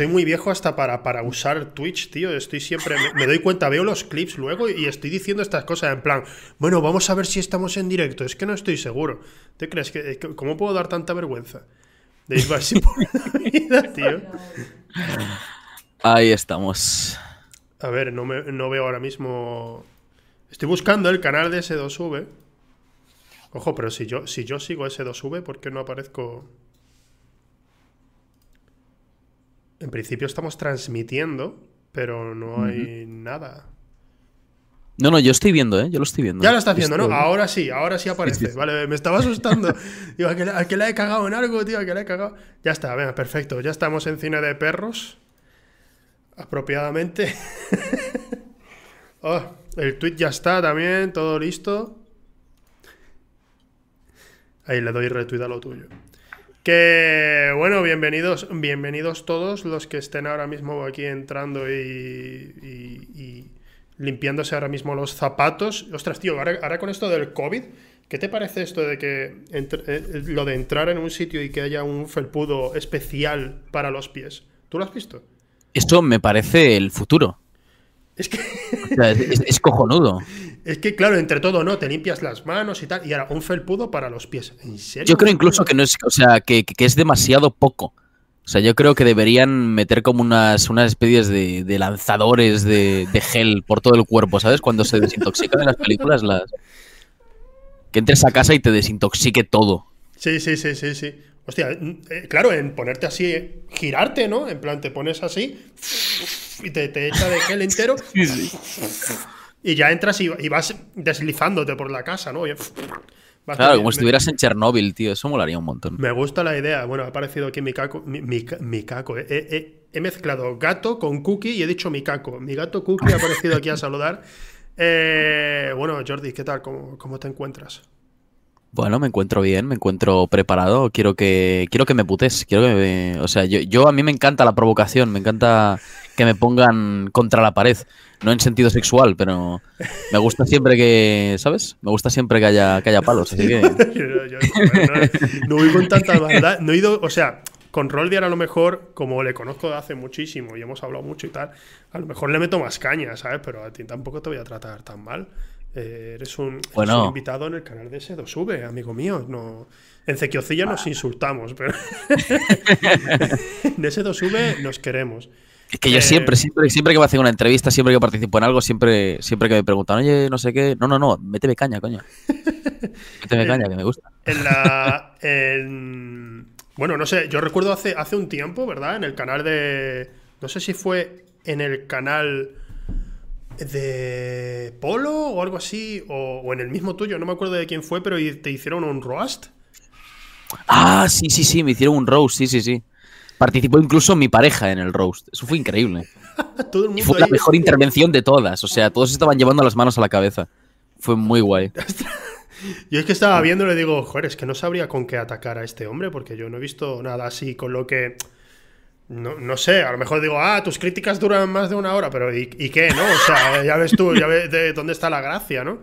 soy muy viejo hasta para, para usar Twitch, tío. Estoy siempre, me, me, doy cuenta, veo los clips luego y estoy diciendo estas cosas en plan, bueno, vamos a ver si estamos en directo. Es que no estoy seguro. ¿Te crees que, cómo puedo dar tanta vergüenza? De ir así por la vida, tío. Ahí estamos. A ver, no, me, no veo ahora mismo. Estoy buscando el canal de S2V. Ojo, pero si yo, si yo sigo S2V, ¿por qué no aparezco? En principio estamos transmitiendo, pero no hay nada. No, no, yo estoy viendo, ¿eh? Yo lo estoy viendo. Ya lo estás viendo, ¿no? Ahora sí, ahora sí aparece. Vale, me estaba asustando. Digo, ¿a que, le, que, le, he cagado en algo, tío? ¿A que le he cagado? Ya está, venga, perfecto. Ya estamos en cine de perros. Apropiadamente. oh, el tweet ya está también, todo listo. Ahí le doy retweet a lo tuyo. Que bueno, bienvenidos, bienvenidos todos los que estén ahora mismo aquí entrando y, y, limpiándose ahora mismo los zapatos. Ostras, tío, ahora, con esto del COVID, ¿qué te parece esto de que eh, lo de entrar en un sitio y que haya un felpudo especial para los pies? ¿Tú lo has visto? Esto me parece el futuro. Es que. O sea, es, es, cojonudo. Es que, claro, entre todo, ¿no? Te limpias las manos y tal. Y ahora, un felpudo para los pies. ¿En serio? Yo creo incluso que no es. O sea, que, que es demasiado poco. O sea, yo creo que deberían meter como unas, unas especies de, de lanzadores de, de, gel por todo el cuerpo, ¿sabes? Cuando se desintoxican en las películas, las. Que entres a casa y te desintoxique todo. Sí, sí, sí, sí, sí. Hostia, eh, claro, en ponerte así, girarte, ¿no? En plan, te pones así y te, te echa de gel entero. Sí, sí. Y ya entras y, y, vas deslizándote por la casa, ¿no? Y, Vas claro, como si estuvieras en Chernóbil, tío. Eso molaría un montón. Me gusta la idea. Bueno, ha aparecido aquí mi caco. Mi, mi, mi caco. He, he, he, mezclado gato con cookie y he dicho mi caco. Mi gato cookie ha aparecido aquí a saludar. Eh, bueno, Jordi, ¿qué tal? ¿Cómo, ¿Cómo te encuentras? Bueno, me encuentro bien, me encuentro preparado. Quiero que quiero que me putes. Quiero que me, o sea, yo, yo a mí me encanta la provocación, me encanta que me pongan contra la pared. No en sentido sexual, pero me gusta siempre que, ¿sabes? Me gusta siempre que haya, que haya palos, así que... yo, yo, no, no, voy con tanta maldad. No he ido, o sea, con Roldiar a lo mejor, como le conozco de hace muchísimo y hemos hablado mucho y tal, a lo mejor le meto más caña, ¿sabes? Pero a ti tampoco te voy a tratar tan mal. Eh, eres, un, bueno. eres, un, invitado en el canal de S2V, amigo mío. No, en Cequiocilla ah. nos insultamos, pero en S2V nos queremos. Es que yo eh, siempre, siempre, siempre que me hacen una entrevista, siempre que participo en algo, siempre, siempre que me preguntan, oye, no sé qué, no, no, no, méteme caña, coño. Méteme caña, que me gusta. En la. En... Bueno, no sé, yo recuerdo hace, hace un tiempo, ¿verdad? En el canal de. No sé si fue en el canal de Polo o algo así, o, o, en el mismo tuyo, no me acuerdo de quién fue, pero te hicieron un roast. Ah, sí, sí, sí, me hicieron un roast, sí, sí, sí. Participó incluso mi pareja en el roast. Eso fue increíble. y fue la mejor intervención de todas. O sea, todos estaban llevando las manos a la cabeza. Fue muy guay. Yo es que estaba viendo y le digo, joder, es que no sabría con qué atacar a este hombre, porque yo no he visto nada así, con lo que. No, no, sé, a lo mejor digo, ah, tus críticas duran más de una hora, pero ¿y, y qué, no? O sea, ya ves tú, ya ves de dónde está la gracia, ¿no?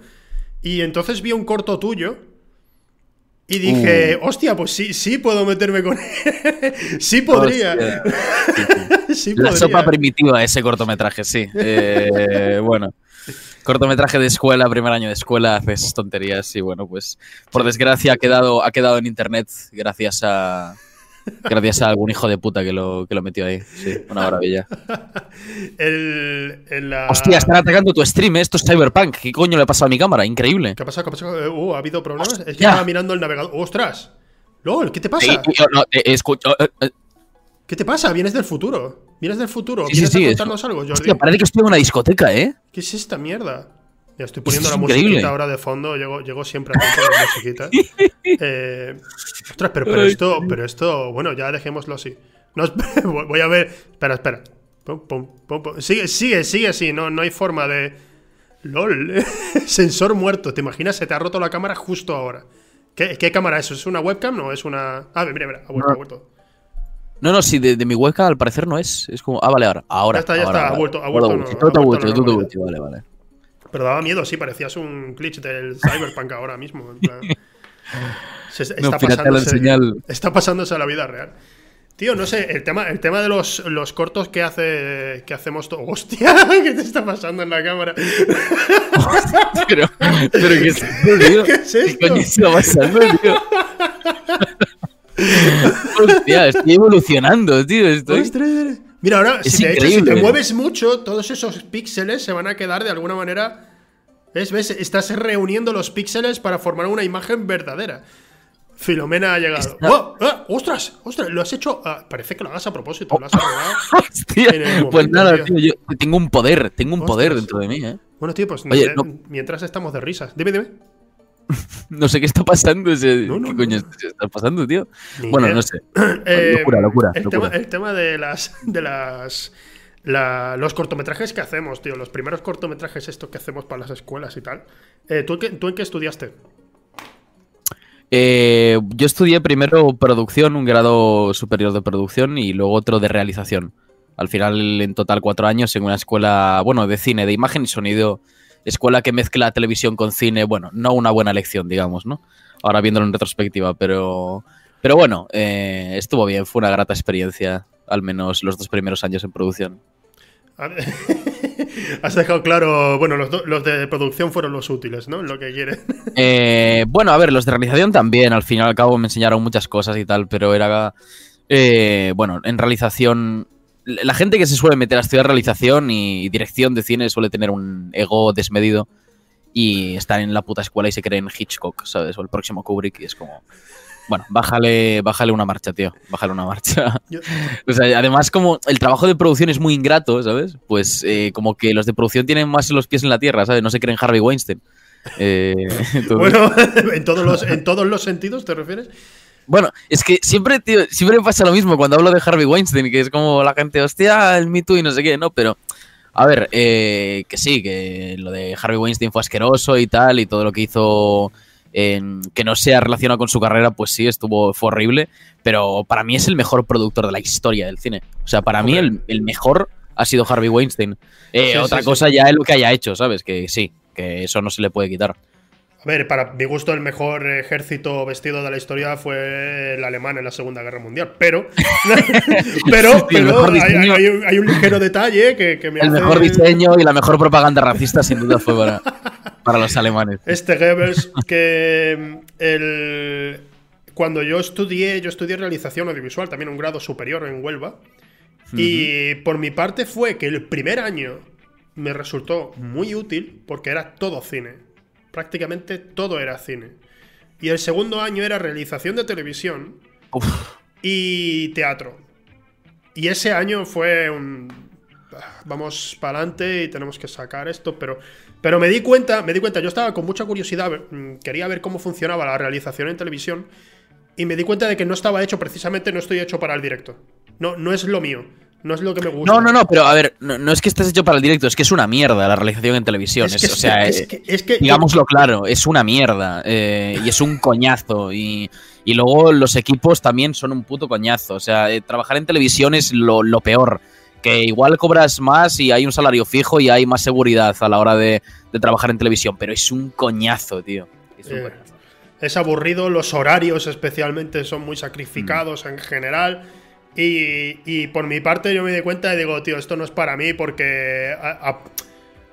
Y entonces vi un corto tuyo y dije, uh. hostia, pues sí, sí puedo meterme con él. sí podría. sí, sí. La sopa primitiva, ese cortometraje, sí. Eh, bueno. Cortometraje de escuela, primer año de escuela, haces tonterías y bueno, pues por desgracia ha quedado, ha quedado en internet gracias a, Gracias a algún hijo de puta que lo, que lo metió ahí. Sí, una maravilla. el, el, la... Hostia, están atacando tu stream, ¿eh? esto es Cyberpunk. ¿Qué coño le ha pasado a mi cámara? Increíble. ¿Qué ha pasado? ¿Qué ha pasado? Uh, ¿Ha habido problemas? Es que estaba mirando el navegador. ¡Ostras! ¡Lol! ¿Qué te pasa? Sí, yo, no, eh, escucho, eh, ¿Qué te pasa? Vienes del futuro. Vienes del futuro. Sí, sí, ¿Vienes sí, a contarnos algo, Jordi? Hostia, parece que estoy en una discoteca, ¿eh? ¿Qué es esta mierda? Ya estoy poniendo la musiquita ahora de fondo, llego, llego siempre a la musiquita. Eh, ostras, pero, pero, esto, pero esto, bueno, ya dejémoslo así. No, voy a ver. Espera, espera. Pum, pum, pum, sigue, sigue, sigue así. No, no hay forma de. LOL. Sensor muerto. ¿Te imaginas? Se te ha roto la cámara justo ahora. ¿Qué, qué cámara es eso? ¿Es una webcam? No, es una. Ah, mira, mira, ha vuelto, no. ha vuelto. No, no, sí, de, de, mi webcam al parecer no es. Es como. Ah, vale, ahora. Ahora. Ya está, ya ahora, está. ahora. Ha vuelto, ha vuelto. No, no, ha vuelto, ha vuelto. Vale, vale. Pero daba miedo, sí, parecías un glitch del Cyberpunk ahora mismo. En plan. Se, está, no, pasándose, la señal. está pasándose a la vida real. Tío, no sé, el tema, el tema de los, los cortos que hace que hacemos todo. ¡Hostia! ¿Qué te está pasando en la cámara? pero, pero ¿qué es esto, tío? ¿Qué es esto? ¿Qué coño está pasando, tío? Hostia, estoy evolucionando, tío. Estoy... Mira, ahora, si te, mueves mucho, todos esos píxeles se van a quedar de alguna manera. ¿Ves? ¿Ves? Estás reuniendo los píxeles para formar una imagen verdadera. Filomena ha llegado. ¡Oh! ¡Oh! ¡Ostras! ¡Ostras! Lo has hecho. Ah, parece que lo hagas a propósito. Lo has Hostia. pues nada, tío. Yo tengo un poder. Tengo un poder dentro de mí, ¿eh? Bueno, tío, pues mientras estamos de risas. Dime, dime. no sé qué está pasando. Ese... ¿Qué coño está pasando, tío? bueno, no sé. Eh, locura, locura. El, Tema, el tema de las. De las los cortometrajes que hacemos, tío, los primeros cortometrajes estos que hacemos para las escuelas y tal. Eh, ¿tú, ¿Tú en qué estudiaste? Eh, yo estudié primero producción, un grado superior de producción y luego otro de realización. Al final, en total, cuatro años en una escuela, bueno, de cine, de imagen y sonido. Escuela que mezcla televisión con cine. Bueno, no una buena elección, digamos, ¿no? Ahora viéndolo en retrospectiva, pero. Pero bueno, eh, estuvo bien, fue una grata experiencia, al menos los dos primeros años en producción. Has dejado claro, bueno, los, de producción fueron los útiles, ¿no? Lo que quiere. Eh, bueno, a ver, los de realización también, al fin y al cabo me enseñaron muchas cosas y tal, pero era, eh, bueno, en realización, la gente que se suele meter a estudiar realización y dirección de cine suele tener un ego desmedido y estar en la puta escuela y se creen Hitchcock, ¿sabes? O el próximo Kubrick y es como... Bueno, bájale, bájale una marcha, tío. Bájale una marcha. o sea, además, como el trabajo de producción es muy ingrato, ¿sabes? Pues eh, como que los de producción tienen más los pies en la tierra, ¿sabes? No se creen Harvey Weinstein. Eh, bueno, ¿en todos, los, ¿en todos los sentidos te refieres? Bueno, es que siempre, tío, siempre pasa lo mismo cuando hablo de Harvey Weinstein, que es como la gente, hostia, el Me Too y no sé qué, ¿no? Pero, a ver, eh, que sí, que lo de Harvey Weinstein fue asqueroso y tal, y todo lo que hizo que no sea relacionado con su carrera, pues sí, estuvo, fue horrible, pero para mí es el mejor productor de la historia del cine. O sea, para mí el, mejor ha sido Harvey Weinstein. Eh, otra cosa ya es lo que haya hecho, ¿sabes? Que sí, que eso no se le puede quitar. A ver, para mi gusto, el mejor ejército vestido de la historia fue el alemán en la Segunda Guerra Mundial. Pero, pero, hay, un ligero detalle que, me El mejor diseño y la mejor propaganda racista, sin duda, fue para, para los alemanes. Este Goebbels, que el, cuando yo estudié, yo estudié realización audiovisual, también un grado superior en Huelva. Y por mi parte fue que el primer año me resultó muy útil porque era todo cine prácticamente todo era cine. Y el segundo año era realización de televisión y teatro. Y ese año fue un... Vamos para adelante y tenemos que sacar esto, pero, pero me di cuenta, me di cuenta, yo estaba con mucha curiosidad, mm, quería ver cómo funcionaba la realización en televisión y me di cuenta de que no estaba hecho precisamente, no estoy hecho para el directo. No, no es lo mío. No es lo que me gusta. No, no, no, pero a ver, no, es que estés hecho para el directo, es que es una mierda la realización en televisión. Es o sea, es que, digámoslo claro, es una mierda. Eh, y es un coñazo. Y, luego los equipos también son un puto coñazo. O sea, eh, trabajar en televisión es lo, peor. Que igual cobras más y hay un salario fijo y hay más seguridad a la hora de, trabajar en televisión. Pero es un coñazo, tío. Es, eh, es aburrido, los horarios especialmente son muy sacrificados en general. Y, por mi parte yo me di cuenta y digo, tío, esto no es para mí porque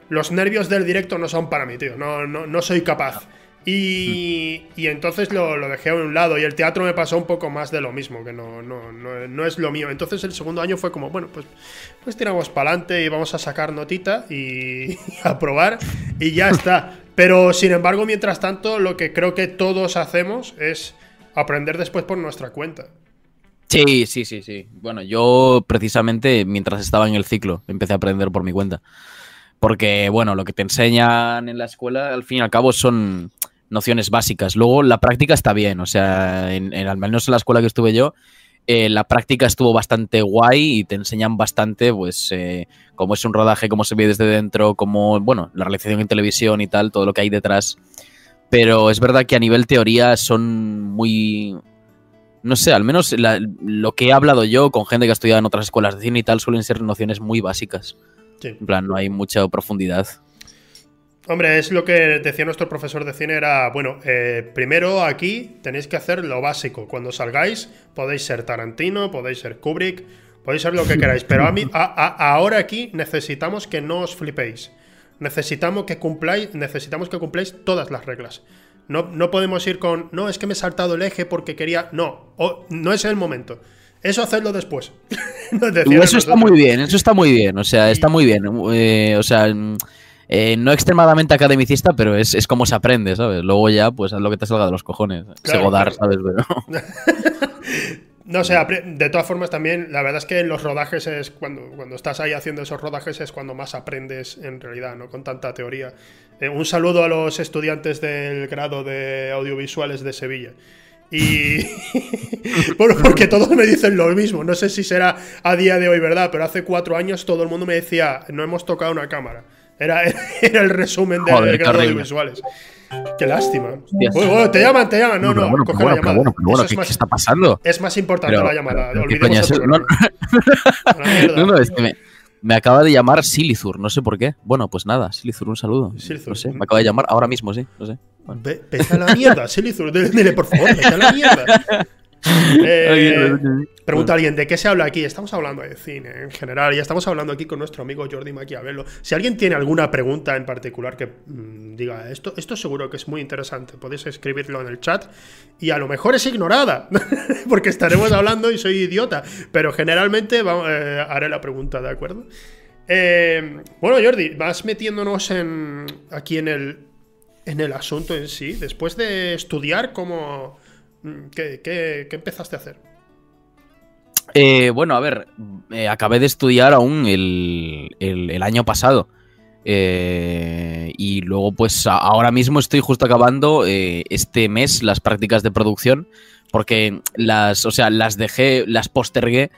los nervios del directo no son para mí, tío. No, no, soy capaz. Y, y entonces lo, dejé a un lado. Y el teatro me pasó un poco más de lo mismo, que no, no, no, es lo mío. Entonces el segundo año fue como, bueno, pues, pues tiramos para adelante y vamos a sacar notita y, y a probar y ya está. Pero sin embargo, mientras tanto, lo que creo que todos hacemos es aprender después por nuestra cuenta. Sí, sí, sí, sí. Bueno, yo precisamente mientras estaba en el ciclo empecé a aprender por mi cuenta. Porque, bueno, lo que te enseñan en la escuela, al fin y al cabo, son nociones básicas. Luego, la práctica está bien. O sea, en, al menos en la escuela que estuve yo, eh, la práctica estuvo bastante guay y te enseñan bastante, pues, eh, cómo es un rodaje, cómo se ve desde dentro, cómo, bueno, la realización en televisión y tal, todo lo que hay detrás. Pero es verdad que a nivel teoría son muy, no sé, al menos lo que he hablado yo con gente que ha estudiado en otras escuelas de cine y tal suelen ser nociones muy básicas. En plan, no hay mucha profundidad. Hombre, es lo que decía nuestro profesor de cine, era, bueno, eh, primero aquí tenéis que hacer lo básico. Cuando salgáis podéis ser Tarantino, podéis ser Kubrick, podéis ser lo que queráis, pero a mí, ahora aquí necesitamos que no os flipéis. Necesitamos que cumpláis, necesitamos que cumpláis todas las reglas. No, no podemos ir con, no, es que me he saltado el eje porque quería. No, no es el momento. Eso hacerlo después. eso está muy bien, eso está muy bien, o sea, está muy bien. Eh, o sea, eh, no extremadamente academicista, pero es, como se aprende, ¿sabes? Luego ya, pues haz lo que te salga de los cojones. Segodar, ¿sabes? No sé, de todas formas también, la verdad es que en los rodajes es cuando, cuando estás ahí haciendo esos rodajes es cuando más aprendes en realidad, ¿no? Con tanta teoría. Eh, un saludo a los estudiantes del grado de audiovisuales de Sevilla. Y. bueno, porque todos me dicen lo mismo. No sé si será a día de hoy, ¿verdad? Pero hace cuatro años todo el mundo me decía, no hemos tocado una cámara. Era, era el resumen del grado de audiovisuales. Qué lástima. Bueno, te llaman, te llaman. No, no, bueno, coge la llamada. Bueno, bueno, ¿qué, está pasando? Es más importante la llamada. Olvidemos no, no, no, es que me, me, acaba de llamar Silizur, no sé por qué. Bueno, pues nada, Silizur, un saludo. Silizur. No sé, me acaba de llamar ahora mismo, sí, no sé. Bueno. vete a la mierda, Silizur, dile por favor, vete a la mierda. Eh, pregunta a alguien, ¿de qué se habla aquí? Estamos hablando de cine en general y estamos hablando aquí con nuestro amigo Jordi Maquiavelo. Si alguien tiene alguna pregunta en particular que mm, diga esto, esto seguro que es muy interesante, podéis escribirlo en el chat y a lo mejor es ignorada, porque estaremos hablando y soy idiota, pero generalmente eh, haré la pregunta, ¿de acuerdo? Eh, bueno, Jordi, vas metiéndonos en, aquí en el, en el asunto en sí. Después de estudiar, ¿cómo, Mm, ¿Qué, empezaste a hacer? Eh, bueno, a ver, eh, acabé de estudiar aún el, año pasado. Eh, y luego, pues ahora mismo estoy justo acabando este mes las prácticas de producción. Porque las, o sea, las dejé, las postergué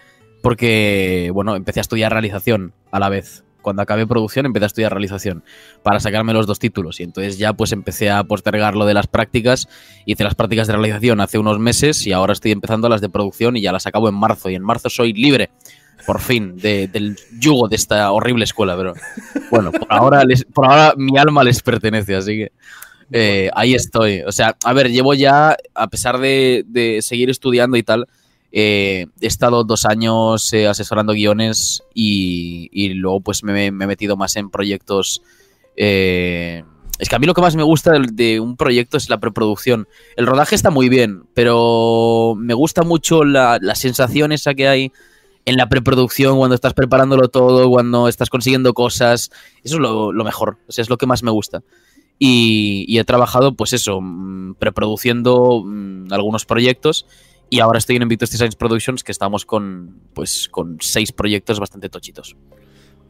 porque, bueno, empecé a estudiar realización a la vez cuando acabé producción empecé a estudiar realización para sacarme los dos títulos. Y entonces ya pues empecé a postergar lo de las prácticas, hice las prácticas de realización hace unos meses y ahora estoy empezando las de producción y ya las acabo en marzo. Y en marzo soy libre por fin del yugo de esta horrible escuela, pero bueno, por ahora, por ahora mi alma les pertenece, así que eh, ahí estoy. O sea, a ver, llevo ya, a pesar de, de seguir estudiando y tal, eh, he estado dos años eh, asesorando guiones y, luego pues me, he metido más en proyectos. Eh, es que a mí lo que más me gusta de, un proyecto es la preproducción. El rodaje está muy bien, pero me gusta mucho la, sensación esa que hay en la preproducción, cuando estás preparándolo todo, cuando estás consiguiendo cosas. Eso es lo, mejor, o sea, es lo que más me gusta. Y, he trabajado, pues eso, mm, preproduciendo mm, algunos proyectos y ahora estoy en Invictus Designs Productions, que estamos con, pues, con seis proyectos bastante tochitos.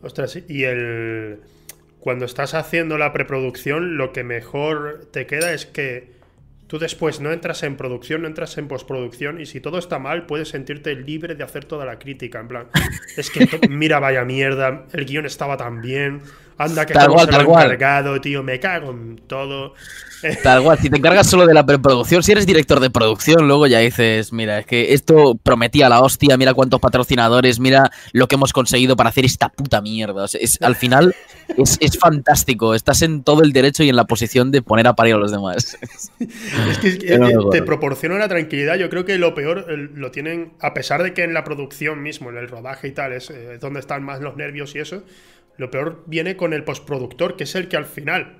Ostras, y el. Cuando estás haciendo la preproducción, lo que mejor te queda es que tú después no entras en producción, no entras en postproducción, y si todo está mal, puedes sentirte libre de hacer toda la crítica. En plan, es que mira, vaya mierda, el guion estaba tan bien, anda que tal cual, tal encargado, tío, me cago en todo. Tal cual, si te encargas solo de la preproducción, si eres director de producción, luego ya dices, mira, es que esto prometía la hostia, mira cuántos patrocinadores, mira lo que hemos conseguido para hacer esta puta mierda. es, al final es, fantástico, estás en todo el derecho y en la posición de poner a parir a los demás. es que, te proporciona la tranquilidad, yo creo que lo peor lo tienen, a pesar de que en la producción mismo, en el rodaje y tal, es eh, donde están más los nervios y eso, lo peor viene con el postproductor, que es el que al final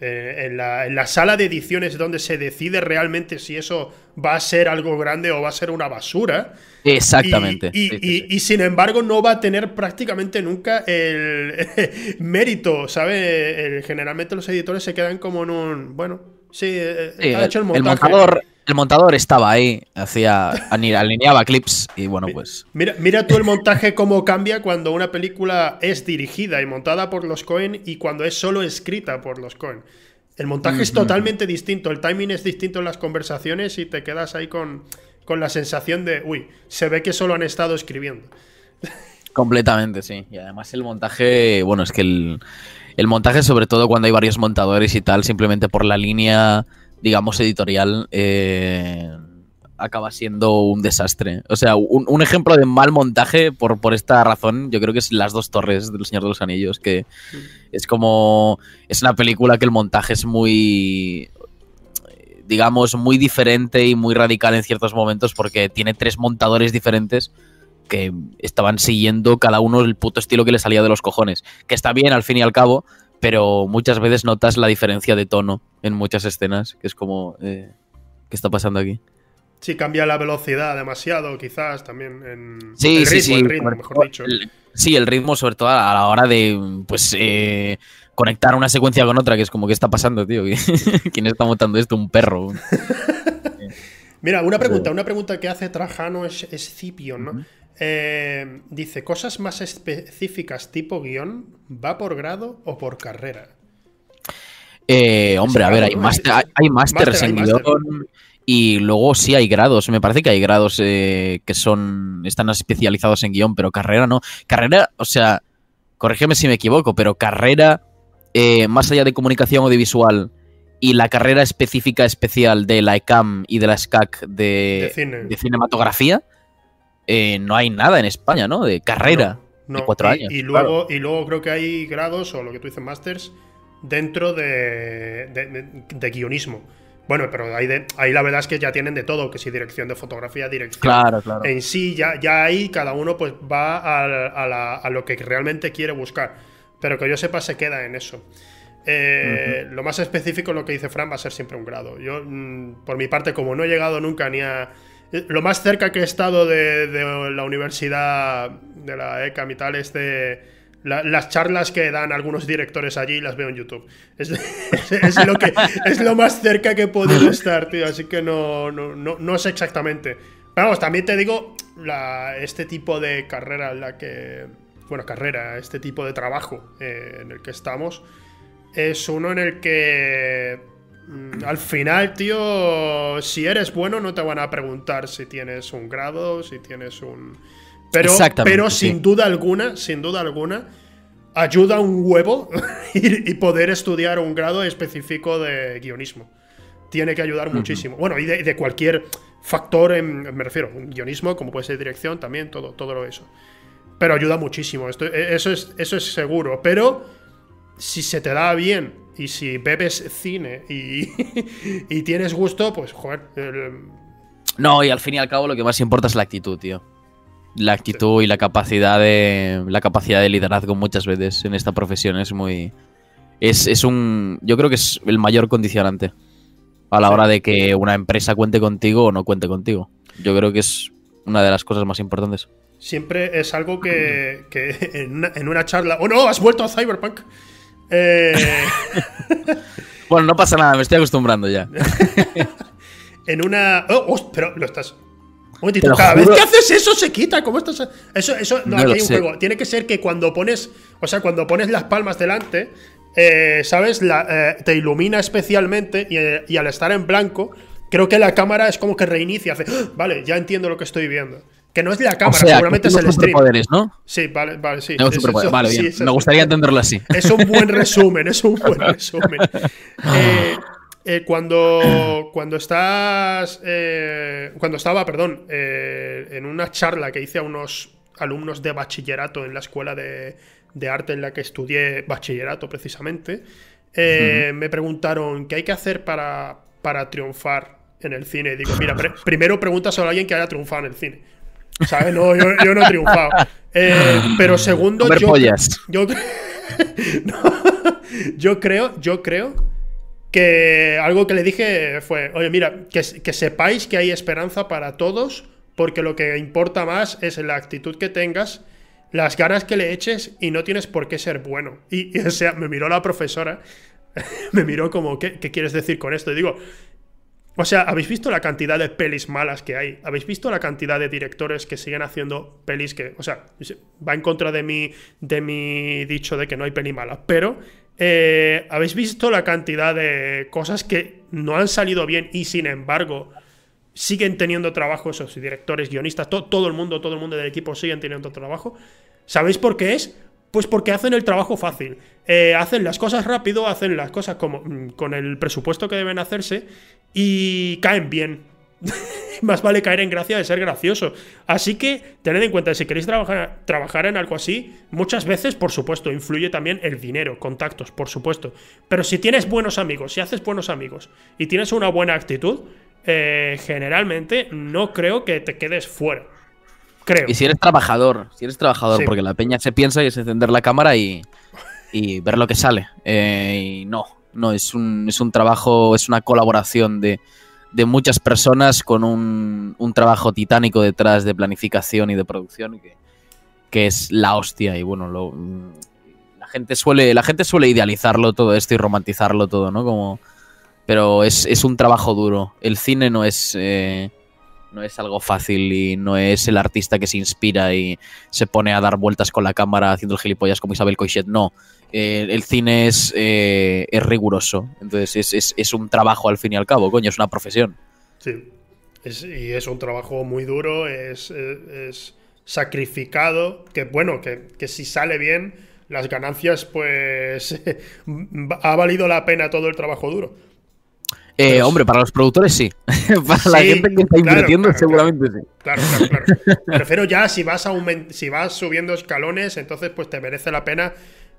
eh, en, la, sala de ediciones es donde se decide realmente si eso va a ser algo grande o va a ser una basura. Exactamente. Y, sin embargo no va a tener prácticamente nunca el mérito, ¿sabes? Generalmente los editores se quedan como en un... Bueno, sí, eh, ha hecho el montaje. El montador, el montador estaba ahí, hacía, alineaba clips y bueno, pues. Mira, mira tú el montaje cómo cambia cuando una película es dirigida y montada por los Cohen y cuando es solo escrita por los Cohen. El montaje es totalmente distinto, el timing es distinto en las conversaciones y te quedas ahí con, con la sensación de, uy, se ve que solo han estado escribiendo. Completamente, sí. Y además el montaje, bueno, es que el, el montaje, sobre todo cuando hay varios montadores y tal, simplemente por la línea digamos, editorial, eh, acaba siendo un desastre. O sea, un, ejemplo de mal montaje por, por, esta razón, yo creo que es Las dos torres del Señor de los Anillos, que mm. es como... Es una película que el montaje es muy digamos, muy diferente y muy radical en ciertos momentos porque tiene tres montadores diferentes que estaban siguiendo cada uno el puto estilo que le salía de los cojones. Que está bien al fin y al cabo, pero muchas veces notas la diferencia de tono en muchas escenas, que es como, eh, ¿qué está pasando aquí? Sí, cambia la velocidad demasiado, quizás también en sí, el ritmo, sí, sí. El ritmo, mejor dicho. sí, el ritmo, sobre todo a la hora de pues eh, conectar una secuencia con otra, que es como, ¿qué está pasando, tío? ¿Quién está montando esto? Un perro. Mira, una pregunta, una pregunta que hace Trajano es, Scipion, ¿no? Eh, dice, cosas más específicas tipo guion, ¿va por grado o por carrera? Eh, hombre, a ver, hay, máster, hay, másters en guion y luego sí hay grados. Me parece que hay grados eh, que son están especializados en guion, pero carrera no. Carrera, o sea, corrígeme si me equivoco, pero carrera, más allá de comunicación audiovisual y la carrera específica especial de la ECAM y de la SCAC de, de cinematografía, eh, no hay nada en España, ¿no? De carrera. de cuatro años. Y luego, y luego creo que hay grados, o lo que tú dices, másters, dentro de, de, guionismo. Bueno, pero ahí, ahí la verdad es que ya tienen de todo, que si dirección de fotografía, dirección. Claro, claro. En sí, ya, ya ahí cada uno pues va a, a, lo que realmente quiere buscar. Pero que yo sepa, se queda en eso. Eh, lo más específico, lo que dice Fran, va a ser siempre un grado. Yo, mm, por mi parte, como no he llegado nunca ni a lo más cerca que he estado de, la universidad de la ECAM y tal es de las charlas que dan algunos directores allí las veo en YouTube. Es, lo, más cerca que he podido estar, tío. Así que no, no, no, sé exactamente. Pero vamos, también te digo, este tipo de carrera en la que. Bueno, carrera, este tipo de trabajo eh, en el que estamos, es uno en el que al final, tío, si eres bueno, no te van a preguntar si tienes un grado, si tienes un. Pero, pero sin duda alguna, sin duda alguna, ayuda un huevo y, poder estudiar un grado específico de guionismo. Tiene que ayudar muchísimo. Bueno, y de, cualquier factor, en, me refiero, un guionismo, como puede ser dirección, también, todo, todo eso. Pero ayuda muchísimo. Esto, e, eso, es, eso es seguro. Pero si se te da bien y si bebes cine y, tienes gusto, pues joder. No, y al fin y al cabo lo que más importa es la actitud, tío. La actitud y la capacidad de. La capacidad de liderazgo muchas veces en esta profesión es muy. Es, es un. Yo creo que es el mayor condicionante a la hora de que una empresa cuente contigo o no cuente contigo. Yo creo que es una de las cosas más importantes. Siempre es algo que, en, una, en, una, charla. ¡Oh no! ¡Has vuelto a Cyberpunk! Eh, bueno, no pasa nada, me estoy acostumbrando ya. en una. Oh, oh, pero lo estás. Un momentito, cada vez que haces eso se quita. ¿Cómo estás? Eso, eso. No, aquí hay un juego. Tiene que ser que cuando pones. O sea, cuando pones las palmas delante. Eh, ¿Sabes? Eh, te ilumina especialmente. Y, al estar en blanco. Creo que la cámara es como que reinicia. Hace, ¡Ah! vale, ya entiendo lo que estoy viendo. Que no es la cámara, seguramente es el stream. ¿no? Sí, vale, vale, sí. vale, bien. Me gustaría entenderlo así. Es un buen resumen, es un buen resumen. Eh, eh, cuando, cuando estás. Eh, cuando estaba, perdón, en una charla que hice a unos alumnos de bachillerato en la escuela de, arte en la que estudié bachillerato precisamente, me preguntaron qué hay que hacer para, para triunfar en el cine. digo, mira, primero preguntas a alguien que haya triunfado en el cine. ¿Sabes? No, yo, no he triunfado. Eh, pero segundo, yo, yo, yo, creo, yo creo que algo que le dije fue, oye, mira, que, que, sepáis que hay esperanza para todos, porque lo que importa más es la actitud que tengas, las ganas que le eches y no tienes por qué ser bueno. Y, o sea, me miró la profesora, me miró como, ¿qué, ¿qué quieres decir con esto? Y digo, o sea, ¿habéis visto la cantidad de pelis malas que hay? ¿Habéis visto la cantidad de directores que siguen haciendo pelis que, o sea, va en contra de mi, de mi dicho de que no hay peli mala? Pero, eh, ¿habéis visto la cantidad de cosas que no han salido bien y sin embargo siguen teniendo trabajo esos directores, guionistas, todo el mundo, todo el mundo del equipo siguen teniendo trabajo? ¿Sabéis por qué es? Pues porque hacen el trabajo fácil. Eh, hacen las cosas rápido, hacen las cosas como, mm, con el presupuesto que deben hacerse y caen bien. más vale caer en gracia de ser gracioso. Así que tened en cuenta, si queréis trabajar, en algo así, muchas veces, por supuesto, influye también el dinero, contactos, por supuesto. Pero si tienes buenos amigos, si haces buenos amigos y tienes una buena actitud, eh, generalmente no creo que te quedes fuera. Creo. Y si eres trabajador, si eres trabajador, porque la peña se piensa y es encender la cámara y, ver lo que sale. Eh, y no, no, es un, es un trabajo, es una colaboración de, de muchas personas con un, un, trabajo titánico detrás de planificación y de producción que, que es la hostia. Y bueno, lo, la, gente suele, la gente suele idealizarlo todo esto y romantizarlo todo, ¿no? Como, pero es, es un trabajo duro. El cine no es... Eh, no es algo fácil y no es el artista que se inspira y se pone a dar vueltas con la cámara haciendo el gilipollas como Isabel Coixet. No, eh, el cine es, eh, es riguroso. Entonces es, un trabajo al fin y al cabo, coño, es una profesión. Sí, y es un trabajo muy duro, es, sacrificado, que bueno, que, que si sale bien, las ganancias pues ha valido la pena todo el trabajo duro. Eh, hombre, para los productores sí. para la gente que está invirtiendo, seguramente sí. Claro, claro, claro. Prefiero ya, si vas, si vas subiendo escalones, entonces pues te merece la pena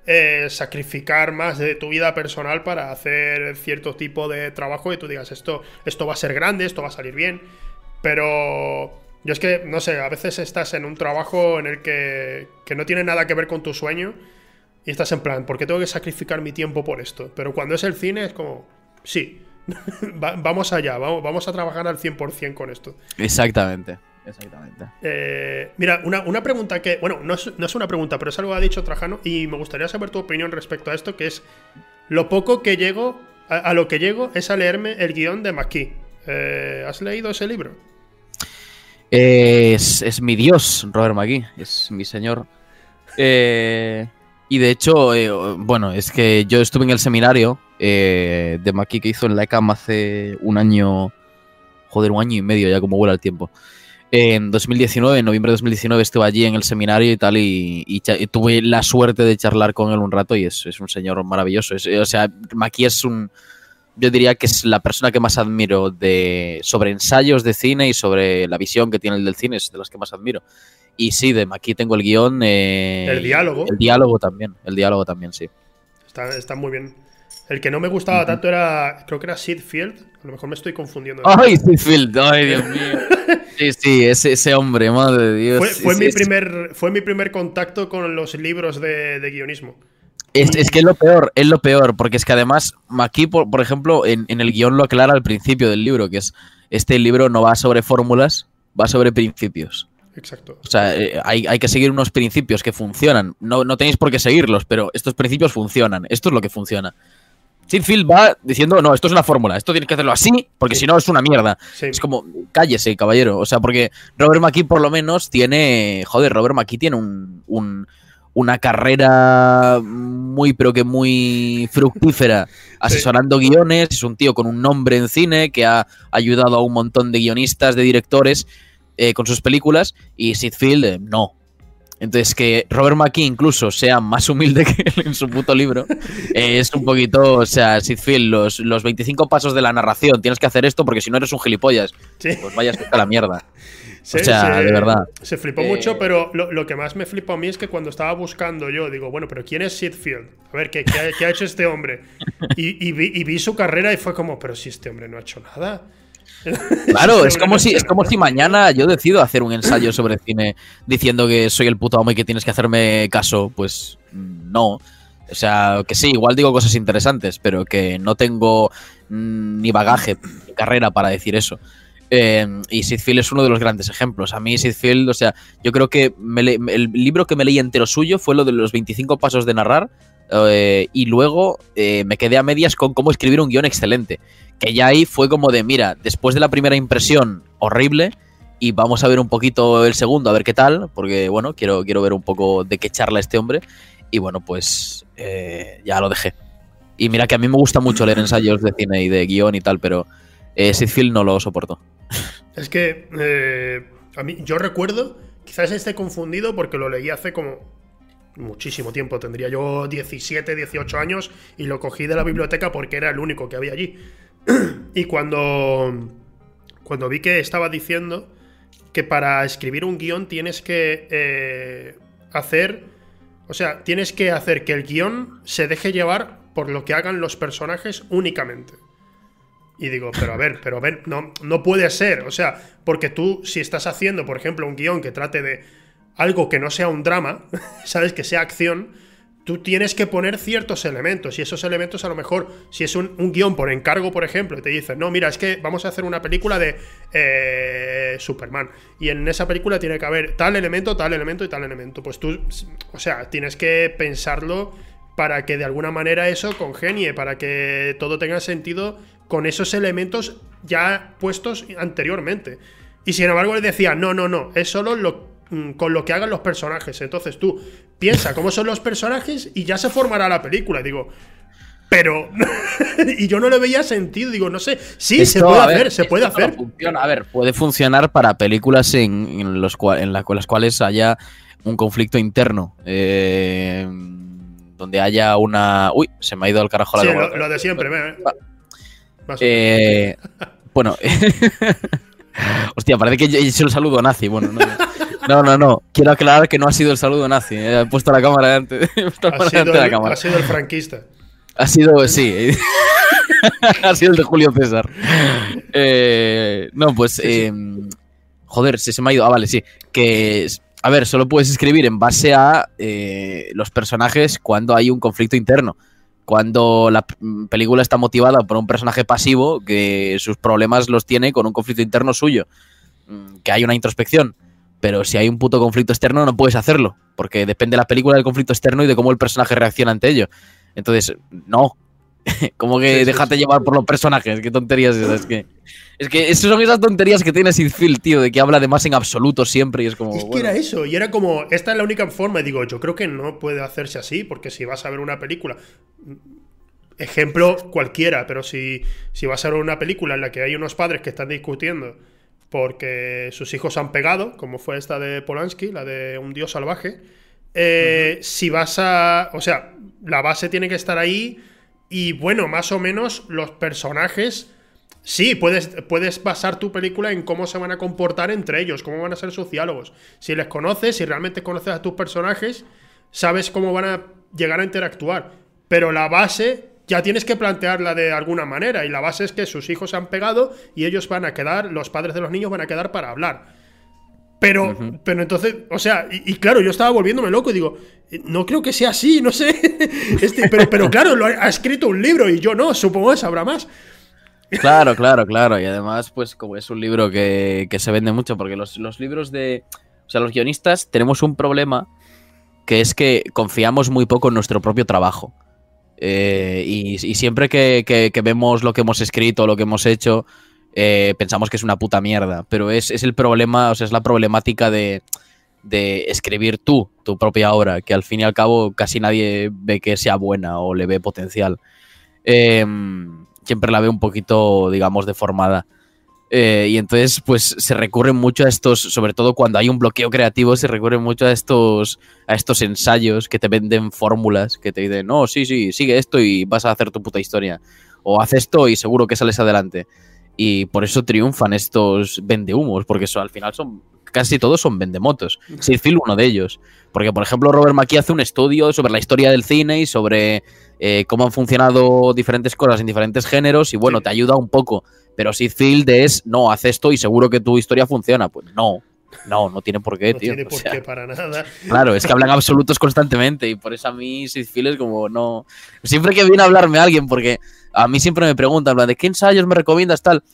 eh, sacrificar más de tu vida personal para hacer cierto tipo de trabajo y tú digas, esto, esto va a ser grande, esto va a salir bien. Pero yo es que, no sé, a veces estás en un trabajo en el que, que no tiene nada que ver con tu sueño y estás en plan, ¿por qué tengo que sacrificar mi tiempo por esto? Pero cuando es el cine es como, sí vamos allá, vamos, vamos a trabajar al 100% con esto. Exactamente. Exactamente. Eh, mira, una, pregunta que, bueno, no es, una pregunta, pero es algo que ha dicho Trajano y me gustaría saber tu opinión respecto a esto, que es lo poco que llego, a, lo que llego es a leerme el guion de McKee. Eh, ¿Has leído ese libro? Es, es, mi dios, Robert McKee, es mi señor. Y de hecho, eh, bueno, es que yo estuve en el seminario eh, de Maki que hizo en la ECAM hace un año, joder, un año y medio ya como vuela el tiempo. En 2019, en noviembre de 2019, estuve allí en el seminario y tal, y, tuve la suerte de charlar con él un rato y es, un señor maravilloso. o sea, Maki es un, yo diría que es la persona que más admiro de, sobre ensayos de cine y sobre la visión que tiene el del cine, es de las que más admiro. Y sí, de aquí tengo el guion. Eh, el diálogo. El diálogo también. El diálogo también, sí. Está, muy bien. El que no me gustaba tanto era. Creo que era Sid Field. A lo mejor me estoy confundiendo. ¡Ay, Sid Field! ¡Ay, Dios mío! Sí, sí, ese, ese hombre, madre de Dios. Fue, mi, primer, fue mi primer contacto con los libros de, guionismo. Es, es, que es lo peor, es lo peor, porque es que además, aquí, por, por ejemplo, en, en, el guion lo aclara al principio del libro, que es, este libro no va sobre fórmulas, va sobre principios. Exacto. O sea, eh, hay, que seguir unos principios que funcionan. No, no tenéis por qué seguirlos, pero estos principios funcionan. Esto es lo que funciona. Sinfield va diciendo, no, esto es una fórmula, esto tienes que hacerlo así, porque si no es una mierda. Es como, cállese, caballero. O sea, porque Robert McKee por lo menos tiene, joder, Robert McKee tiene un, una carrera muy, pero que muy fructífera, asesorando guiones, es un tío con un nombre en cine que ha ayudado a un montón de guionistas, de directores, eh, con sus películas y Sid Field eh, no. Entonces, que Robert McKee incluso sea más humilde que él en su puto libro, eh, es un poquito, o sea, Sid Field, los, los 25 pasos de la narración, tienes que hacer esto porque si no eres un gilipollas, pues vayas a la mierda. o sea, de verdad. Se flipó mucho, pero lo, que más me flipó a mí es que cuando estaba buscando yo, digo, bueno, pero ¿quién es Sid Field? A ver, ¿qué, ha, hecho este hombre? Y, y vi su carrera y fue como, pero si este hombre no ha hecho nada. Claro, es como si es como si mañana yo decido hacer un ensayo sobre cine diciendo que soy el puto amo y que tienes que hacerme caso, pues no. O sea, que sí, igual digo cosas interesantes, pero que no tengo mm, ni bagaje, ni carrera para decir eso. Eh, y Sidfield es uno de los grandes ejemplos. A mí Sidfield, o sea, yo creo que el libro que me leí entero suyo fue lo de los 25 pasos de narrar eh, y luego eh, me quedé a medias con cómo escribir un guion excelente que ya ahí fue como de, mira, después de la primera impresión horrible, y vamos a ver un poquito el segundo, a ver qué tal, porque bueno, quiero, quiero ver un poco de qué charla este hombre, y bueno, pues eh, ya lo dejé. Y mira que a mí me gusta mucho leer ensayos de cine y de guion y tal, pero eh, Sidfield no lo soporto. Es que a mí, yo recuerdo, quizás esté confundido porque lo leí hace como muchísimo tiempo, tendría yo 17, 18 años y lo cogí de la biblioteca porque era el único que había allí. y cuando, cuando vi que estaba diciendo que para escribir un guion tienes que eh, hacer. O sea, tienes que hacer que el guion se deje llevar por lo que hagan los personajes únicamente. Y digo, pero a ver, pero a ver, no, no puede ser. O sea, porque tú, si estás haciendo, por ejemplo, un guion que trate de algo que no sea un drama, ¿sabes? Que sea acción, tú tienes que poner ciertos elementos. Y esos elementos, a lo mejor, si es un, guion por encargo, por ejemplo, y te dicen, no, mira, es que vamos a hacer una película de eh, Superman. Y en esa película tiene que haber tal elemento, tal elemento y tal elemento. Pues tú, o sea, tienes que pensarlo para que de alguna manera eso congenie, para que todo tenga sentido con esos elementos ya puestos anteriormente. Y sin embargo le decía, no, no, no, es solo lo, con lo que hagan los personajes. Entonces tú piensa cómo son los personajes y ya se formará la película. Digo, pero. y yo no le veía sentido. Digo, no sé. Sí, se puede hacer, se puede hacer. A ver, puede funcionar para películas en, los en las cuales haya un conflicto interno. Eh donde haya una. Uy, se me ha ido al carajo la Sí, lo, de siempre, eh. eh bueno. Hostia, parece que he hecho el saludo nazi. Bueno, no, no, no, Quiero aclarar que no ha sido el saludo nazi. He puesto la cámara delante, ha, sido el, la cámara. ha sido el franquista. Ha sido, sí. ha sido el de Julio César. Eh, no, pues. Em, joder, se, se me ha ido. Ah, vale, sí. Que a ver, solo puedes escribir en base a eh, los personajes cuando hay un conflicto interno. Cuando la película está motivada por un personaje pasivo que sus problemas los tiene con un conflicto interno suyo. Mm, que hay una introspección. Pero si hay un puto conflicto externo no puedes hacerlo. Porque depende de la película del conflicto externo y de cómo el personaje reacciona ante ello. Entonces, no, Como que déjate llevar por los personajes, qué tonterías es Es que, es que son esas tonterías que tiene Phil, tío, de que habla de más en absoluto siempre y es como. Es que era eso, y era como, esta es la única forma. Y digo, yo creo que no puede hacerse así, porque si vas a ver una película. Ejemplo cualquiera, pero si, si vas a ver una película en la que hay unos padres que están discutiendo porque sus hijos han pegado, como fue esta de Polanski, la de Un Dios Salvaje, eh, si vas a. O sea, la base tiene que estar ahí y bueno, más o menos los personajes. Sí, puedes, puedes basar tu película en cómo se van a comportar entre ellos, cómo van a ser sus diálogos. Si les conoces, si realmente conoces a tus personajes, sabes cómo van a llegar a interactuar. Pero la base ya tienes que plantearla de alguna manera. Y la base es que sus hijos se han pegado y ellos van a quedar, los padres de los niños van a quedar para hablar. Pero, pero entonces, o sea, y, claro, yo estaba volviéndome loco y digo, no creo que sea así, no sé. Este, pero, pero claro, ha, escrito un libro y yo no, supongo que sabrá más. Claro, claro, claro. Y además, pues como es un libro que, se vende mucho, porque los, libros de... O sea, los guionistas tenemos un problema que es que confiamos muy poco en nuestro propio trabajo. Eh, y, siempre que, que, vemos lo que hemos escrito, lo que hemos hecho, eh, pensamos que es una puta mierda. Pero es, el problema, o sea, es la problemática de, escribir tú tu propia obra, que al fin y al cabo casi nadie ve que sea buena o le ve potencial. Em, siempre la ve un poquito, digamos, deformada. Eh, y entonces, pues se recurre mucho a estos, sobre todo cuando hay un bloqueo creativo, se recurre mucho a estos, a estos ensayos que te venden fórmulas, que te dicen, no, sí, sí, sigue esto y vas a hacer tu puta historia. O haz esto y seguro que sales adelante. Y por eso triunfan estos vendehumos, porque al final son casi todos son vendemotos. Sid Phil, uno de ellos. Porque, por ejemplo, Robert McKee hace un estudio sobre la historia del cine y sobre eh, cómo han funcionado diferentes cosas en diferentes géneros y, bueno, te ayuda un poco. Pero Sid Field es, no, haz esto y seguro que tu historia funciona. Pues no, no, no tiene por qué, no tío. No tiene por qué para nada. Claro, es que hablan absolutos constantemente y por eso a mí Sid Field es como, no... Siempre que viene a hablarme alguien, porque a mí siempre me preguntan, ¿de qué ensayos me recomiendas tal?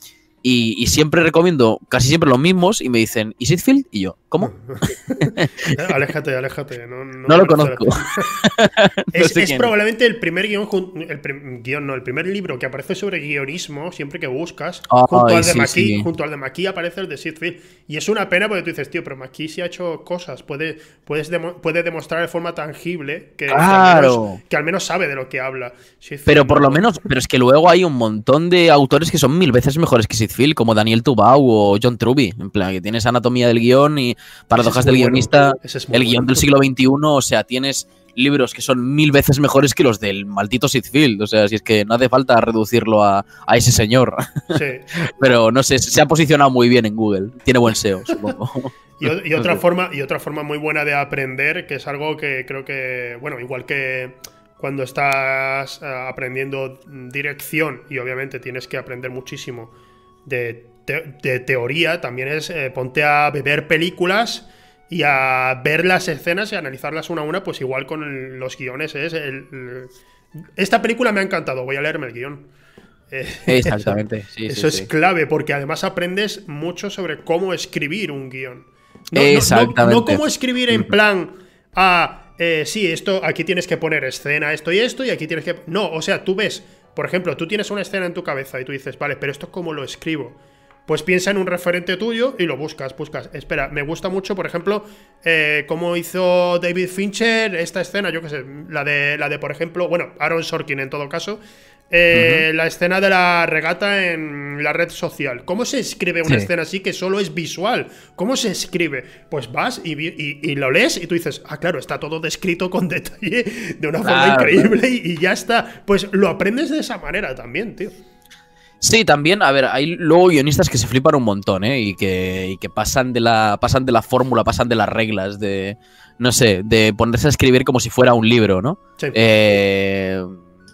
Y, siempre recomiendo casi siempre los mismos y me dicen, ¿y Sidfield? Y yo, ¿cómo? aléjate, aléjate. No, no, lo conozco. es, probablemente el primer guion, el guion, no, el primer libro que aparece sobre guionismo, siempre que buscas, junto, al de sí, junto al de aparece el de Sidfield. Y es una pena porque tú dices, tío, pero McKee sí ha hecho cosas, puede, puedes puede demostrar de forma tangible que, que, al menos, sabe de lo que habla. pero por lo menos, pero es que luego hay un montón de autores que son mil veces mejores que Sidfield como Daniel Tubau o John Truby, en plan, que tienes anatomía del guion y paradojas del guionista, el guion del siglo XXI, o sea, tienes libros que son mil veces mejores que los del maldito Field. O sea, si es que no hace falta reducirlo a, ese señor. Pero no sé, se ha posicionado muy bien en Google. Tiene buen SEO, supongo. Y, otra forma, y otra forma muy buena de aprender, que es algo que creo que, bueno, igual que cuando estás eh, aprendiendo dirección y obviamente tienes que aprender muchísimo de, teoría, también es eh, ponte a beber películas y a ver las escenas y analizarlas una a una, pues igual con los guiones es esta película me ha encantado, voy a leerme el guion. Exactamente. eso es clave porque además aprendes mucho sobre cómo escribir un guion. No, Exactamente. No, cómo escribir en plan a eh, sí, esto aquí tienes que poner escena, esto y esto, y aquí tienes que. No, o sea, tú ves, por ejemplo, tú tienes una escena en tu cabeza y tú dices, vale, pero esto cómo lo escribo. Pues piensa en un referente tuyo y lo buscas, buscas. Espera, me gusta mucho, por ejemplo, eh, cómo hizo David Fincher esta escena, yo qué sé, la de, la de, por ejemplo, bueno, Aaron Sorkin en todo caso, eh, la escena de la regata en la red social. ¿Cómo se escribe una escena así que solo es visual? ¿Cómo se escribe? Pues vas y, lo lees y tú dices, ah, claro, está todo descrito con detalle de una forma increíble y, ya está. Pues lo aprendes de esa manera también, tío. Sí, también, a ver, hay luego guionistas que se flipan un montón, ¿eh? Y que, que pasan de la pasan de la fórmula, pasan de las reglas, de, no sé, de ponerse a escribir como si fuera un libro, ¿no? Sí. Eh,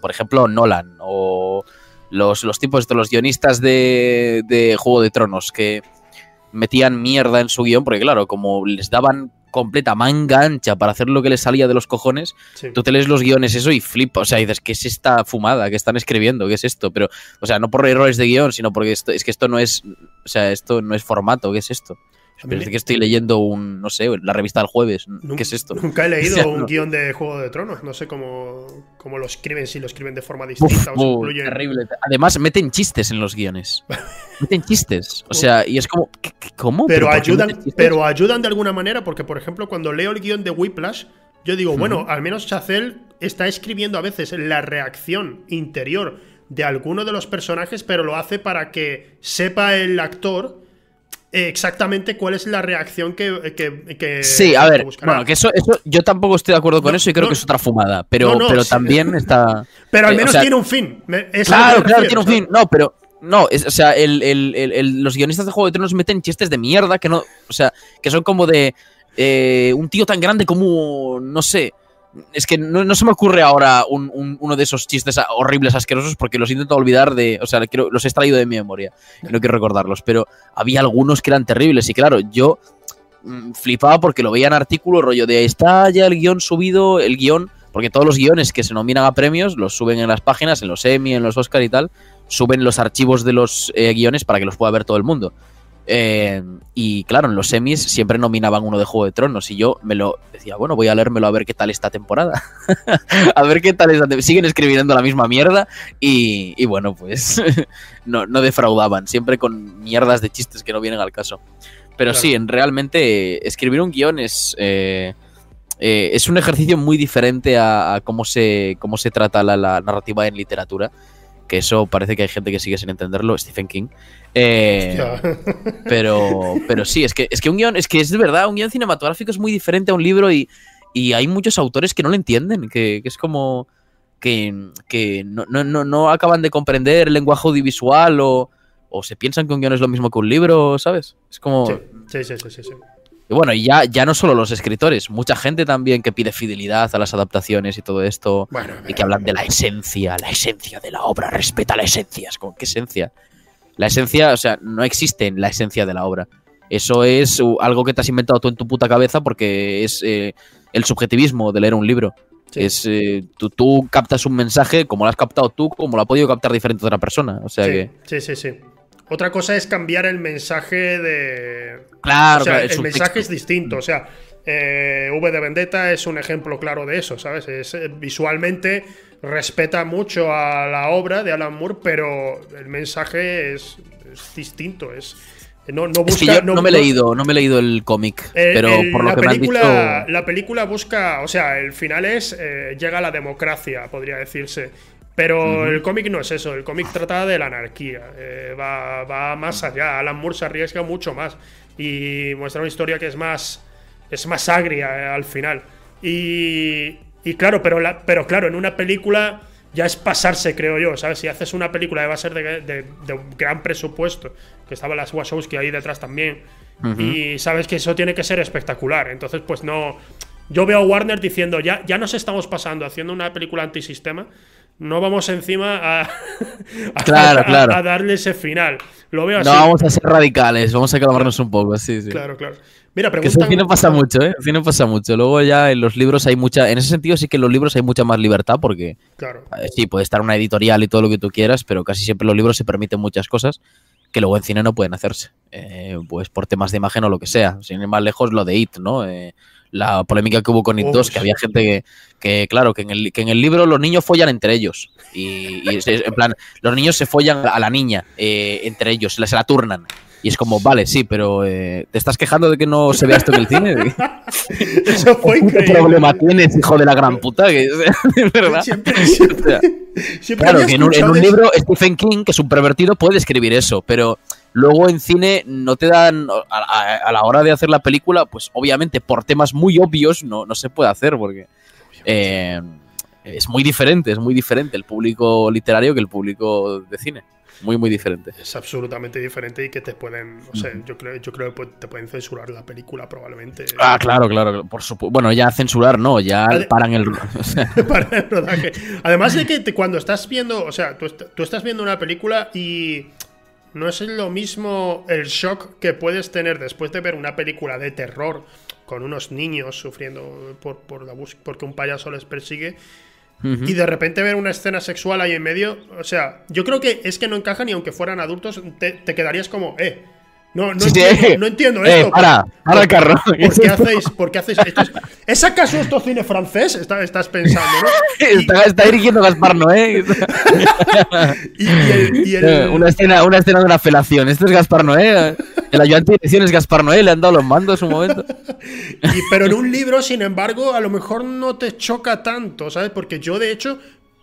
por ejemplo, Nolan o los, los tipos de los guionistas de, de Juego de Tronos que metían mierda en su guion, porque claro, como les daban completa manga ancha para hacer lo que les salía de los cojones, tú te lees los guiones eso y flipas, o sea, dices, ¿qué es esta fumada que están escribiendo? ¿Qué es esto? Pero, o sea, no por errores de guion, sino porque esto, es que esto no es, o sea, esto no es formato, ¿qué es esto? Parece que estoy leyendo un, no sé, la revista del jueves. ¿Qué es esto? Nunca he leído un guion de Juego de Tronos. No sé cómo, cómo lo escriben, si lo escriben de forma distinta o Terrible. Además, meten chistes en los guiones. meten chistes. O sea, y es como, ¿cómo? Pero, ayudan, pero ayudan de alguna manera porque, por ejemplo, cuando leo el guion de Whiplash, yo digo, bueno, al menos Chacel está escribiendo a veces la reacción interior de alguno de los personajes, pero lo hace para que sepa el actor exactamente cuál es la reacción que. sí, a ver, bueno, que eso, eso, yo tampoco estoy de acuerdo con eso y creo que es otra fumada, pero, pero también está. Pero al menos tiene un fin. claro, claro, tiene un fin. No, pero. No, o sea, los guionistas de Juego de Tronos meten chistes de mierda que no. O sea, que son como de. Eh, un tío tan grande como. No sé. Es que no, se me ocurre ahora uno de esos chistes horribles, asquerosos, porque los intento olvidar de. O sea, los he extraído de mi memoria no quiero recordarlos. Pero había algunos que eran terribles. Y claro, yo mm, flipaba porque lo veía en artículo, rollo de está ya el guion subido, el guion. Porque todos los guiones que se nominan a premios los suben en las páginas, en los Emmy, en los Oscar y tal. Suben los archivos de los eh, guiones para que los pueda ver todo el mundo. Eh, y claro, en los semis siempre nominaban uno de Juego de Tronos y yo me lo decía, bueno, voy a leérmelo a ver qué tal esta temporada. a ver qué tal esta Siguen escribiendo la misma mierda y, bueno, pues no, defraudaban, siempre con mierdas de chistes que no vienen al caso. Pero sí, en, realmente escribir un guion es... Eh, eh, es un ejercicio muy diferente a, cómo, se, cómo se trata la narrativa en literatura que eso parece que hay gente que sigue sin entenderlo, Stephen King. Eh, pero, pero sí, es que, es que un guion, es que es de verdad, un guion cinematográfico es muy diferente a un libro y, hay muchos autores que no lo entienden, que, es como que, no, acaban de comprender el lenguaje audiovisual o, o, se piensan que un guion es lo mismo que un libro, ¿sabes? Es como... sí, sí, sí. sí. Y bueno, y ya, ya no solo los escritores, mucha gente también que pide fidelidad a las adaptaciones y todo esto. y que hablan de la esencia, la esencia de la obra, respeta la esencia. Es como, ¿qué esencia? La esencia, o sea, no existe en la esencia de la obra. Eso es algo que te has inventado tú en tu puta cabeza porque es eh, el subjetivismo de leer un libro. Es, eh, tú, tú, captas un mensaje como lo has captado tú, como lo ha podido captar diferente de otra persona. O sea que. Sí, sí, sí. Otra cosa es cambiar el mensaje de. Claro, o sea, el, mensaje es distinto. O sea, eh, V de Vendetta es un ejemplo claro de eso, ¿sabes? Es, eh, visualmente respeta mucho a la obra de Alan Moore, pero el mensaje es, distinto. Es. No, no, busca, no, me he leído, no me he leído el cómic, pero por lo que película, me han dicho... La película busca, o sea, el final es eh, llega a la democracia, podría decirse. Pero el cómic no es eso, el cómic trata de la anarquía, eh, va, más allá, Alan Moore se arriesga mucho más y muestra una historia que es más, es más agria eh, al final. Y, Y claro, pero, la, pero claro, en una película ya es pasarse, creo yo, ¿sabes? Si haces una película que va a ser de, un gran presupuesto, que estaba las Wachowski ahí detrás también, y sabes que eso tiene que ser espectacular. Entonces, pues no. Yo veo a Warner diciendo, ya, ya nos estamos pasando haciendo una película antisistema, no vamos encima a, claro, claro. a darle ese final. Lo veo así. No vamos a ser radicales, vamos a calmarnos un poco, sí, sí. Claro, claro. Mira, preguntan... Que eso no pasa mucho, ¿eh? no pasa mucho. Luego ya en los libros hay mucha... En ese sentido sí que en los libros hay mucha más libertad porque... Claro. Eh, sí, puede estar una editorial y todo lo que tú quieras, pero casi siempre en los libros se permiten muchas cosas que luego en cine no pueden hacerse. Eh, pues por temas de imagen o lo que sea. Sin ir más lejos, lo de It, ¿no? Eh, la polémica que hubo con It 2, que había gente que, claro, que en, el, que en el libro los niños follan entre ellos. Y, en plan, los niños se follan a la niña eh, entre ellos, se la turnan. Y es como, vale, sí, pero ¿te estás quejando de que no se vea esto en el cine? Eso fue increíble. ¿Qué problema tienes, hijo de la gran puta? Que, ¿verdad? Siempre, siempre, claro, que en un, libro Stephen King, que es un pervertido, puede escribir eso, pero luego en cine no te dan, a, la hora de hacer la película, pues obviamente por temas muy obvios no, no se puede hacer, porque eh, es muy diferente, es muy diferente el público literario que el público de cine muy, muy diferente. Es absolutamente diferente y que te pueden, o sea, yo creo, yo creo que te pueden censurar la película probablemente. Ah, claro, claro, por supuesto. Bueno, ya censurar no, ya paran el, rodaje. Además de que cuando estás viendo, o sea, tú, tú estás viendo una película y no es lo mismo el shock que puedes tener después de ver una película de terror con unos niños sufriendo por, por la porque un payaso les persigue y de repente ver una escena sexual ahí en medio, o sea, yo creo que es que no encaja ni aunque fueran adultos, te, te quedarías como, eh, no, no, entiendo, no entiendo eh, esto. para, para el carro. ¿Por qué hacéis, por qué hacéis esto? ¿Es acaso esto cine francés? estás pensando, ¿no? está, está, dirigiendo Gaspar Noé. y, y, el, eh, una, escena, una escena de una felación. Esto es Gaspar Noé. El ayudante de dirección es Gaspar Noé. Le han dado los mandos un momento. pero en un libro, sin embargo, a lo mejor no te choca tanto, ¿sabes? Porque yo, de hecho,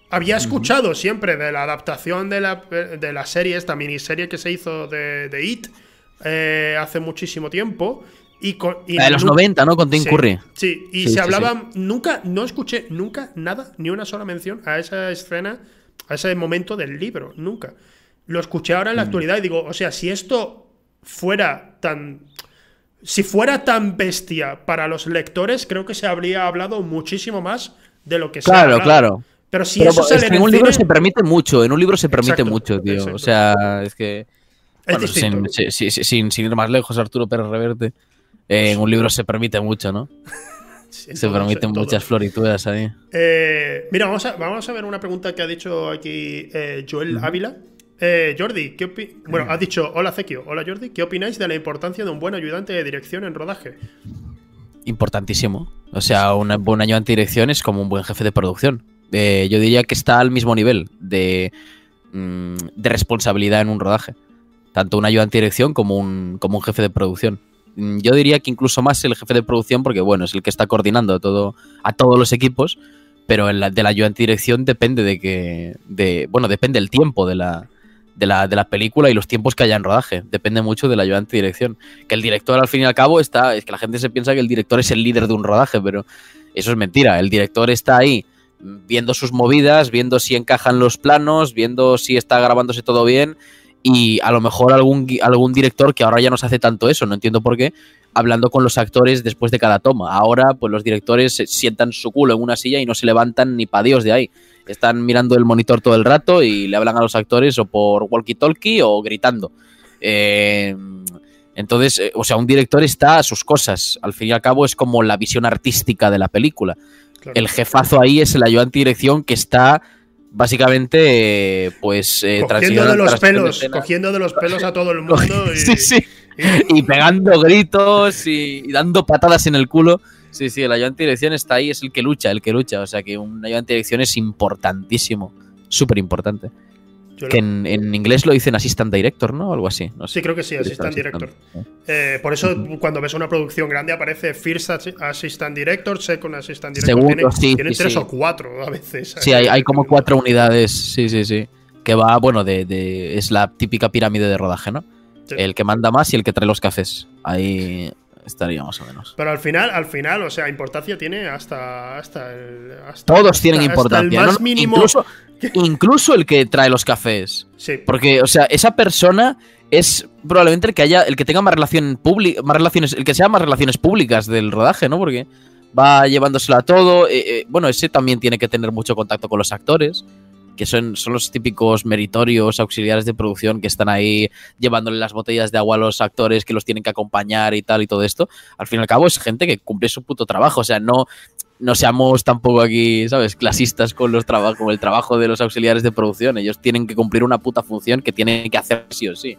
había escuchado siempre de la adaptación de la, de la serie, esta miniserie que se hizo de, de It eh, hace muchísimo tiempo. Y, con, de los 90, ¿no? Con Tim Curry. Sí, y se hablaba. Nunca, no escuché nunca nada, ni una sola mención a esa escena, a ese momento del libro. Nunca. Lo escuché ahora en la mm. actualidad y digo, o sea, si esto fuera tan. Si fuera tan bestia para los lectores, creo que se habría hablado muchísimo más de lo que se Claro, claro. Pero si eso sale en, un libro se permite mucho, en un libro se permite mucho, tío. O sea, es que sin, ir más lejos, Arturo Pérez Reverte, en un libro se permite mucho, ¿no? se permiten muchas florituras ahí. Eh, mira, vamos a, vamos a ver una pregunta que ha dicho aquí eh, Joel Ávila. Eh, Jordi, ¿qué bueno, ha dicho, hola Zequio, hola Jordi, ¿qué opináis de la importancia de un buen ayudante de dirección en rodaje? Importantísimo. O sea, un buen ayudante de dirección es como un buen jefe de producción. yo diría que está al mismo nivel de, mm, de responsabilidad en un rodaje tanto un ayudante dirección como un, como un jefe de producción. Mm, yo diría que incluso más el jefe de producción, porque bueno, es el que está coordinando todo, a todos los equipos, pero el, de la ayudante dirección depende de que. De, bueno, depende el tiempo de la, de la, de la película y los tiempos que haya en rodaje. Depende mucho del ayudante dirección. Que el director, al fin y al cabo, está. Es que la gente se piensa que el director es el líder de un rodaje, pero eso es mentira. El director está ahí viendo sus movidas, viendo si encajan los planos, viendo si está grabándose todo bien y a lo mejor algún, algún director que ahora ya no se hace tanto eso, no entiendo por qué, hablando con los actores después de cada toma. Ahora, pues los directores se sientan su culo en una silla y no se levantan ni pa' Dios de ahí. Están mirando el monitor todo el rato y le hablan a los actores o por walkie-talkie o gritando. Eh, entonces, eh, o sea, un director está a sus cosas. Al fin y al cabo es como la visión artística de la película. El jefazo ahí es el ayudante de dirección que está básicamente, pues. Eh, cogiendo de los pelos, cogiendo de los pelos a todo el mundo. Y, pegando gritos y, dando patadas en el culo. Sí, sí, el ayudante de dirección está ahí, es el que lucha, el que lucha. O sea que un ayudante de dirección es importantísimo, súper importante que en, inglés lo dicen assistant director, ¿no? Algo así. sí, creo que sí, assistant director. Eh, por eso cuando ves una producción grande aparece first assistant director, second assistant director. Segundo, sí, tienen tres o cuatro a veces. Sí, hay, como cuatro unidades, sí, sí, sí. Que va, bueno, de, es la típica pirámide de rodaje, ¿no? El que manda más y el que trae los cafés. Ahí estaría más o menos. Pero al final, al final, o sea, importancia tiene hasta, hasta, el, Todos tienen importancia. el más mínimo... incluso, el que trae los cafés. Sí. Porque, o sea, esa persona es probablemente el que haya, el que tenga más relación pública, más relaciones, el que sea más relaciones públicas del rodaje, ¿no? Porque va llevándosela a todo. Eh, eh, bueno, ese también tiene que tener mucho contacto con los actores que son, son los típicos meritorios auxiliares de producción que están ahí llevándole las botellas de agua a los actores que los tienen que acompañar y tal y todo esto. Al fin y al cabo es gente que cumple su puto trabajo, o sea, no, no seamos tampoco aquí, ¿sabes?, clasistas con, los con el trabajo de los auxiliares de producción. Ellos tienen que cumplir una puta función que tienen que hacer sí o sí.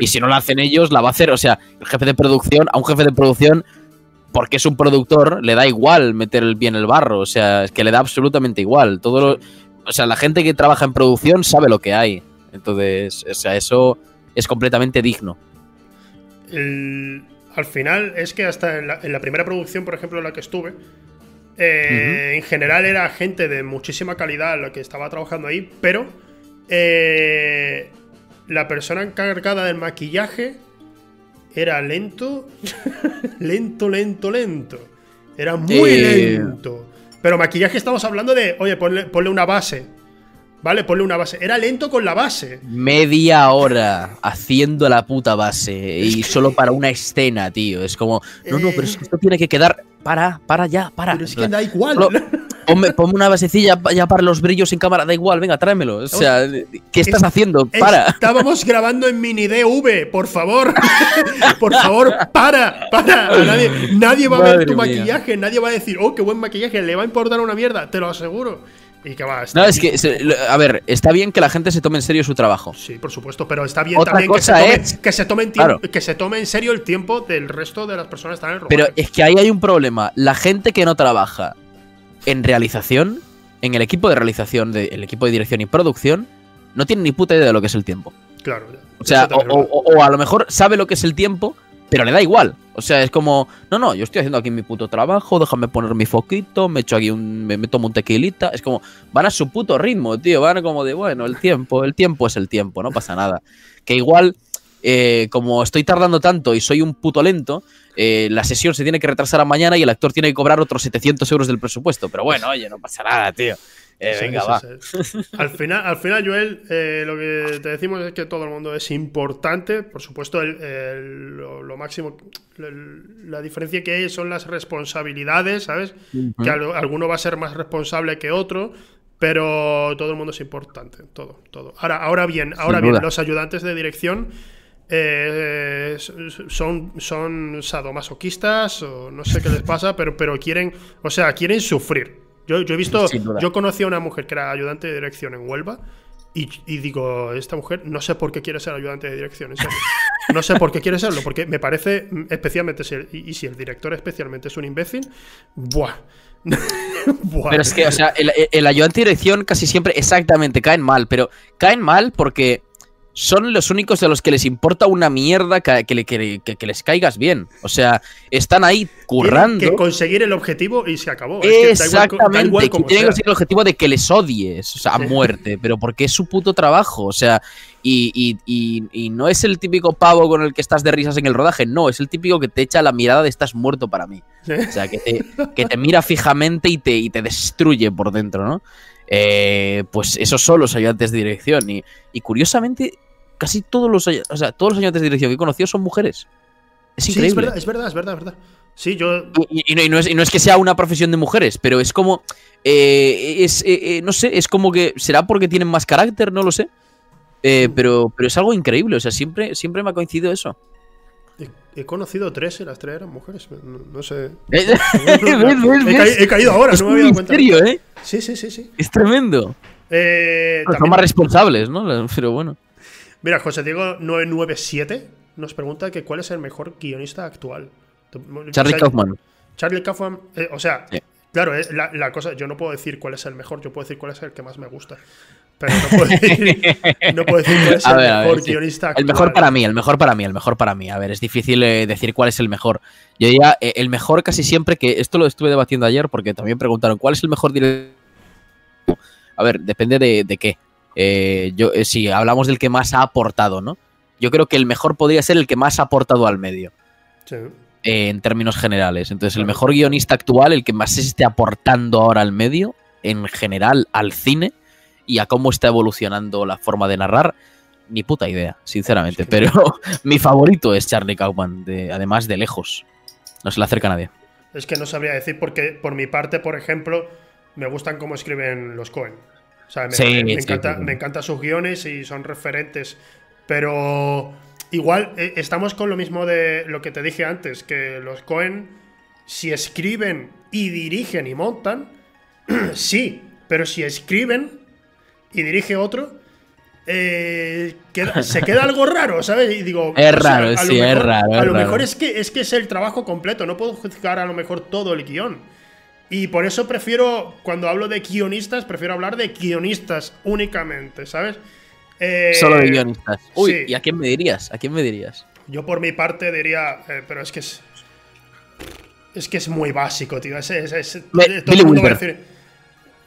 Y si no la hacen ellos, la va a hacer. O sea, el jefe de producción, a un jefe de producción, porque es un productor, le da igual meter el bien el barro. O sea, es que le da absolutamente igual. Todo lo, o sea, la gente que trabaja en producción sabe lo que hay. Entonces, o sea, eso es completamente digno. al final es que hasta en la, primera producción, por ejemplo, en la que estuve, eh, en general era gente de muchísima calidad la que estaba trabajando ahí, pero eh, la persona encargada del maquillaje era lento, lento, lento, lento. Era muy eh, lento. Pero maquillaje estamos hablando de, oye, ponle, una base. ¿Vale? Ponle una base. Era lento con la base. Media hora haciendo la puta base. y solo para una escena, tío. Es como, no, no, pero eh. esto tiene que quedar. Para, para ya, para. Pero es que da igual. Ponme, una basecilla ya para los brillos en cámara, da igual, venga, tráemelo. O sea, ¿qué estás haciendo? Para. Estábamos grabando en mini DV, por favor. por favor, para, para. Nadie, va a ver tu maquillaje, nadie va a decir, oh, qué buen maquillaje, le va a importar una mierda, te lo aseguro. Y que va, no, es que, a ver, está bien que la gente se tome en serio su trabajo. Sí, por supuesto, pero está bien también que se, tome, que, se tome que se tome en serio el tiempo del resto de las personas que están en el. Pero es que ahí hay un problema. La gente que no trabaja en realización, en el equipo de realización, el equipo de dirección y producción, no tiene ni puta idea de lo que es el tiempo. Claro. O sea, o, a lo mejor sabe lo que es el tiempo, pero le da igual. O sea, es como, no, no, yo estoy haciendo aquí mi puto trabajo, déjame poner mi foquito, me echo aquí un, me, tomo un tequilita. Es como, van a su puto ritmo, tío. Van como de, bueno, el tiempo, el tiempo es el tiempo, no pasa nada. Que igual, eh, como estoy tardando tanto y soy un puto lento, eh, la sesión se tiene que retrasar a mañana y el actor tiene que cobrar otros 700 euros del presupuesto. Pero bueno, oye, no pasa nada, tío. Eh, venga, va. Al final, al final, Joel, eh, lo que te decimos es que todo el mundo es importante. Por supuesto, lo, máximo, la diferencia que hay son las responsabilidades, ¿sabes? Que alguno va a ser más responsable que otro. Pero todo el mundo es importante, todo, todo. Ahora, ahora bien, ahora bien, los ayudantes de dirección eh, son, son sadomasoquistas o no sé qué les pasa, pero, pero quieren, o sea, quieren sufrir. Yo, he visto, yo conocí a una mujer que era ayudante de dirección en Huelva y, digo, esta mujer no sé por qué quiere ser ayudante de dirección, No sé por qué quiere serlo, porque me parece especialmente, y, si el director especialmente es un imbécil, ¡buah! Pero es que, o sea, el, el ayudante de dirección casi siempre exactamente caen mal, pero caen mal porque son los únicos de los que les importa una mierda que, que, les caigas bien. O sea, están ahí currando. Tienen que conseguir el objetivo y se acabó. Exactamente. tienen que conseguir el objetivo de que les odies, o sea, a muerte, pero porque es su puto trabajo. O sea, y, no es el típico pavo con el que estás de risas en el rodaje, no, es el típico que te echa la mirada de estás muerto para mí. O sea, que te, que te mira fijamente y te, y te destruye por dentro, ¿no? Eh, pues esos son los ayudantes de dirección. Y, y curiosamente, casi todos los, o sea, todos los ayudantes de dirección que he conocido son mujeres. Es increíble. es verdad, es verdad, es verdad, es verdad. Sí, yo. Y, no, es, que sea una profesión de mujeres, pero es como. Eh, es, eh, eh, no sé, es como que. ¿Será porque tienen más carácter? No lo sé. pero, pero es algo increíble, o sea, siempre, siempre me ha coincidido eso. He, conocido tres y las tres eran mujeres. No, sé. he, caído ahora, no me había dado cuenta. serio, ¿eh? Sí, sí, sí, sí. Es tremendo. Son más responsables, ¿no? Pero bueno. Mira, José Diego 997 nos pregunta que cuál es el mejor guionista actual. Charlie Kaufman. Charlie Kaufman, eh, o sea, claro, eh, la, cosa, yo no puedo decir cuál es el mejor, yo puedo decir cuál es el que más me gusta. Pero no puedo decir, cuál es el mejor guionista actual. El mejor para mí, el mejor para mí, el mejor para mí. A ver, es difícil eh, decir cuál es el mejor. Yo diría, el mejor casi siempre, que esto lo estuve debatiendo ayer porque también preguntaron cuál es el mejor director. A ver, depende de qué. Eh, yo, eh, si hablamos del que más ha aportado, ¿no? Yo creo que el mejor podría ser el que más ha aportado al medio. eh, en términos generales. Entonces, el mejor guionista actual, el que más se esté aportando ahora al medio, en general al cine y a cómo está evolucionando la forma de narrar, ni puta idea, sinceramente. Pero mi favorito es Charlie Kaufman, de, además de lejos. No se le acerca a nadie. Es que no sabría decir porque, por mi parte, por ejemplo, me gustan cómo escriben los Cohen. O sea, me, encanta, sus guiones y son referentes. Pero igual eh, estamos con lo mismo de lo que te dije antes, que los Cohen, si escriben y dirigen y montan, sí, pero si escriben y dirige otro, eh, se queda algo raro, ¿sabes? Y digo, es raro, sí, es raro. a lo mejor es que, es que es el trabajo completo, no puedo juzgar a lo mejor todo el guion. Y por eso prefiero, cuando hablo de guionistas, prefiero hablar de guionistas únicamente, ¿sabes? Eh, Solo de guionistas. Uy, ¿y a quién me dirías? ¿A quién me dirías? Yo por mi parte diría, eh, pero es que es. Es que es muy básico, tío. Es, es, Billy Wilder.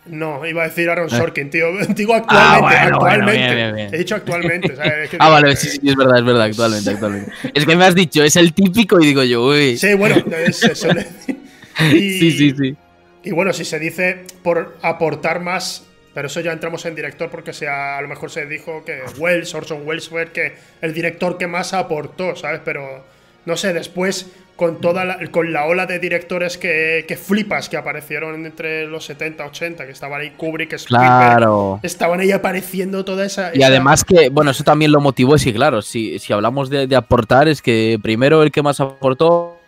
No, iba a decir Aaron eh. Sorkin, tío. Digo actualmente, ah, actualmente. He dicho actualmente. ah, vale, sí, sí, es verdad, es verdad, actualmente, actualmente. es que me has dicho, es el típico y digo yo, uy. Sí, bueno, es eso. y, sí, sí, sí. Y bueno, si se dice por aportar más, pero eso ya entramos en director porque sea, a lo mejor se dijo que Wells, Orson Welles fue que el director que más aportó, ¿sabes? Pero no sé, después con toda la, con la ola de directores que, que, flipas que aparecieron entre los 70, 80, que estaban ahí Kubrick, Spielberg, claro. estaban ahí apareciendo toda esa... Y además que, bueno, eso también lo motivó, sí, claro, si, si hablamos de, aportar, es que primero el que más aportó,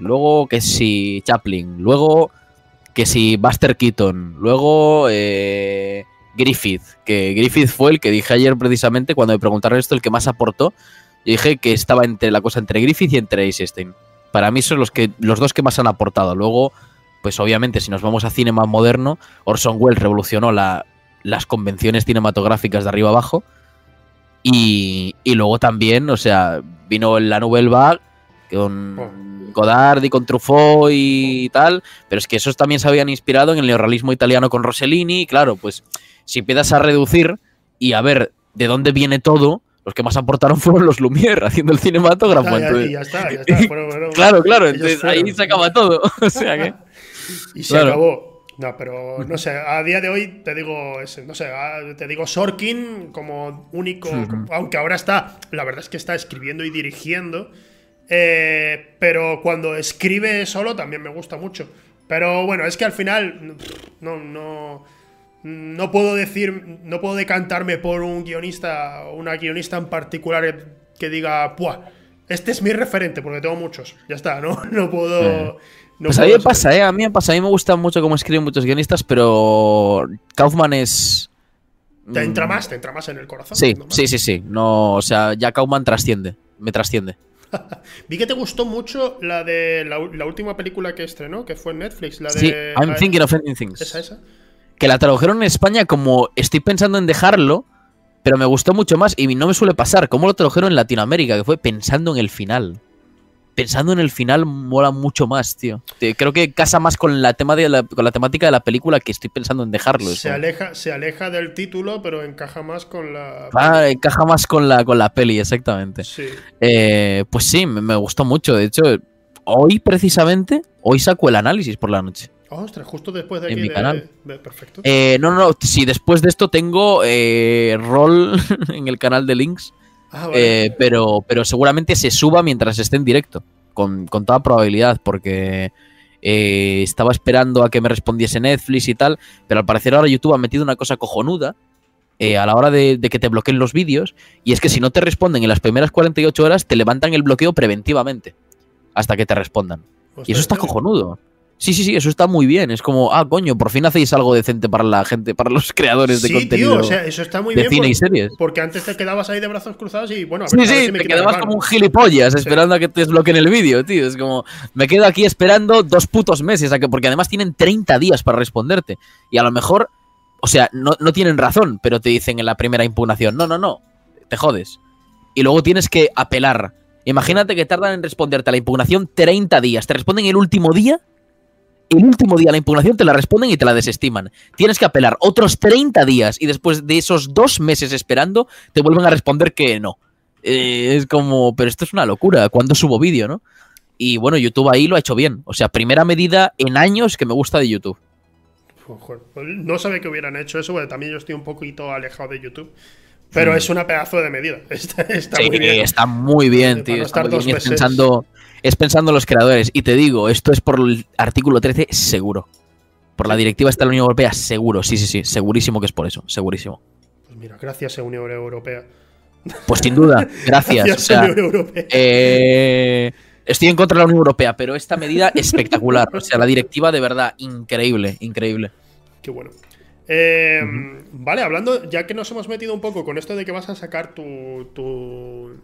luego que si Chaplin, luego que si Buster Keaton, luego eh, Griffith, que Griffith fue el que dije ayer precisamente cuando me preguntaron esto, el que más aportó, yo dije que estaba entre la cosa entre Griffith y entre Eisenstein. Para mí son los, que, los dos que más han aportado. Luego, pues obviamente, si nos vamos a cine más moderno, Orson Welles revolucionó las convenciones cinematográficas de arriba abajo. Y, luego también, o sea, vino la Nouvelle Vague con oh. Godard y con Truffaut y tal. Pero es que esos también se habían inspirado en el neorrealismo italiano con Rossellini. Y claro, pues si empiezas a reducir y a ver de dónde viene todo, los que más aportaron fueron los Lumière haciendo el cinematógrafo. ya, está, ya está. claro, claro, entonces ahí se acaba todo. o sea que. Y se acabó. No, pero no sé, a día de hoy te digo, no sé, te digo Sorkin como único, aunque ahora está, la verdad es que está escribiendo y dirigiendo, eh, pero cuando escribe solo también me gusta mucho. Pero bueno, es que al final no, no, no puedo decir, no puedo decantarme por un guionista, una guionista en particular que diga, ¡puah! Este es mi referente, porque tengo muchos. Ya está, ¿no? No puedo. pues a mí me pasa, ¿eh? A mí me pasa. A mí me gusta mucho cómo escriben muchos guionistas, pero Kaufman es. Te entra más, te entra más en el corazón. Sí, sí, sí, sí. No, o sea, ya Kaufman trasciende. Me trasciende. Vi que te gustó mucho la de la, última película que estrenó, que fue en Netflix. La de, sí, I'm thinking of ending things. Esa, esa que la tradujeron en España como estoy pensando en dejarlo, pero me gustó mucho más y no me suele pasar. Como lo tradujeron en Latinoamérica, que fue pensando en el final. Pensando en el final mola mucho más, tío. Creo que casa más con la, tema de la, con la temática de la película que estoy pensando en dejarlo. Se aleja, se aleja del título, pero encaja más con la. Ah, encaja más con la, con la peli, exactamente. Sí. Eh, pues sí, me gustó mucho. De hecho, hoy precisamente, hoy saco el análisis por la noche. Ostras, justo después de aquí. En mi canal. perfecto. Eh, no, no, no. Si después de esto tengo eh, rol en el canal de Links. Ah, eh, pero, pero seguramente se suba mientras esté en directo. Con, toda probabilidad. Porque estaba esperando a que me respondiese Netflix y tal. Pero al parecer ahora YouTube ha metido una cosa cojonuda. a la hora de, de, que te bloqueen los vídeos. Y es que si no te responden en las primeras 48 horas, te levantan el bloqueo preventivamente. Hasta que te respondan. y eso está cojonudo. Sí, sí, sí, eso está muy bien. Es como, ah, coño, por fin hacéis algo decente para la gente, para los creadores de contenido. Tío, o sea, eso está muy de bien. Cine y series. Porque antes te quedabas ahí de brazos cruzados y bueno, a ver, Sí, sí, te quedabas como un gilipollas esperando a que te desbloqueen el vídeo, tío. Es como, me quedo aquí esperando dos putos meses, porque además tienen 30 días para responderte. Y a lo mejor, o sea, no, no tienen razón, pero te dicen en la primera impugnación, no, no, no, te jodes. Y luego tienes que apelar. Imagínate que tardan en responderte a la impugnación 30 días. Te responden el último día el último día la impugnación te la responden y te la desestiman. Tienes que apelar otros 30 días y después de esos dos meses esperando te vuelven a responder que no. Eh, es como, pero esto es una locura. ¿Cuándo subo vídeo, no? Y bueno, YouTube ahí lo ha hecho bien. O sea, primera medida en años que me gusta de YouTube. Pues no sabía que hubieran hecho eso, porque también yo estoy un poquito alejado de YouTube. Pero mm. es una pedazo de medida. Está, muy bien. Está muy bien, tío. es, pensando, es pensando en los creadores. Y te digo, esto es por el artículo 13, seguro. Por la directiva está la Unión Europea, seguro. Sí, sí, sí. Segurísimo que es por eso. Segurísimo. Pues mira, gracias a Unión Europea. Pues sin duda, gracias. Unión Europea. Eh, estoy en contra de la Unión Europea, pero esta medida espectacular. O sea, la directiva de verdad, increíble, increíble. Qué bueno. Eh, vale, hablando, ya que nos hemos metido un poco con esto de que vas a sacar tu, un,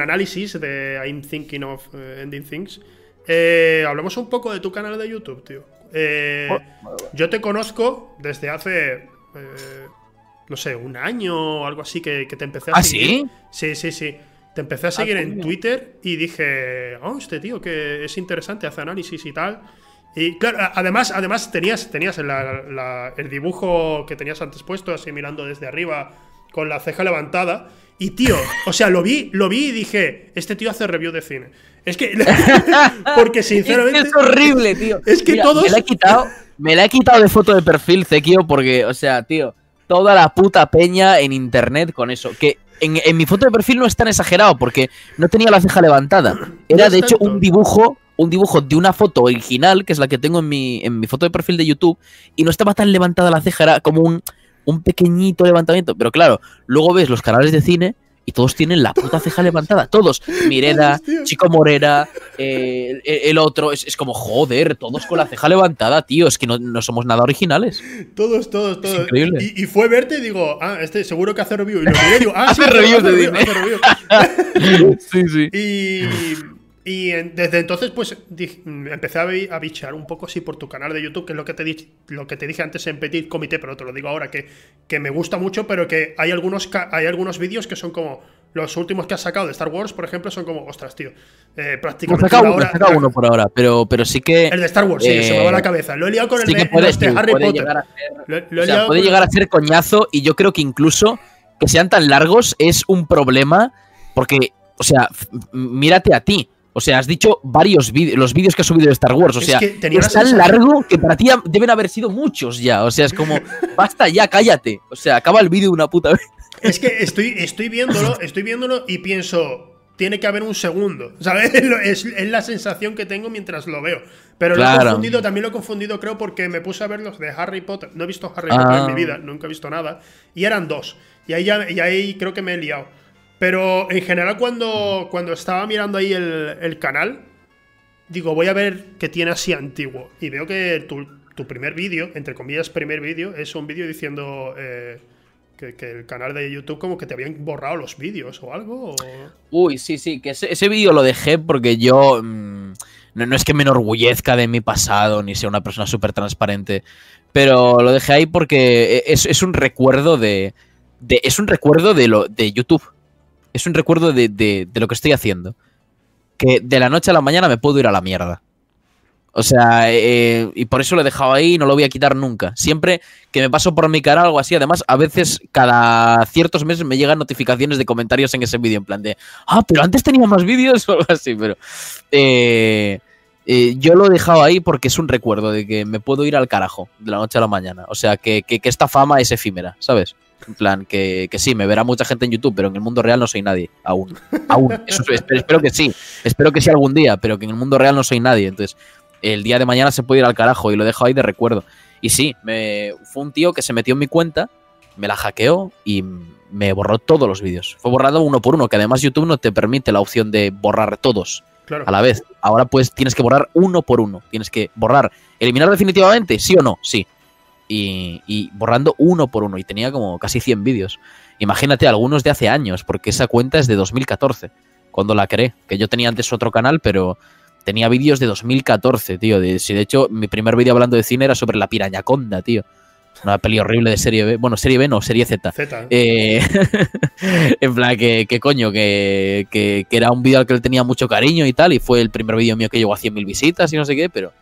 análisis de I'm thinking of eh, ending things, eh, hablemos un poco de tu canal de YouTube, tío. Oh, yo te conozco desde hace, no sé, un año o algo así que, te empecé a ¿Ah, seguir. sí? Sí, sí, sí. Te empecé a ah, seguir en Twitter y dije, oh, este tío que es interesante, hace análisis y tal. Y claro, además, además tenías, tenías el dibujo que tenías antes puesto, así mirando desde arriba, con la ceja levantada. Y tío, o sea, lo vi, lo vi y dije, este tío hace review de cine. Es que. porque sinceramente. Es, horrible, tío. Es que todos. Me la he quitado. Me la he quitado de foto de perfil, Zekio, porque, o sea, tío, toda la puta peña en internet con eso. Que en, en, mi foto de perfil no es tan exagerado, porque no tenía la ceja levantada. Era, de hecho, un dibujo un dibujo de una foto original, que es la que tengo en mi, en mi foto de perfil de YouTube, y no estaba tan levantada la ceja, era como un, un pequeñito levantamiento. Pero claro, luego ves los canales de cine y todos tienen la puta ceja levantada. Todos. Mireda, Chico Morera, eh, el, otro. Es, como, joder, todos con la ceja levantada, tío. Es que no, somos nada originales. Todos, todos, todos. increíble. Y, fue verte y digo, ah, este seguro que hace review. Y lo miré y digo, ah, sí, hace review, hace review. sí, sí. Y y desde entonces, pues empecé a, bichear un poco así por tu canal de YouTube, que es lo que te, lo que te dije antes en Petit Comité, pero te lo digo ahora, que, que me gusta mucho, pero que hay algunos, hay algunos vídeos que son como los últimos que has sacado de Star Wars, por ejemplo, son como, ostras, tío, eh, prácticamente. Uno, por ahora, pero, pero sí que. El de Star Wars, sí, se me va a la eh, cabeza. Lo he liado con el de, Harry Potter. puede llegar a ser coñazo, y yo creo que incluso que sean tan largos es un problema, porque, o sea, mírate a ti. O sea, has dicho varios vídeos, los vídeos que has subido de Star Wars. O sea, es tan largo que para ti deben haber sido muchos ya. O sea, es como, basta ya, cállate. O sea, acaba el vídeo de una puta vez. Es que estoy, estoy viéndolo, estoy viéndolo y pienso, tiene que haber un segundo. ¿Sabes? Es, la sensación que tengo mientras lo veo. Pero lo he confundido, también lo he confundido, creo, porque me puse a ver los de Harry Potter. No he visto Harry Potter en mi ah. vida, nunca he visto nada. Y eran dos. Y ahí, y ahí creo que me he liado. Pero en general, cuando, cuando estaba mirando ahí el, canal, digo, voy a ver qué tiene así antiguo. Y veo que tu, primer vídeo, entre comillas, primer vídeo, es un vídeo diciendo eh, que, el canal de YouTube como que te habían borrado los vídeos o algo. Uy, sí, sí, que ese, vídeo lo dejé porque yo. Mm, no, es que me enorgullezca de mi pasado ni sea una persona súper transparente. Pero lo dejé ahí porque es, es un recuerdo de, Es un recuerdo de, lo, de YouTube es un recuerdo de, lo que estoy haciendo. Que de la noche a la mañana me puedo ir a la mierda. O sea, eh, y por eso lo he dejado ahí y no lo voy a quitar nunca. Siempre que me paso por mi cara algo así, además, a veces cada ciertos meses me llegan notificaciones de comentarios en ese vídeo, en plan de, ah, pero antes tenía más vídeos o algo así, pero... Eh, eh, yo lo he dejado ahí porque es un recuerdo de que me puedo ir al carajo de la noche a la mañana. O sea, que esta fama es efímera, ¿sabes? En plan, que, sí, me verá mucha gente en YouTube, pero en el mundo real no soy nadie. Aún. Aún. espero, que sí. Espero que sí algún día, pero que en el mundo real no soy nadie. Entonces, el día de mañana se puede ir al carajo y lo dejo ahí de recuerdo. Y sí, me, fue un tío que se metió en mi cuenta, me la hackeó y me borró todos los vídeos. Fue borrado uno por uno, que además YouTube no te permite la opción de borrar todos a la vez. Ahora pues tienes que borrar uno por uno. Tienes que borrar, eliminar definitivamente, sí o no, sí y, borrando uno por uno. Y tenía como casi 100 vídeos. Imagínate algunos de hace años, porque esa cuenta es de 2014, cuando la creé. Que yo tenía antes otro canal, pero tenía vídeos de 2014, tío. De, si de hecho, mi primer vídeo hablando de cine era sobre la pirañaconda, tío. Una peli horrible de serie B. Bueno, serie B no, serie Z. Z. Eh, en plan, que, coño, que, que, era un vídeo al que le tenía mucho cariño y tal. Y fue el primer vídeo mío que llegó a 100.000 visitas y no sé qué, pero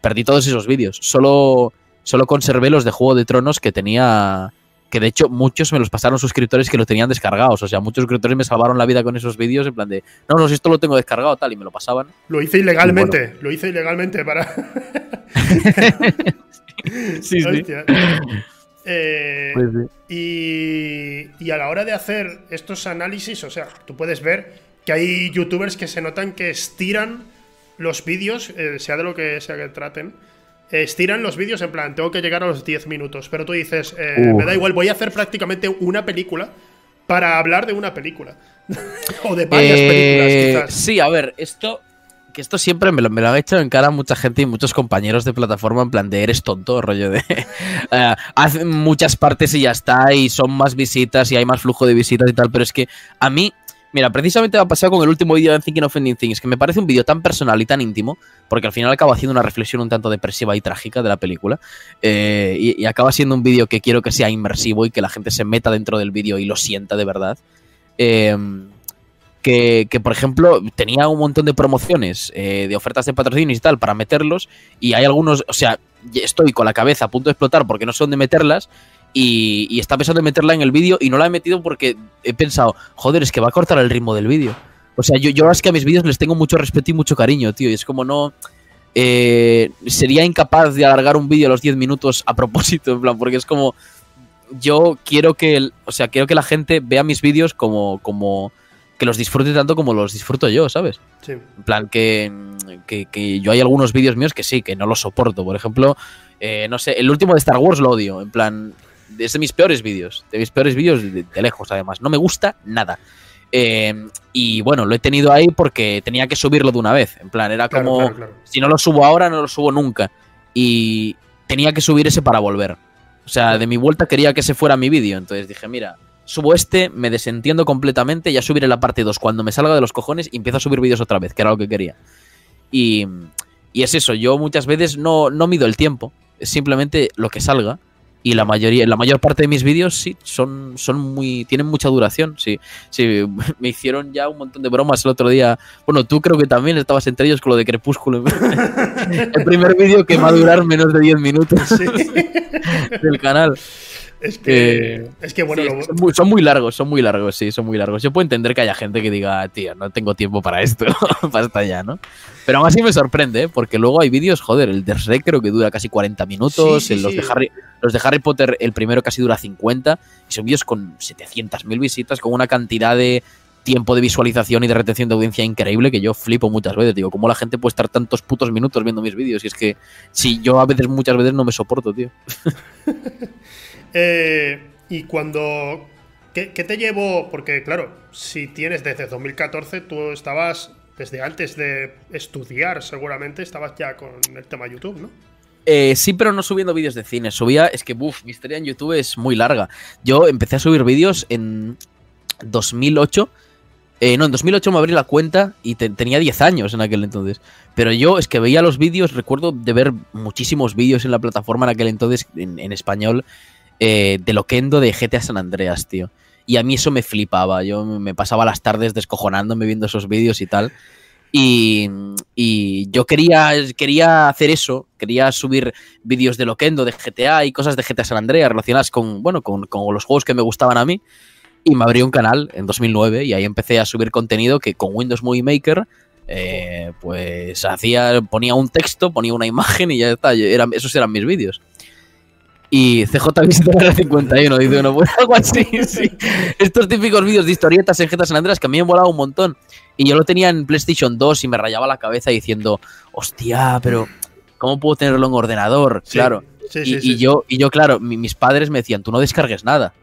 perdí todos esos vídeos. Solo solo conservé los de Juego de Tronos que tenía que de hecho muchos me los pasaron suscriptores que lo tenían descargados. O sea, muchos suscriptores me salvaron la vida con esos vídeos en plan de, no, no, si esto lo tengo descargado tal, y me lo pasaban. Lo hice ilegalmente, lo hice ilegalmente para... sí, eh, pues sí. Y, y a la hora de hacer estos análisis, o sea, tú puedes ver que hay youtubers que se notan que estiran los vídeos, eh, sea de lo que sea que traten, estiran los vídeos en plan, tengo que llegar a los 10 minutos, pero tú dices, eh, me da igual, voy a hacer prácticamente una película para hablar de una película. o de varias películas, eh, quizás. Sí, a ver, esto que esto siempre me lo, me lo han hecho en cara mucha gente y muchos compañeros de plataforma en plan de eres tonto, rollo de hacen muchas partes y ya está y son más visitas y hay más flujo de visitas y tal, pero es que a mí Mira, precisamente me ha pasado con el último vídeo de Thinking of Ending Things, que me parece un vídeo tan personal y tan íntimo, porque al final acaba haciendo una reflexión un tanto depresiva y trágica de la película, eh, y, acaba siendo un vídeo que quiero que sea inmersivo y que la gente se meta dentro del vídeo y lo sienta de verdad. Eh, que, por ejemplo, tenía un montón de promociones, eh, de ofertas de patrocinios y tal, para meterlos, y hay algunos, o sea, estoy con la cabeza a punto de explotar porque no sé dónde meterlas, y, y está pensando en meterla en el vídeo y no la he metido porque he pensado, joder, es que va a cortar el ritmo del vídeo. O sea, yo, yo es que a mis vídeos les tengo mucho respeto y mucho cariño, tío. Y es como no. Eh, sería incapaz de alargar un vídeo a los 10 minutos a propósito, en plan, porque es como. Yo quiero que. o sea, quiero que la gente vea mis vídeos como. como que los disfrute tanto como los disfruto yo, ¿sabes? Sí. En plan, que, que, yo hay algunos vídeos míos que sí, que no los soporto. Por ejemplo, eh, no sé, el último de Star Wars lo odio. En plan, es de mis peores vídeos, de mis peores vídeos de, lejos además, no me gusta nada. Eh, y bueno, lo he tenido ahí porque tenía que subirlo de una vez, en plan, era como, si no lo subo ahora, no lo subo nunca. Y tenía que subir ese para volver. O sea, de mi vuelta quería que ese fuera mi vídeo, entonces dije, mira, subo este, me desentiendo completamente, ya subiré la parte 2 cuando me salga de los cojones y empiezo a subir vídeos otra vez, que era lo que quería. Y, y es eso, yo muchas veces no, no mido el tiempo, es simplemente lo que salga. Y la mayoría, la mayor parte de mis vídeos sí son, son muy, tienen mucha duración. Sí, sí, me hicieron ya un montón de bromas el otro día. Bueno, tú creo que también estabas entre ellos con lo de Crepúsculo. el primer vídeo que va a durar menos de 10 minutos del canal. Es que, eh, es que bueno, son, muy, largos, son muy largos, sí, son muy largos. Yo puedo entender que haya gente que diga, tío, no tengo tiempo para esto, basta ya, ¿no? Pero aún así me sorprende, ¿eh? porque luego hay vídeos, joder, el de Shrek creo que dura casi 40 minutos, los, De Harry, los de Harry Potter, el primero casi dura 50, y son vídeos con 700.000 visitas, con una cantidad de tiempo de visualización y de retención de audiencia increíble que yo flipo muchas veces. Digo, ¿cómo la gente puede estar tantos putos minutos viendo mis vídeos? Y es que si yo a veces, muchas veces no me soporto, tío. Eh, y cuando... ¿qué, te llevó? Porque claro, si tienes desde 2014, tú estabas, desde antes de estudiar seguramente, estabas ya con el tema YouTube, ¿no? Eh, sí, pero no subiendo vídeos de cine. Subía, es que, uff, mi historia en YouTube es muy larga. Yo empecé a subir vídeos en 2008. Eh, no, en 2008 me abrí la cuenta y tenía 10 años en aquel entonces. Pero yo es que veía los vídeos, recuerdo de ver muchísimos vídeos en la plataforma en aquel entonces en español eh, de Loquendo de GTA San Andreas, tío. Y a mí eso me flipaba. Yo me pasaba las tardes descojonándome viendo esos vídeos y tal. Y, yo quería, quería hacer eso, quería subir vídeos de Loquendo, de GTA y cosas de GTA San Andreas relacionadas con, bueno, con, los juegos que me gustaban a mí. Y me abrí un canal en 2009 y ahí empecé a subir contenido que con Windows Movie Maker eh, pues hacía, ponía un texto, ponía una imagen y ya está. esos eran mis vídeos. Y CJ visita la 51, dice uno, pues algo así, sí. Estos típicos vídeos de historietas en GTA San Andreas que a mí me han volado un montón. Y yo lo tenía en PlayStation 2 y me rayaba la cabeza diciendo, hostia, pero ¿cómo puedo tenerlo en ordenador? claro. y, yo, y yo, claro, mis padres me decían, tú no descargues nada.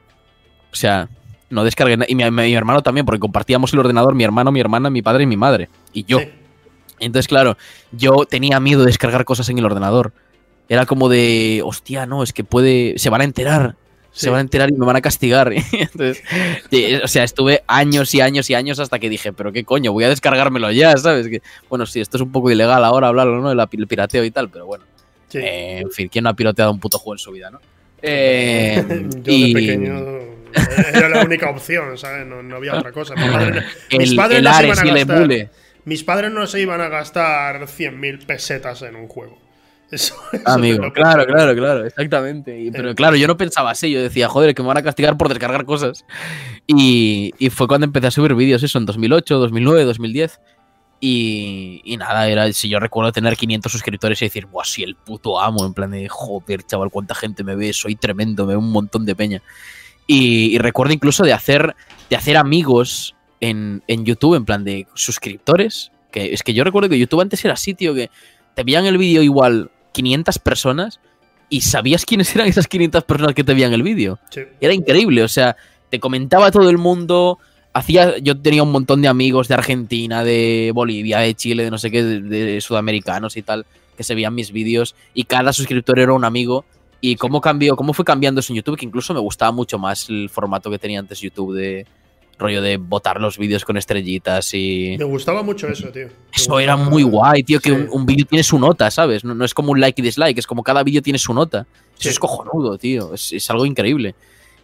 O sea, no descargues nada. Y mi, mi, hermano también, porque compartíamos el ordenador, mi hermano, mi hermana, mi padre y mi madre. Y yo. Entonces, claro, yo tenía miedo de descargar cosas en el ordenador era como de, hostia, no, es que puede, se van a enterar, se van a enterar y me van a castigar. Entonces, o sea, estuve años y años y años hasta que dije, pero qué coño, voy a descargármelo ya, ¿sabes? Que, bueno, sí, esto es un poco ilegal ahora hablarlo, ¿no? El pirateo y tal, pero bueno. Eh, en fin, ¿quién no ha pirateado un puto juego en su vida, no? Eh, Yo de pequeño era la única opción, ¿sabes? No, había otra cosa. mis padres no se iban a gastar, mis padres no se iban a gastar 100.000 pesetas en un juego. Amigo, claro, claro, claro, exactamente. pero claro, yo no pensaba así, yo decía, joder, que me van a castigar por descargar cosas. Y, fue cuando empecé a subir vídeos, eso, en 2008, 2009, 2010. Y, y, nada, era, si yo recuerdo tener 500 suscriptores y decir, buah, sí, el puto amo, en plan de, joder, chaval, cuánta gente me ve, soy tremendo, me ve un montón de peña. Y, recuerdo incluso de hacer, de hacer amigos en, en, YouTube, en plan de suscriptores. Que es que yo recuerdo que YouTube antes era sitio que te veían el vídeo igual 500 personas y sabías quiénes eran esas 500 personas que te veían el vídeo. Era increíble, o sea, te comentaba todo el mundo. Hacía, yo tenía un montón de amigos de Argentina, de Bolivia, de Chile, de no sé qué, de, sudamericanos y tal, que se veían mis vídeos y cada suscriptor era un amigo. Y cómo cambió, cómo fue cambiando eso en YouTube, que incluso me gustaba mucho más el formato que tenía antes YouTube de, rollo de botar los vídeos con estrellitas y... Me gustaba mucho eso, tío. Eso era muy guay, tío, que un, vídeo tiene su nota, ¿sabes? No, es como un like y dislike, es como cada vídeo tiene su nota. Eso es cojonudo, tío, es, algo increíble.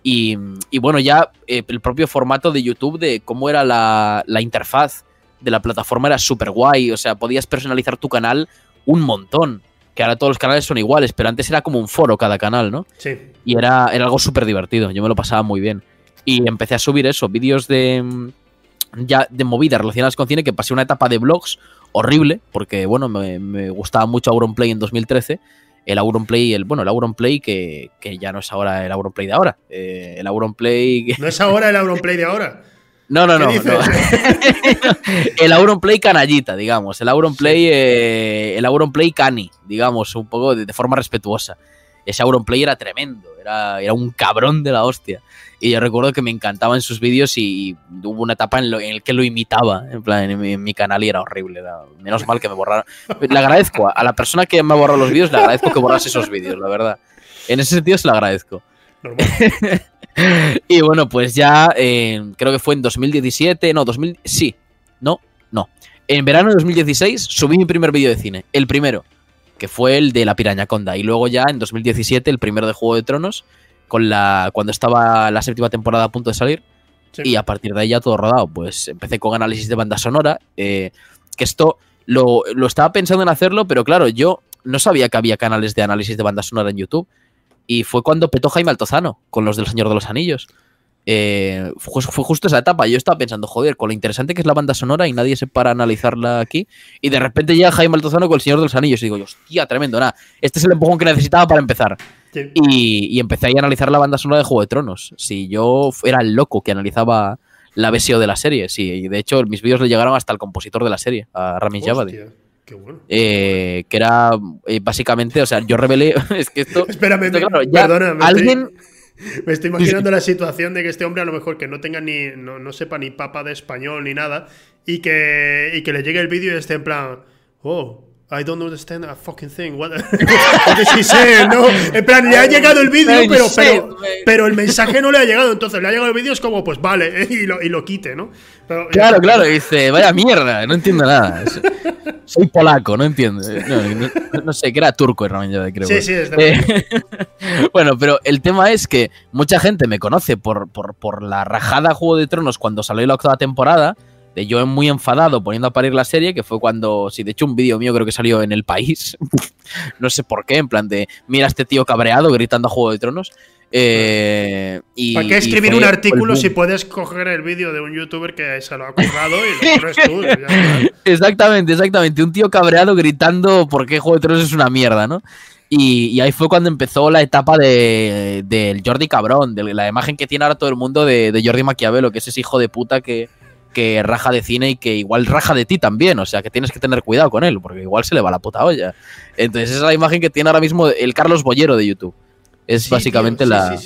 Y, bueno, ya eh, el propio formato de YouTube de cómo era la, interfaz de la plataforma era súper guay, o sea, podías personalizar tu canal un montón que ahora todos los canales son iguales, pero antes era como un foro cada canal, ¿no? Sí. Y era, era algo súper divertido, yo me lo pasaba muy bien. Y empecé a subir eso, vídeos de mm, ya de movidas relacionadas con cine, que pasé una etapa de vlogs horrible, porque bueno, me, gustaba mucho Auronplay en 2013. El Auronplay, el, bueno, el Auronplay que, que ya no es ahora el Auronplay de ahora. Eh, el Auronplay. ¿No es ahora el Auronplay de ahora? No, no, no. el Auronplay canallita, digamos. El Auronplay, eh, el Auronplay cani, digamos, un poco de, forma respetuosa. Ese Auronplay era tremendo, era, era un cabrón de la hostia. Y yo recuerdo que me encantaban sus vídeos y hubo una etapa en, el que lo imitaba, en plan, en mi, canal y era horrible. menos mal que me borraron. Le agradezco a, la persona que me ha borrado los vídeos, le agradezco que borrase esos vídeos, la verdad. En ese sentido se lo agradezco. y bueno, pues ya eh, creo que fue en 2017, no, 2000, sí, no, no. En verano de 2016 subí mi primer vídeo de cine, el primero, que fue el de la piraña conda. Y luego ya en 2017 el primero de Juego de Tronos con la cuando estaba la séptima temporada a punto de salir. Y a partir de ahí ya todo rodado. Pues empecé con análisis de banda sonora. Eh, que esto lo, lo, estaba pensando en hacerlo, pero claro, yo no sabía que había canales de análisis de banda sonora en YouTube. Y fue cuando petó Jaime Altozano con los del Señor de los Anillos. Eh, fue, justo esa etapa. Yo estaba pensando, joder, con lo interesante que es la banda sonora y nadie se para a analizarla aquí. Y de repente llega Jaime Altozano con El Señor de los Anillos. Y digo, hostia, tremendo, nada. Este es el empujón que necesitaba para empezar. Y, empecé a analizar la banda sonora de Juego de Tronos. Si yo era el loco que analizaba la versión de la serie, sí. Y de hecho, mis vídeos le llegaron hasta el compositor de la serie, a Ramin Javadi. Eh, que era eh, básicamente, o sea, yo revelé. es que esto. Espérame, perdona, alguien. Me estoy imaginando la situación de que este hombre a lo mejor que no tenga ni, no, sepa ni papa de español ni nada y que, y que le llegue el vídeo y esté en plan, oh, I don't understand a fucking thing. What, what is he ¿no? En plan, le ha llegado el vídeo, pero, pero, pero, el mensaje no le ha llegado. Entonces, le ha llegado el vídeo, es como, pues vale, y lo, y lo quite, ¿no? claro, claro, dice, vaya mierda, no entiendo nada. Soy polaco, no entiendo. No, sé, que era turco, realmente, creo. Sí, sí, es eh, Bueno, pero el tema es que mucha gente me conoce por, por, por la rajada Juego de Tronos cuando salió la octava temporada de yo muy enfadado poniendo a parir la serie, que fue cuando, sí, de hecho un vídeo mío creo que salió en El País, no sé por qué, en plan de, mira a este tío cabreado gritando a Juego de Tronos. Eh, y, ¿Para qué escribir un artículo si puedes coger el vídeo de un youtuber que se lo ha currado y lo pones tú? exactamente, exactamente. Un tío cabreado gritando por qué Juego de Tronos es una mierda, ¿no? Y, ahí fue cuando empezó la etapa del de, Jordi Cabrón, de la imagen que tiene ahora todo el mundo de, de Jordi Maquiavelo, que es ese hijo de puta que, que raja de cine y que igual raja de ti también. O sea, que tienes que tener cuidado con él, porque igual se le va la puta olla. Entonces, esa es la imagen que tiene ahora mismo el Carlos Bollero de YouTube. Es básicamente la,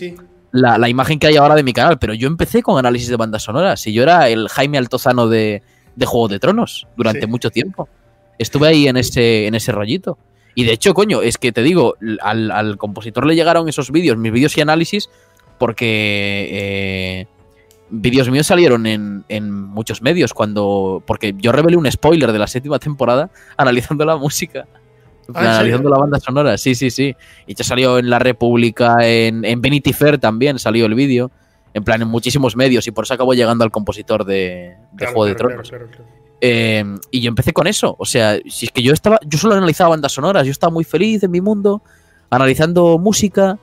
la, imagen que hay ahora de mi canal. Pero yo empecé con análisis de bandas sonoras. Y yo era el Jaime Altozano de, de Juego de Tronos durante mucho tiempo. Estuve ahí en ese, en ese rollito. Y de hecho, coño, es que te digo, al, al compositor le llegaron esos vídeos, mis vídeos y análisis, porque eh, vídeos míos salieron en, en, muchos medios cuando. Porque yo revelé un spoiler de la séptima temporada analizando la música. Ah, analizando la banda sonora, sí, sí, sí. Y ya salió en La República, en, en Vanity Fair también salió el vídeo. En plan, en muchísimos medios. Y por eso acabó llegando al compositor de, Juego de Tronos. Eh, y yo empecé con eso. O sea, si es que yo estaba, yo solo analizaba bandas sonoras, yo estaba muy feliz en mi mundo, analizando música,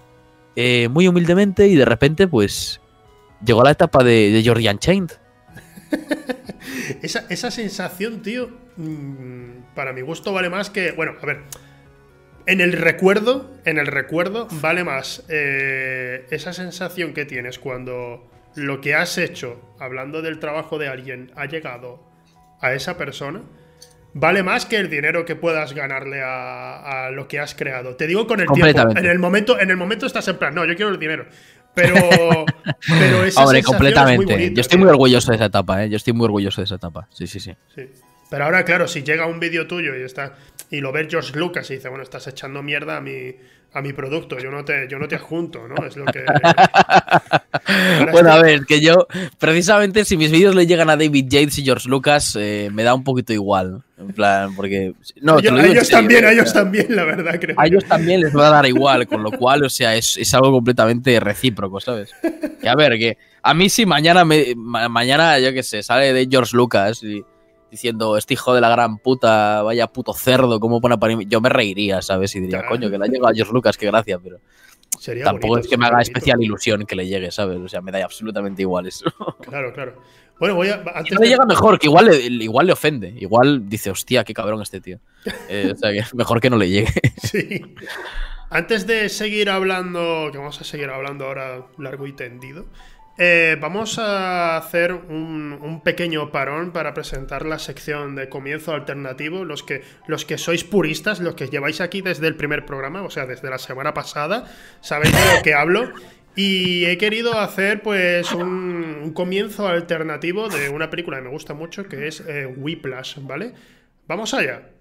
eh, muy humildemente, y de repente, pues, llegó la etapa de, de Jordi Unchained. esa, esa sensación, tío, mm, para mi gusto vale más que. Bueno, a ver. En el recuerdo, en el recuerdo, vale más eh, esa sensación que tienes cuando lo que has hecho, hablando del trabajo de alguien, ha llegado a esa persona, vale más que el dinero que puedas ganarle a, lo que has creado. Te digo con el tiempo. En el momento, en el momento estás en plan, no, yo quiero el dinero. Pero, pero esa Hombre, completamente. yo estoy muy orgulloso de esa etapa, ¿eh? Yo estoy muy orgulloso de esa etapa. Sí, sí, sí. sí. Pero ahora, claro, si llega un vídeo tuyo y está y lo ve George Lucas y dice, bueno, estás echando mierda a mi, a mi producto, yo no te, yo no te adjunto, ¿no? Es lo que. bueno, a ver, que yo, precisamente, si mis vídeos le llegan a David Yates y George Lucas, eh, me da un poquito igual. En plan, porque. No, a ellos también, a ellos también, la verdad, creo. A ellos también les va a dar igual, con lo cual, o sea, es, es algo completamente recíproco, ¿sabes? Que a ver, que a mí si mañana, me, mañana, yo qué sé, sale de George Lucas y diciendo, este hijo de la gran puta, vaya puto cerdo, ¿cómo pone para mí? Yo me reiría, ¿sabes? Y diría, coño, que le ha llegado a George Lucas, qué gracia, pero tampoco es que me haga especial ilusión que le llegue, ¿sabes? O sea, me da absolutamente igual eso. Claro, claro. Bueno, voy a. Antes no le llega mejor, que igual le, igual le ofende. Igual dice, hostia, qué cabrón este tío. Eh, o sea, que mejor que no le llegue. Sí. Antes de seguir hablando, que vamos a seguir hablando ahora largo y tendido, eh, vamos a hacer un, pequeño parón para presentar la sección de comienzo alternativo. Los que, los que sois puristas, los que lleváis aquí desde el primer programa, o sea, desde la semana pasada, sabéis de lo que hablo. Y he querido hacer pues un, comienzo alternativo de una película que me gusta mucho, que es eh, Whiplash, ¿vale? Vamos allá.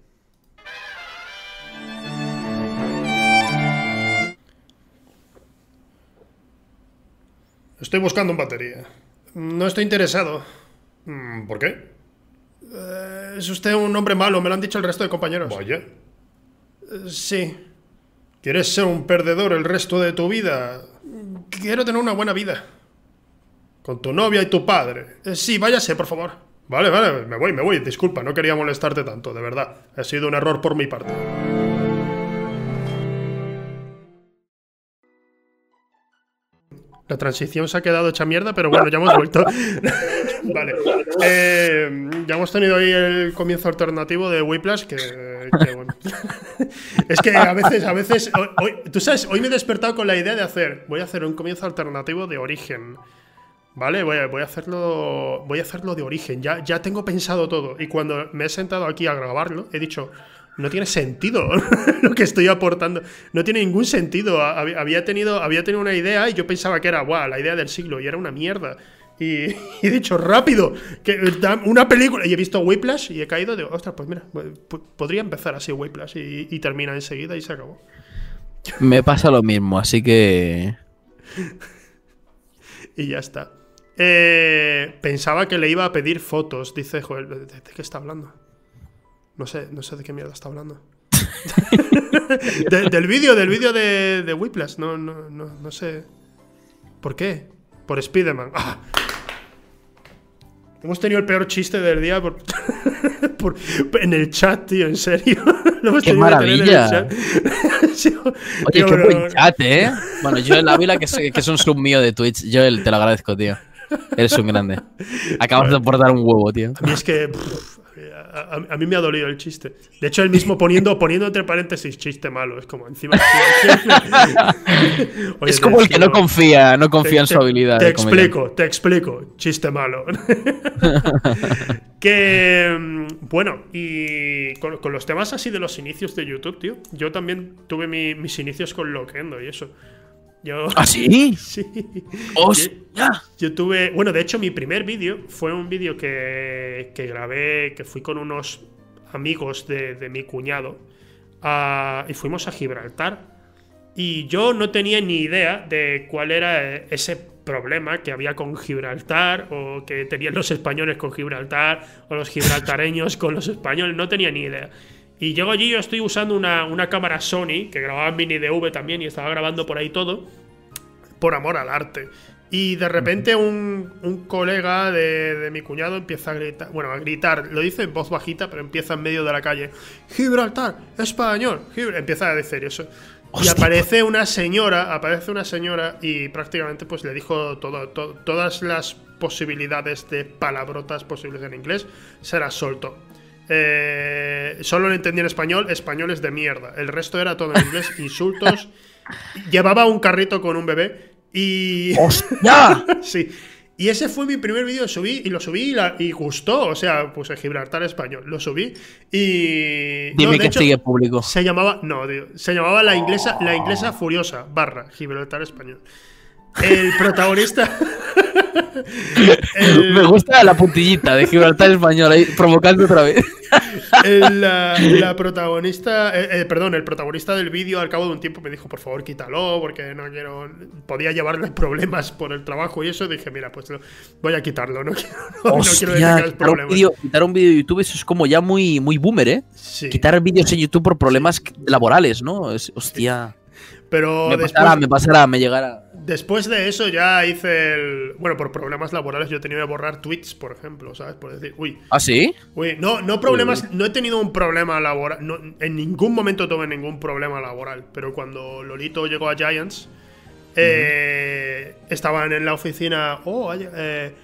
Estoy buscando un batería. No estoy interesado. Mm, ¿Por qué? Eh, es usted un hombre malo, me lo han dicho el resto de compañeros. Vaya. Eh, sí. ¿Quieres ser un perdedor el resto de tu vida? Quiero tener una buena vida. Con tu novia y tu padre. Eh, sí, váyase, por favor. Vale, vale, me voy, me voy. Disculpa, no quería molestarte tanto, de verdad. Ha sido un error por mi parte. La transición se ha quedado hecha mierda, pero bueno, ya hemos vuelto. vale. Eh, ya hemos tenido ahí el comienzo alternativo de Whiplash, que, bueno. es que a veces, a veces. Hoy, Tú sabes, hoy me he despertado con la idea de hacer. Voy a hacer un comienzo alternativo de origen. ¿Vale? Voy a, voy a, hacerlo. Voy a hacerlo de origen. Ya, ya tengo pensado todo. Y cuando me he sentado aquí a grabarlo, he dicho no tiene sentido lo que estoy aportando. No tiene ningún sentido. Había tenido, había tenido una idea y yo pensaba que era, guau, la idea del siglo y era una mierda. Y, he dicho, rápido, que una película. Y he visto Whiplash y he caído de, ostras, pues mira, podría empezar así Whiplash y, y termina enseguida y se acabó. Me pasa lo mismo, así que... y ya está. Eh, pensaba que le iba a pedir fotos, dice Joel. ¿De qué está hablando? No sé, no sé de qué mierda está hablando. del vídeo, del vídeo de, de Whiplash. No, no, no, no sé. ¿Por qué? Por Spiderman. ¡Ah! Hemos tenido el peor chiste del día por, en el chat, tío, en serio. ¡Qué maravilla! Oye, qué buen chat, ¿eh? Bueno, Joel Ávila, que, que es un sub mío de Twitch. Joel, te lo agradezco, tío. Eres un grande. Acabas de aportar un huevo, tío. A mí es que a, mí me ha dolido el chiste. De hecho, él mismo poniendo, poniendo entre paréntesis chiste malo. Es como encima. es como el que no confía, no confía en su habilidad. Te explico, te explico. Chiste malo. que. Mm, bueno, y con, los temas así de los inicios de YouTube, tío. Yo también tuve mis inicios con Loquendo y eso. Yo, ¿Ah, sí? sí. ¡Hostia! Yo, tuve. Bueno, de hecho, mi primer vídeo fue un vídeo que, que, grabé, que fui con unos amigos de, mi cuñado y fuimos a Gibraltar. Y yo no tenía ni idea de cuál era ese problema que había con Gibraltar o que tenían los españoles con Gibraltar o los gibraltareños con los españoles. No tenía ni idea. Y llego allí, yo estoy usando una, cámara Sony, que grababa en mini DV también y estaba grabando por ahí todo, por amor al arte. Y de repente un, colega de, mi cuñado empieza a gritar, bueno, a gritar, lo dice en voz bajita, pero empieza en medio de la calle, Gibraltar, español, empieza a decir eso. Y aparece una señora, aparece una señora y prácticamente pues le dijo todo, todas las posibilidades de palabrotas posibles en inglés, se las soltó. Eh, solo lo entendí en español, españoles de mierda. El resto era todo en inglés, insultos. Llevaba un carrito con un bebé y. ¡Hostia! sí. Y ese fue mi primer vídeo, subí y lo subí y, gustó. O sea, pues en Gibraltar español. Lo subí y. Dime que sigue público. Se llamaba. No, se llamaba la inglesa, la inglesa furiosa, barra, Gibraltar español. El protagonista. Me gusta la puntillita de Gibraltar español ahí, provocando otra vez. la, protagonista, eh, eh, perdón, el protagonista del vídeo al cabo de un tiempo me dijo, por favor, quítalo, porque no quiero, podía llevarle problemas por el trabajo y eso. Dije, mira, pues voy a quitarlo, no quiero, no, quiero quitar. Un video, quitar un vídeo de YouTube, eso es como ya muy, muy boomer, ¿eh? Quitar vídeos en YouTube por problemas laborales, ¿no? hostia. Pero me pasará, me pasará, me llegará. Después de eso ya hice el. Bueno, por problemas laborales yo he tenido que borrar tweets, por ejemplo, ¿sabes? Por decir, uy. ¿Ah, sí? Uy, no, no problemas. No he tenido un problema laboral. No, en ningún momento tuve ningún problema laboral. Pero cuando Lolito llegó a Giants, eh, estaban en la oficina. Oh, eh,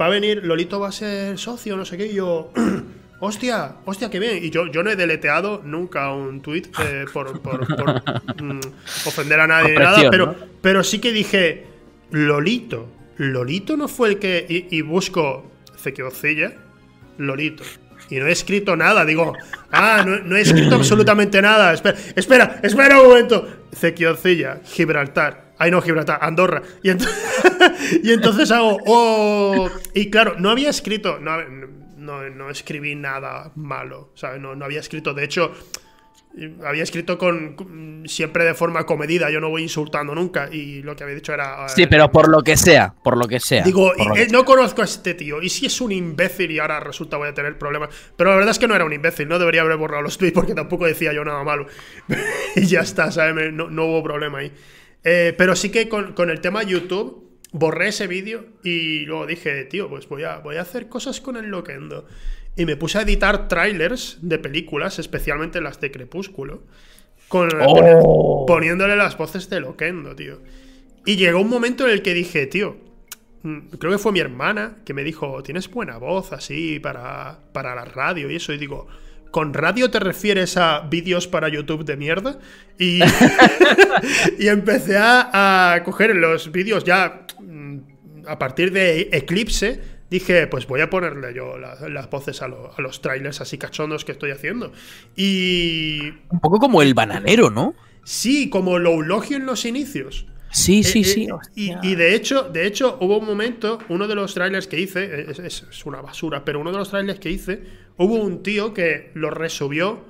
va a venir, Lolito va a ser socio, no sé qué. Y yo. hostia, hostia, qué bien. Y yo, yo no he deleteado nunca un tweet eh, por, mm, ofender a nadie, nada, pero, pero sí que dije, Lolito, Lolito no fue el que. Y, busco Cequiocilla, Lolito. Y no he escrito nada, digo, ah, no, he escrito absolutamente nada. Espera, espera, espera un momento. Cequiocilla, Gibraltar. Ay, no, Gibraltar, Andorra. Y, y entonces hago, oh. Y claro, no había escrito. No, no, escribí nada malo, ¿sabes? No, no había escrito, de hecho, había escrito con, siempre de forma comedida, yo no voy insultando nunca y lo que había dicho era... Sí, pero por lo que sea, por lo que sea. Digo, no conozco a este tío y si es un imbécil y ahora resulta voy a tener problemas, pero la verdad es que no era un imbécil, no debería haber borrado los tweets porque tampoco decía yo nada malo y ya está, ¿sabes? No, hubo problema ahí. Eh, pero sí que con, con el tema YouTube borré ese vídeo y luego dije, tío, pues voy a, voy a hacer cosas con el Loquendo. Y me puse a editar trailers de películas, especialmente las de Crepúsculo, con, oh. poniéndole las voces de Loquendo, tío. Y llegó un momento en el que dije, tío, mm, creo que fue mi hermana que me dijo, tienes buena voz así para, para la radio y eso. Y digo, ¿Con radio te refieres a vídeos para YouTube de mierda? Y, y empecé a, coger los vídeos ya mm, a partir de Eclipse. Dije, pues voy a ponerle yo las voces a, a, los trailers así cachondos que estoy haciendo. Y. Un poco como el bananero, ¿no? Sí, como lo eulogio en los inicios. Sí, sí, eh, sí. Eh, y, de hecho, de hecho, hubo un momento, uno de los trailers que hice, es, una basura, pero uno de los trailers que hice, hubo un tío que lo resubió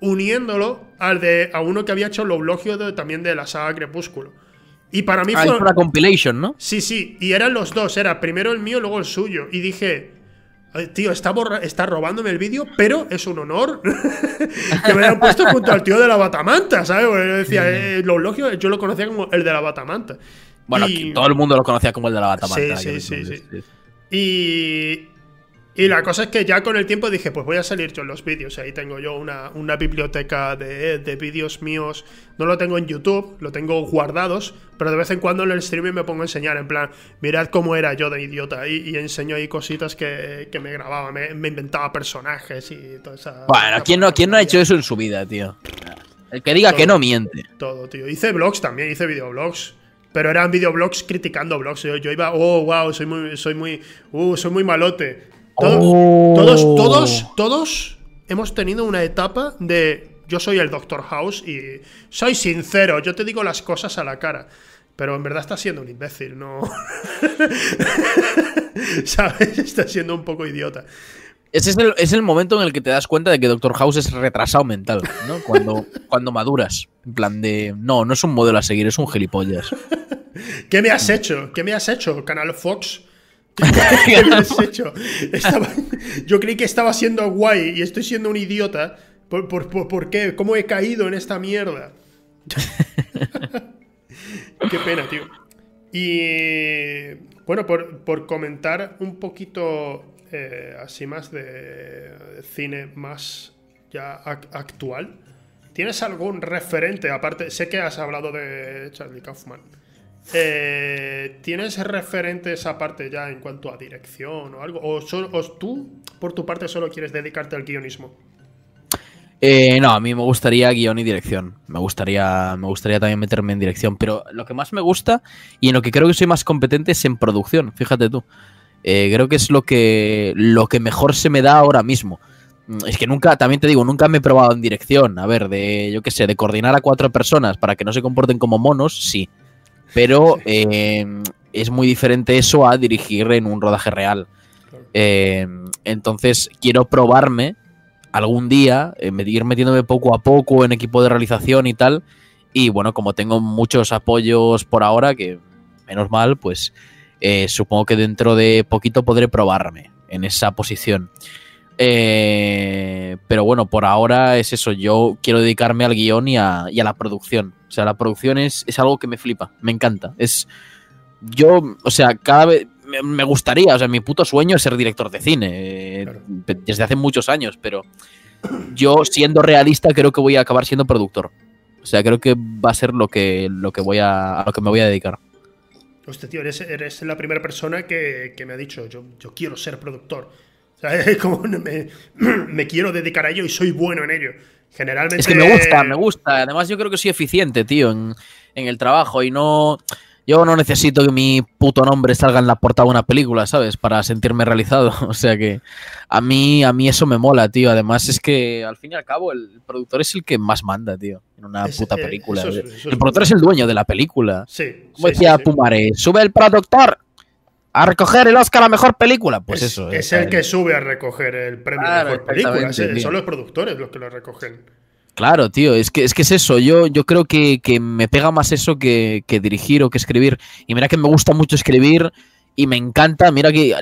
uniéndolo al de a uno que había hecho el eulogio también de la saga Crepúsculo. Y para mí ah, fue. una compilation, ¿no? Sí, sí. Y eran los dos. Era primero el mío, luego el suyo. Y dije. Tío, está, está robándome el vídeo, pero es un honor que me hayan puesto junto al tío de la batamanta, ¿sabes? Porque yo decía, eh, lo lógico, yo lo conocía como el de la batamanta. Bueno, todo el mundo lo conocía como el de la batamanta. Sí, sí, sí, sí. Y, y la cosa es que ya con el tiempo dije, pues voy a salir yo en los vídeos. Ahí tengo yo una, biblioteca de, vídeos míos. No lo tengo en YouTube, lo tengo guardados, pero de vez en cuando en el streaming me pongo a enseñar, en plan, mirad cómo era yo de idiota. Y, y enseño ahí cositas que, me grababa, me, inventaba personajes y toda esa. Bueno, ¿quién no, ¿quién no ha hecho eso en su vida, tío? El que diga que no miente. Todo, tío. Hice vlogs también, hice videoblogs. Pero eran videoblogs criticando blogs. Yo, yo, iba, oh, wow, soy muy, soy muy, uh, soy muy malote. Oh. Todos, todos, todos hemos tenido una etapa de yo soy el Doctor House y soy sincero, yo te digo las cosas a la cara. Pero en verdad está siendo un imbécil, no. ¿Sabes? Está siendo un poco idiota. Ese es el, es el, momento en el que te das cuenta de que Doctor House es retrasado mental, ¿no? Cuando, cuando maduras. En plan de. No, no es un modelo a seguir, es un gilipollas. ¿Qué me has hecho? ¿Qué me has hecho, Canal Fox? ¿Qué me has hecho? yo creí que estaba siendo guay y estoy siendo un idiota. ¿Por, por, qué? ¿Cómo he caído en esta mierda? qué pena, tío. Y bueno, por, comentar un poquito eh, así más de cine más ya actual, ¿tienes algún referente? Aparte, sé que has hablado de Charlie Kaufman. Eh, ¿Tienes referentes aparte ya en cuanto a dirección o algo? ¿O, o tú, por tu parte, solo quieres dedicarte al guionismo? Eh, no, a mí me gustaría guion y dirección. Me gustaría, me gustaría también meterme en dirección. Pero lo que más me gusta y en lo que creo que soy más competente es en producción. Fíjate tú. Eh, creo que es lo que, lo que mejor se me da ahora mismo. Es que nunca, también te digo, nunca me he probado en dirección. A ver, de, yo qué sé, de coordinar a cuatro personas para que no se comporten como monos, sí. Pero eh, es muy diferente eso a dirigir en un rodaje real. entonces, quiero probarme algún día eh, ir metiéndome poco a poco en equipo de realización y tal. Y bueno, como tengo muchos apoyos por ahora, que menos mal, pues eh, supongo que dentro de poquito podré probarme en esa posición. Eh, pero bueno, por ahora es eso. Yo quiero dedicarme al guion y a, la producción. O sea, la producción es, es, algo que me flipa, me encanta. Es. Yo, o sea, cada vez me gustaría, o sea, mi puto sueño es ser director de cine, eh, desde hace muchos años, pero yo siendo realista creo que voy a acabar siendo productor. O sea, creo que va a ser lo que, lo que voy a, lo que me voy a dedicar. Hostia, tío, eres, la primera persona que, me ha dicho, yo, yo, quiero ser productor. O sea, como me, me, quiero dedicar a ello y soy bueno en ello. Generalmente... Es que me gusta, me gusta. Además, yo creo que soy eficiente, tío, en, en el trabajo y no... Yo no necesito que mi puto nombre salga en la portada de una película, ¿sabes? Para sentirme realizado. O sea que a mí, a mí eso me mola, tío. Además es que al fin y al cabo el productor es el que más manda, tío, en una puta eh, película. el productor es el dueño de la película. Sí. Como decía Pumare, sube el productor a recoger el Oscar a mejor película. Pues eso. Es el que sube a recoger el premio a mejor película. Son los productores los que lo recogen. Claro, tío, es que es, que es eso. Yo, yo creo que, me pega más eso que, dirigir o que escribir. Y mira que me gusta mucho escribir y me encanta. Mira que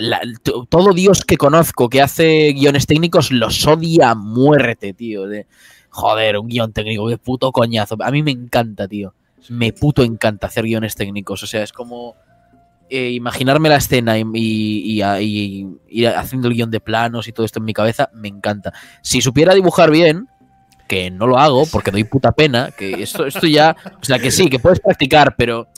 todo Dios que conozco que hace guiones técnicos los odia a muerte, tío. De, joder, un guion técnico, qué puto coñazo. A mí me encanta, tío. Me puto encanta hacer guiones técnicos. O sea, es como eh, imaginarme la escena y, y, y haciendo el guion de planos y todo esto en mi cabeza. Me encanta. Si supiera dibujar bien que no lo hago porque doy puta pena, que esto, esto ya, o sea, que sí, que puedes practicar, pero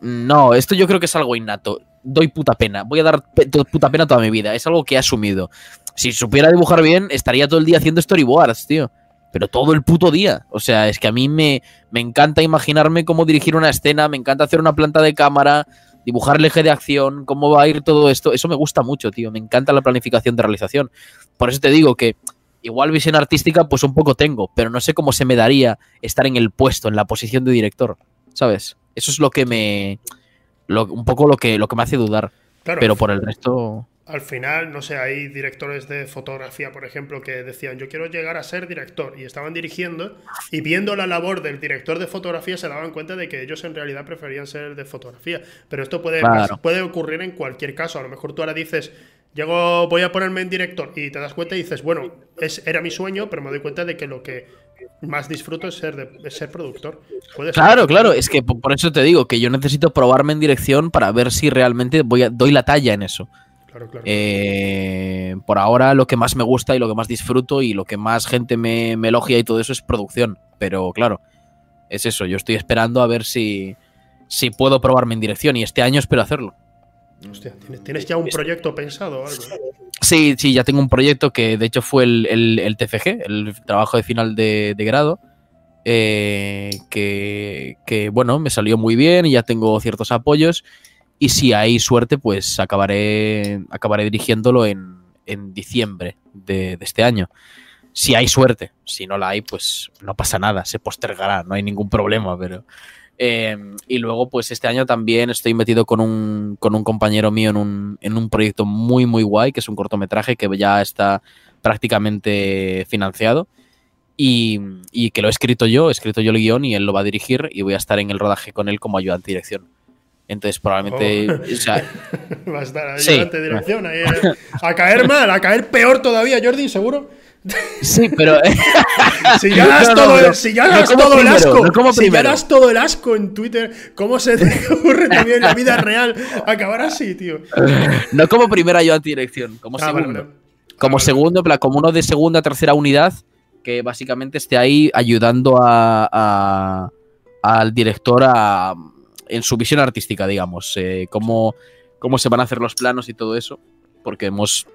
no, esto yo creo que es algo innato. Doy puta pena, voy a dar puta pena toda mi vida, es algo que he asumido. Si supiera dibujar bien, estaría todo el día haciendo storyboards, tío. Pero todo el puto día. O sea, es que a mí me, me encanta imaginarme cómo dirigir una escena, me encanta hacer una planta de cámara, dibujar el eje de acción, cómo va a ir todo esto. Eso me gusta mucho, tío. Me encanta la planificación de realización. Por eso te digo que igual visión artística pues un poco tengo, pero no sé cómo se me daría estar en el puesto, en la posición de director, ¿sabes? Eso es lo que me... un poco lo que, lo que me hace dudar. pero por el resto... Al final, no sé, hay directores de fotografía, por ejemplo, que decían, yo quiero llegar a ser director, y estaban dirigiendo, y viendo la labor del director de fotografía se daban cuenta de que ellos en realidad preferían ser de fotografía. Pero esto puede, puede ocurrir en cualquier caso. A lo mejor tú ahora dices, Llego, voy a ponerme en director y te das cuenta y dices, bueno, es, era mi sueño, pero me doy cuenta de que lo que más disfruto es ser, de, ser productor. claro, claro, es que por eso te digo que yo necesito probarme en dirección para ver si realmente voy a, doy la talla en eso. Claro, claro. Eh, por ahora lo que más me gusta y lo que más disfruto y lo que más gente me, me elogia y todo eso es producción. Pero claro, es eso, yo estoy esperando a ver si, si puedo probarme en dirección y este año espero hacerlo. Hostia, ¿tienes, ya un proyecto pensado o algo? Sí, sí, ya tengo un proyecto que de hecho fue el, TFG, el trabajo de final de, grado. Eh, que, bueno, me salió muy bien y ya tengo ciertos apoyos. Y si hay suerte, pues acabaré, acabaré dirigiéndolo en, diciembre de, de, este año. Si hay suerte, si no la hay, pues no pasa nada, se postergará, no hay ningún problema, pero Em, y luego, pues este año también estoy metido con un, con un compañero mío en un, en un proyecto muy, muy guay, que es un cortometraje que ya está prácticamente financiado. Y, y, que lo he escrito yo, he escrito yo el guion y él lo va a dirigir y voy a estar en el rodaje con él como ayudante de dirección. Entonces, probablemente. Oh. va a estar ayudante de dirección. a caer mal, a caer peor todavía, Jordi, seguro. Sí, pero. si ya das todo, el, si ya das todo el asco. si ya das todo el asco en Twitter, ¿cómo se te ocurre también en la vida real acabar así, tío? No como primera yo antidirección, como ah, segundo. Como segundo, como uno de segunda, tercera unidad, que básicamente esté ahí ayudando a, al director a, en su visión artística, digamos. Eh, cómo, cómo se van a hacer los planos y todo eso. Porque hemos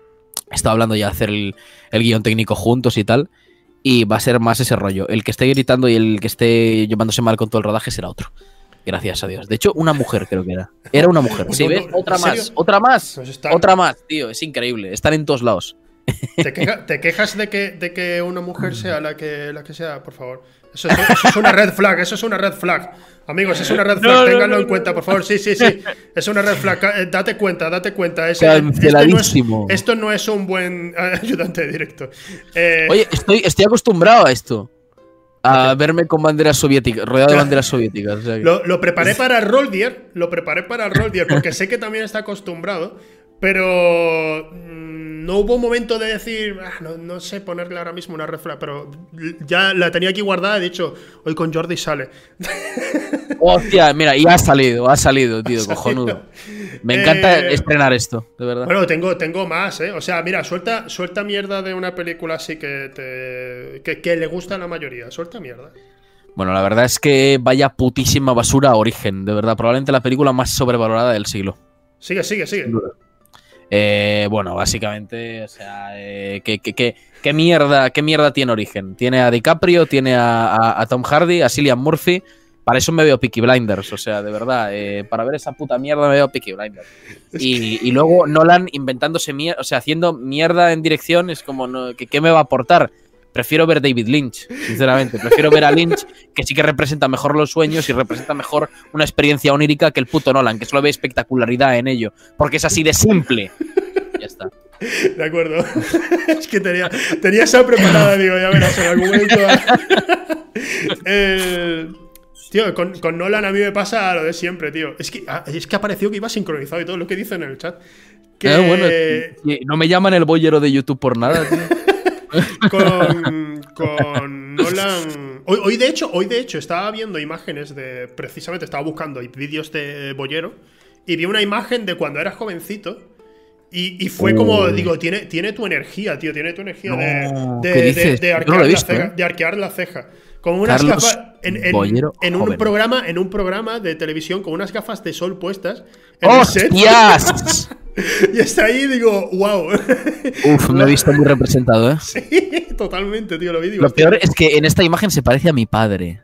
estado hablando ya de hacer el, guion técnico juntos y tal. Y va a ser más ese rollo. El que esté gritando y el que esté llevándose mal con todo el rodaje será otro. Gracias a Dios. De hecho, una mujer creo que era. Era una mujer. ¿Sí ves? Otra más. Otra más. Otra más, tío. Es increíble. Están en todos lados. ¿Te, quejas de que, de que una mujer sea la que, la que sea, por favor? Eso, es una red flag, eso es una red flag. Amigos, es una red flag, ténganlo en cuenta, por favor. Sí, sí, sí. Es una red flag. Eh, date cuenta, date cuenta. esto, no es, un buen ayudante de directo. Eh, Oye, estoy, estoy acostumbrado a esto. A verme con banderas soviéticas, rodeado de banderas soviéticas. lo, lo, preparé para Roldier, lo preparé para Roldier, porque sé que también está acostumbrado. Pero mm, no hubo un momento de decir, ah, no, sé ponerle ahora mismo una red pero ya la tenía aquí guardada. He dicho, hoy con Jordi sale. Hostia, mira, y ha salido, ha salido, tío, cojonudo. Me encanta eh, estrenar esto, de verdad. Bueno, tengo, tengo más, ¿eh? O sea, mira, suelta, suelta mierda de una película así que, te, que, le gusta a la mayoría. Suelta mierda. Bueno, la verdad es que vaya putísima basura Origen, de verdad. Probablemente la película más sobrevalorada del siglo. Sigue, sigue, sigue. Eh, bueno, básicamente, o sea, eh, ¿qué, mierda, ¿qué mierda tiene origen? Tiene a DiCaprio, tiene a, Tom Hardy, a Cillian Murphy. Para eso me veo Peaky Blinders, o sea, de verdad, eh, para ver esa puta mierda me veo Peaky Blinders. Y, luego Nolan inventándose mierda, o sea, haciendo mierda en dirección, es como, ¿qué, me va a aportar? Prefiero ver David Lynch, sinceramente. Prefiero ver a Lynch, que sí que representa mejor los sueños y representa mejor una experiencia onírica que el puto Nolan, que solo ve espectacularidad en ello. Porque es así de simple. Ya está. De acuerdo. es que tenía, tenía esa preparada, digo, ya verás en algún momento. eh, tío, con, Nolan a mí me pasa lo de siempre, tío. Es que, ah, es que ha parecido que iba sincronizado y todo lo que dicen en el chat. Que... Bueno, no me llaman el boyero de YouTube por nada, tío. Con, con Nolan. Hoy, de hecho, hoy de hecho estaba viendo imágenes de. Precisamente estaba buscando vídeos de Bollero. Y vi una imagen de cuando eras jovencito. Y, fue como, digo, tiene, tiene tu energía, tío. Tiene tu energía de, de, arquear la ceja, ¿eh? de arquear la ceja. Con unas gafas. En, en, un programa, en un programa de televisión con unas gafas de sol puestas. En ¡Hostias! y está ahí digo, wow. Uf, me he visto muy representado, ¿eh? Sí, totalmente, tío, lo vi. lo peor es que en esta imagen se parece a mi padre.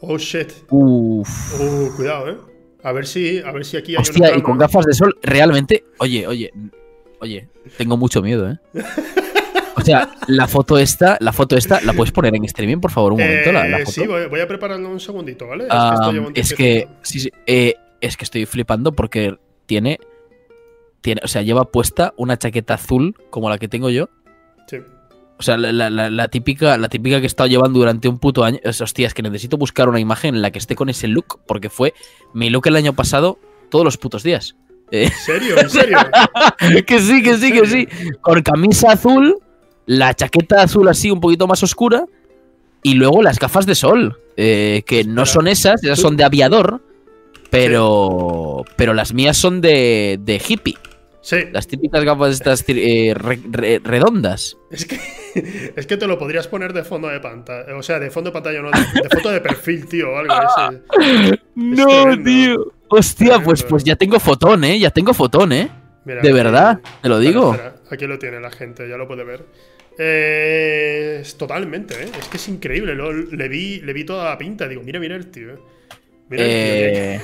Oh, shit. Uf. Uh, cuidado, ¿eh? A ver si, a ver si aquí hay Hostia, y con gafas de sol, realmente. Oye, oye, oye, tengo mucho miedo, ¿eh? O sea, la foto esta, la foto esta, ¿la puedes poner en streaming, por favor, un momento? La, eh, Sí, voy, a prepararlo un segundito, ¿vale? es que, sí, sí, eh, es que estoy flipando porque tiene o sea, lleva puesta una chaqueta azul como la que tengo yo. Sí. O sea, la, típica, la típica que he estado llevando durante un puto año. Hostia, es que necesito buscar una imagen en la que esté con ese look, porque fue mi look el año pasado todos los putos días. ¿En serio? ¿En serio? que sí, que sí, que sí. Con camisa azul, la chaqueta azul así un poquito más oscura y luego las gafas de sol, eh, que no son esas, esas son de aviador, pero, pero las mías son de, de hippie. Sí. Las típicas gafas estas eh, redondas. Es que, es que te lo podrías poner de fondo de pantalla. O sea, de fondo de pantalla, no, de, foto de perfil, tío, o algo ese. no, tío. Hostia, pues, pues ya tengo fotón, ¿eh? Ya tengo fotón, ¿eh? de verdad, te lo digo. Aquí lo tiene la gente, ya lo puede ver. Eh, totalmente, ¿eh? Es que es increíble. le, vi, le vi toda la pinta. Digo, mira, mira el tío. Eh.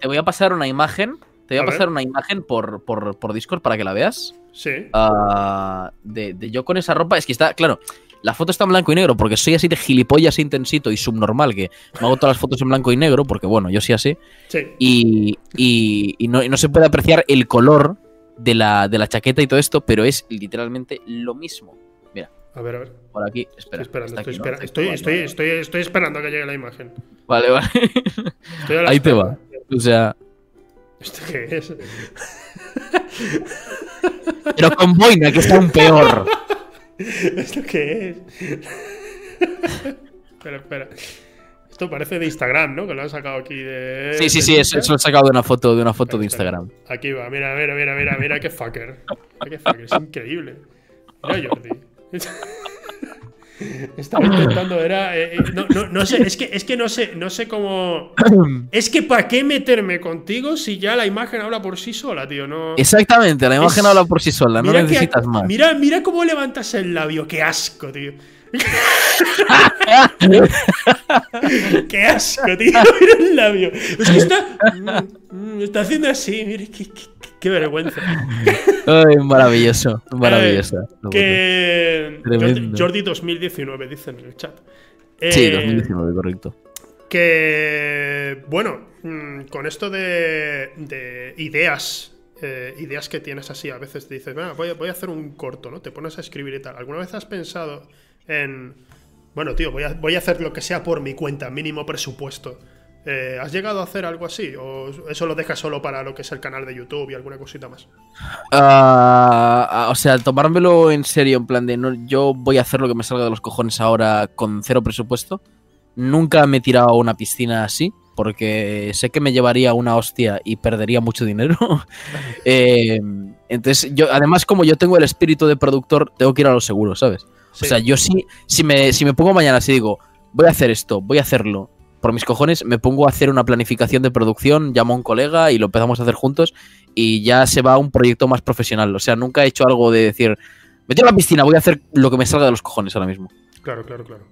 Te voy a pasar una imagen te voy a, pasar una imagen por, por, Discord para que la veas. Sí. Ah, de, yo con esa ropa. Es que está, claro, la foto está en blanco y negro porque soy así de gilipollas intensito y subnormal que me hago todas las fotos en blanco y negro porque, bueno, yo soy así. Sí. Y, y, no, se puede apreciar el color de la, de la chaqueta y todo esto, pero es literalmente lo mismo. Mira. A ver, a ver. Por aquí, espera. Estoy esperando, estoy, estoy, estoy, esperando a que llegue la imagen. Vale, vale. Ahí te va. O sea, ¿Esto qué es? Pero con boina, que está un peor. ¿Esto qué es? espera, espera. Esto parece de Instagram, ¿no? Que lo han sacado aquí de. Sí, sí, sí, eso, lo he sacado de una foto, de una foto de Instagram. Aquí va, mira, mira, mira, mira, mira qué fucker. Mira qué fucker, es increíble. Mira Jordi. Estaba intentando, era. Eh, eh, no, no, no, sé, es que, es que no sé, no sé cómo. Es que ¿para qué meterme contigo si ya la imagen habla por sí sola, tío? No... Exactamente, la imagen habla por sí sola, no necesitas más. Mira, mira cómo levantas el labio, qué asco, tío. qué asco, tío. Mira el labio. Es que está. Mm, mm, está haciendo así, mire, qué, qué, vergüenza. Ay, maravilloso, maravilloso. que. Jordi 2019, dice en el chat. sí, 2019, eh, correcto. Que. Bueno, mm, con esto de, de ideas eh, ideas que tienes así. A veces te dices, voy, voy, a hacer un corto, ¿no? Te pones a escribir y tal. ¿Alguna vez has pensado en, bueno, tío, voy a, voy a hacer lo que sea por mi cuenta, mínimo presupuesto. Eh, ¿Has llegado a hacer algo así? ¿O eso lo dejas solo para lo que es el canal de YouTube y alguna cosita más? Ah, o sea, tomármelo en serio, en plan de no, yo voy a hacer lo que me salga de los cojones ahora con cero presupuesto. Nunca me he tirado a una piscina así, porque sé que me llevaría una hostia y perdería mucho dinero. Eh, entonces, yo, además, como yo tengo el espíritu de productor, tengo que ir a lo seguro, ¿sabes? O sea, yo sí, si me, si me pongo mañana así digo, voy a hacer esto, voy a hacerlo, por mis cojones, me pongo a hacer una planificación de producción, llamo a un colega y lo empezamos a hacer juntos y ya se va a un proyecto más profesional. O sea, nunca he hecho algo de decir, me tiro a la piscina, voy a hacer lo que me salga de los cojones ahora mismo. Claro, claro, claro.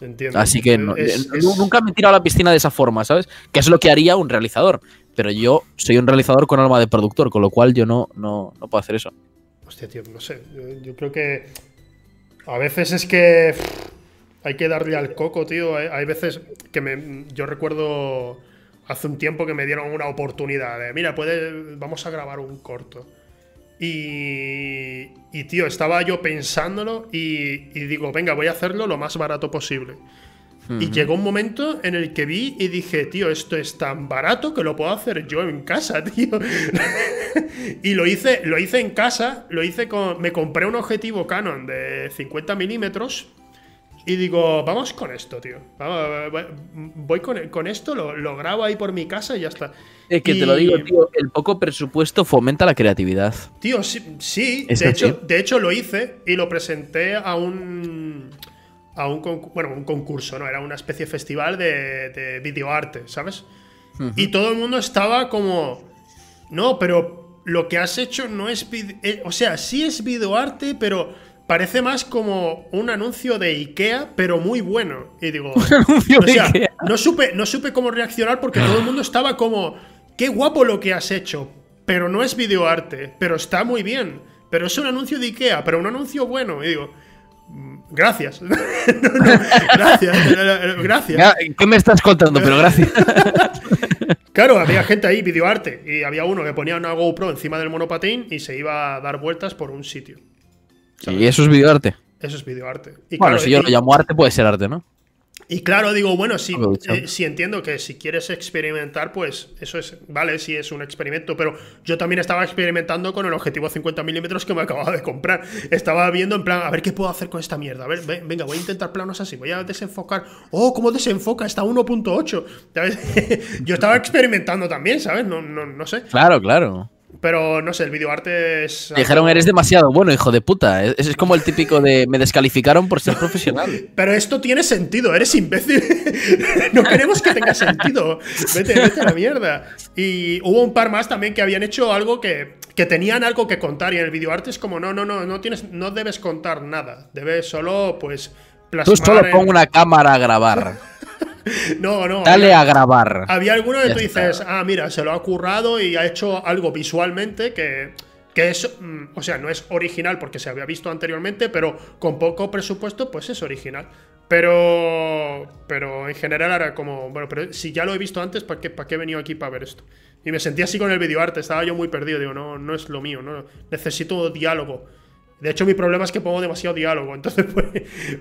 Entiendo. Así que nunca me he tirado a la piscina de esa forma, ¿sabes? Que es lo que haría un realizador. Pero yo soy un realizador con alma de productor, con lo cual yo no, no, no puedo hacer eso. Hostia, tío, no sé. yo creo que a veces es que hay que darle al coco, tío. Hay, veces que me, yo recuerdo hace un tiempo que me dieron una oportunidad de, mira, puede, vamos a grabar un corto. Y, y tío, estaba yo pensándolo y, y digo, venga, voy a hacerlo lo más barato posible. Y llegó un momento en el que vi y dije, tío, esto es tan barato que lo puedo hacer yo en casa, tío. y lo hice, lo hice en casa, lo hice con. Me compré un objetivo Canon de 50 milímetros. Y digo, vamos con esto, tío. Voy con, esto, lo, grabo ahí por mi casa y ya está. Es que te lo digo, tío, el poco presupuesto fomenta la creatividad. Tío, sí, sí de, hecho, de hecho lo hice y lo presenté a un a un, bueno, un concurso, ¿no? Era una especie de festival de, de videoarte, ¿sabes? Y todo el mundo estaba como, no, pero lo que has hecho no es, eh, o sea, sí es videoarte, pero parece más como un anuncio de Ikea, pero muy bueno. Y digo, o sea, no supe, no supe cómo reaccionar porque todo el mundo estaba como, qué guapo lo que has hecho, pero no es videoarte, pero está muy bien. Pero es un anuncio de Ikea, pero un anuncio bueno. Y digo, Gracias. gracias. gracias. ¿Qué me estás contando? Pero gracias. claro, había gente ahí, videoarte, y había uno que ponía una GoPro encima del monopatín y se iba a dar vueltas por un sitio. ¿Y eso es videoarte? Eso es videoarte. Y bueno, si yo lo llamo arte, puede ser arte, ¿no? Y claro, digo, bueno, sí, eh, sí entiendo que si quieres experimentar, pues eso es, vale, sí es un experimento, pero yo también estaba experimentando con el objetivo 50 milímetros que me acababa de comprar. Estaba viendo en plan, a ver qué puedo hacer con esta mierda. A ver, venga, voy a intentar planos así, voy a desenfocar. Oh, ¿cómo desenfoca? Está 1.8. yo estaba experimentando también, ¿sabes? No, no, no sé. Claro, claro. Pero no sé, el videoarte es. Dijeron, eres demasiado bueno, hijo de puta. Es, es como el típico de me descalificaron por ser profesional. Pero esto tiene sentido, eres imbécil. no queremos que tenga sentido. Vete, vete a la mierda. Y hubo un par más también que habían hecho algo que, que tenían algo que contar. Y en el videoarte es como, no, no, no, no, tienes, no debes contar nada. Debes solo, pues. Plasmar Tú solo pon una cámara a grabar. no, no. Dale a grabar. Había alguno que tú dices, ah, mira, se lo ha currado y ha hecho algo visualmente que, que es, mm, o sea, no es original porque se había visto anteriormente, pero con poco presupuesto, pues es original. Pero, pero en general era como, bueno, pero si ya lo he visto antes, ¿para qué, para qué he venido aquí para ver esto? Y me sentía así con el videoarte, estaba yo muy perdido, digo, no, no es lo mío, no, necesito diálogo. De hecho, mi problema es que pongo demasiado diálogo. Entonces, pues,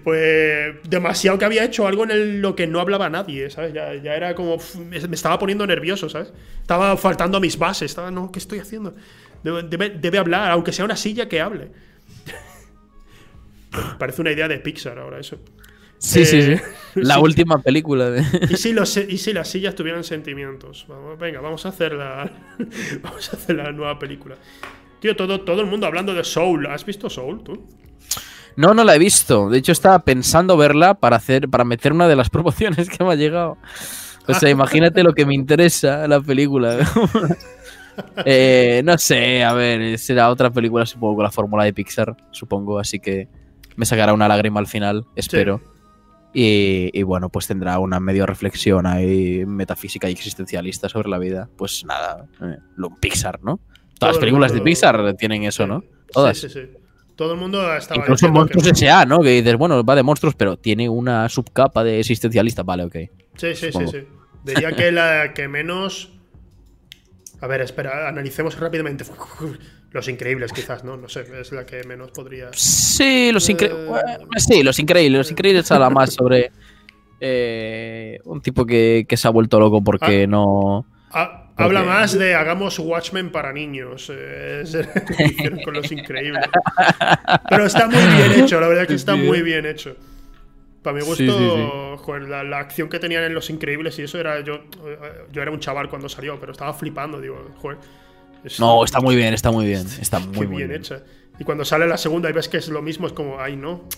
pues demasiado que había hecho algo en lo que no hablaba nadie, ¿sabes? Ya, era como. Me estaba poniendo nervioso, ¿sabes? Estaba faltando a mis bases. Estaba, no, ¿qué estoy haciendo? Debe, hablar, aunque sea una silla que hable. Parece una idea de Pixar ahora eso. Sí, sí, sí. Eh, la última película de. ¿Y si, los, ¿Y si las sillas tuvieran sentimientos? venga, vamos a hacer la. vamos a hacer la nueva película. Tío, todo, todo el mundo hablando de Soul. ¿Has visto Soul tú? No, no la he visto. De hecho, estaba pensando verla para hacer, para meter una de las promociones que me ha llegado. O sea, imagínate lo que me interesa la película. Eh, no sé, a ver, será otra película, supongo, con la fórmula de Pixar, supongo, así que me sacará una lágrima al final, espero. Y, bueno, pues tendrá una medio reflexión ahí metafísica y existencialista sobre la vida. Pues nada, eh, lo Pixar, ¿no? Todas las películas de Pixar tienen eso, ¿no? Todas. Sí, sí, sí. Todo el mundo estaba. Incluso Monstruos S.A., ¿no? Que dices, bueno, va de monstruos, pero tiene una subcapa de existencialista. Vale, ok. Sí, sí, sí, sí. Diría que la que menos. A ver, espera, analicemos rápidamente. Los increíbles, quizás, ¿no? No sé, es la que menos podría. Sí, los increíbles. Eh, sí, los increíbles. Los increíbles habla más sobre. Eh, un tipo que, se ha vuelto loco porque ah. no. Ah, Habla más de hagamos Watchmen para niños. Eh, con los increíbles. Pero está muy bien hecho, la verdad que está muy bien hecho. Para mi gusto, la, acción que tenían en Los Increíbles y eso era. Yo, yo era un chaval cuando salió, pero estaba flipando, digo, joder. no, está muy bien, está muy bien. Está muy, bien, hecha. Y cuando sale la segunda y ves que es lo mismo, es como, ay, no.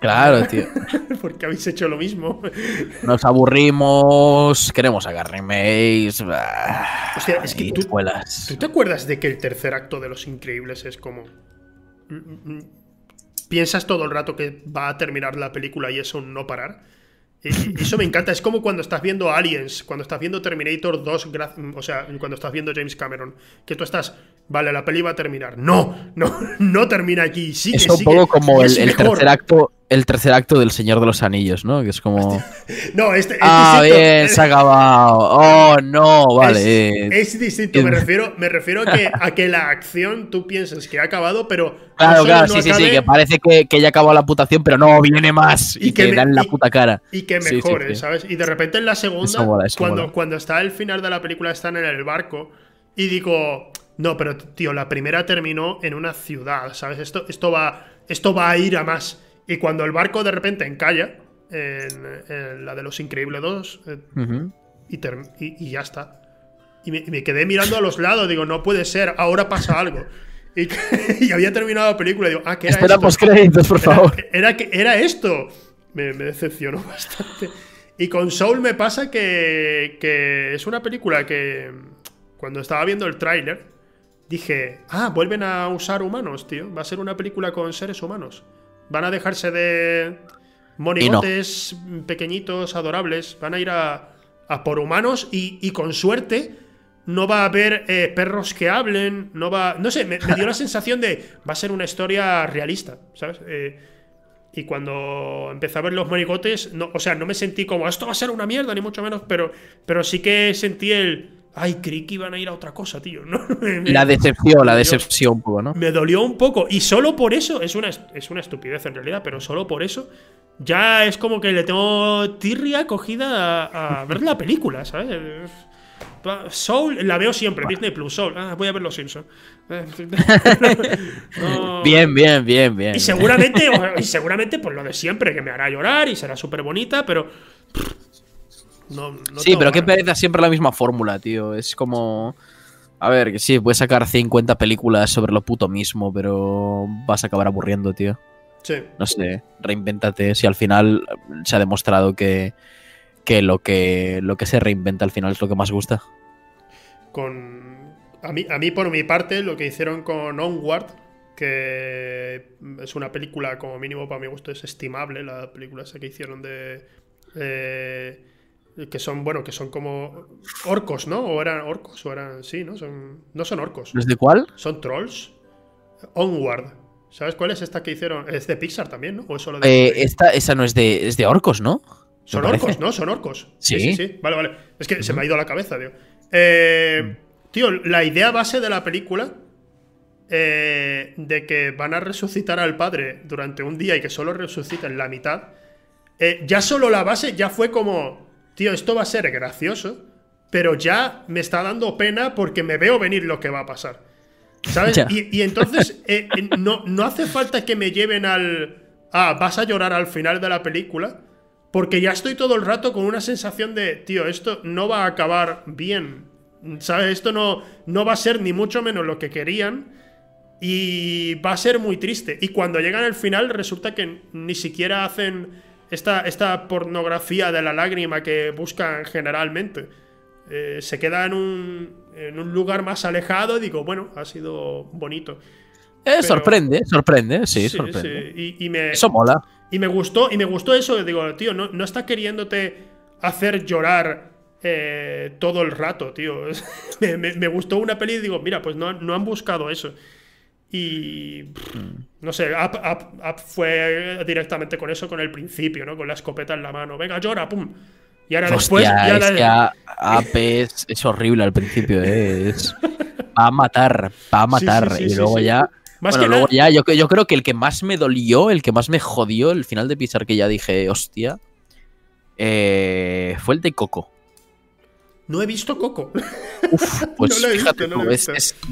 Claro, tío. Porque habéis hecho lo mismo. Nos aburrimos, queremos sacar remakes. O sea, es que tú, tú, te acuerdas de que el tercer acto de Los Increíbles es como. Mm, mm, mm, piensas todo el rato que va a terminar la película y eso no parar. Y eso me encanta. Es como cuando estás viendo Aliens, cuando estás viendo Terminator 2, o sea, cuando estás viendo James Cameron, que tú estás, vale, la peli va a terminar. No, no, no termina aquí. Sigue, es un poco como el, tercer acto, el tercer acto del Señor de los Anillos, ¿no? Que es como. no, este, este Ah, bien, se ha acabado. Oh, no, vale. Es, distinto. Me refiero, me refiero a, que, a que la acción tú piensas que ha acabado, pero. Claro, claro, sí, sí, sí. Que parece que, que ya acabó la putación, pero no, viene más. Y, que, dan la puta cara. Y que mejore, ¿sabes? Y de repente en la segunda, cuando, cuando está el final de la película, están en el barco. Y digo. No, pero tío, la primera terminó en una ciudad, ¿sabes? Esto, esto, va, esto va a ir a más. Y cuando el barco de repente encalla, en, la de los Increíbles 2, eh, y, ya está. Y me, quedé mirando a los lados, digo, no puede ser, ahora pasa algo. Y, había terminado la película, digo, ah, que era Espera esto. créditos, por favor. Era, era esto. Me, decepcionó bastante. Y con Soul me pasa que, que es una película que cuando estaba viendo el tráiler dije, ah, vuelven a usar humanos, tío. Va a ser una película con seres humanos. Van a dejarse de monigotes pequeñitos, adorables. Van a ir a, por humanos y, con suerte no va a haber eh, perros que hablen. No va. No sé, me, dio la sensación de. Va a ser una historia realista, ¿sabes? Eh, y cuando empecé a ver los monigotes, no, o sea, no me sentí como esto va a ser una mierda, ni mucho menos, pero, pero sí que sentí el ay, creí que iban a ir a otra cosa, tío. la decepción, la decepción un poco, ¿no? Me dolió un poco. Y solo por eso, es una, es una estupidez en realidad, pero solo por eso, ya es como que le tengo tirria cogida a, ver la película, ¿sabes? Soul, la veo siempre, Disney Plus, Soul. Ah, voy a ver Los Simpsons. Bien, bien, bien, bien. Y seguramente, y seguramente, por lo de siempre, que me hará llorar y será súper bonita, pero sí, pero qué pereza siempre la misma fórmula, tío. Es como. A ver, que sí, puedes sacar 50 películas sobre lo puto mismo, pero vas a acabar aburriendo, tío. Sí. No sé, reinvéntate. Si al final se ha demostrado que, que, lo que lo que se reinventa al final es lo que más gusta. Con. A mí, a mí, por mi parte, lo que hicieron con Onward, que es una película, como mínimo para mi gusto, es estimable, la película esa que hicieron de. Eh, que son, bueno, que son como orcos, ¿no? O eran orcos, o eran, sí, ¿no? Son, no son orcos. ¿Los de cuál? Son trolls. Onward. ¿Sabes cuál es esta que hicieron? Es de Pixar también, ¿no? ¿O solo de eh, esta, esa no es de, es de orcos, ¿no? Son orcos, ¿no? Son orcos. ¿Sí? sí, sí, Vale, vale. Es que se me ha ido la cabeza, tío. Eh, tío, la idea base de la película eh, de que van a resucitar al padre durante un día y que solo resuciten la mitad, ya solo la base ya fue como tío, esto va a ser gracioso, pero ya me está dando pena porque me veo venir lo que va a pasar. ¿Sabes? Y, entonces eh, eh, no, no hace falta que me lleven al. Ah, vas a llorar al final de la película. Porque ya estoy todo el rato con una sensación de, tío, esto no va a acabar bien. ¿Sabes? Esto no, no va a ser ni mucho menos lo que querían. Y va a ser muy triste. Y cuando llegan al final, resulta que ni siquiera hacen esta, esta pornografía de la lágrima que buscan generalmente. Eh, se queda en un, en un lugar más alejado y digo, bueno, ha sido bonito. Eh, sorprende, sorprende, sí, sorprende. Y, me, eso mola. Y me gustó, y me gustó eso. Digo, tío, no, no está queriéndote hacer llorar eh, todo el rato, tío. me, gustó una peli y digo, mira, pues no, no han buscado eso. Y no sé, Up, fue directamente con eso, con el principio, ¿no? Con la escopeta en la mano. Venga, llora, pum. Y ahora después. Ya es que es, es, horrible al principio, ¿eh? Es. Va a matar, va a matar. y luego ya. Más que luego ya, yo, yo creo que el que más me dolió, el que más me jodió, el final de Pixar que ya dije, hostia, eh, fue el de Coco. No he visto Coco. Uf, pues fíjate,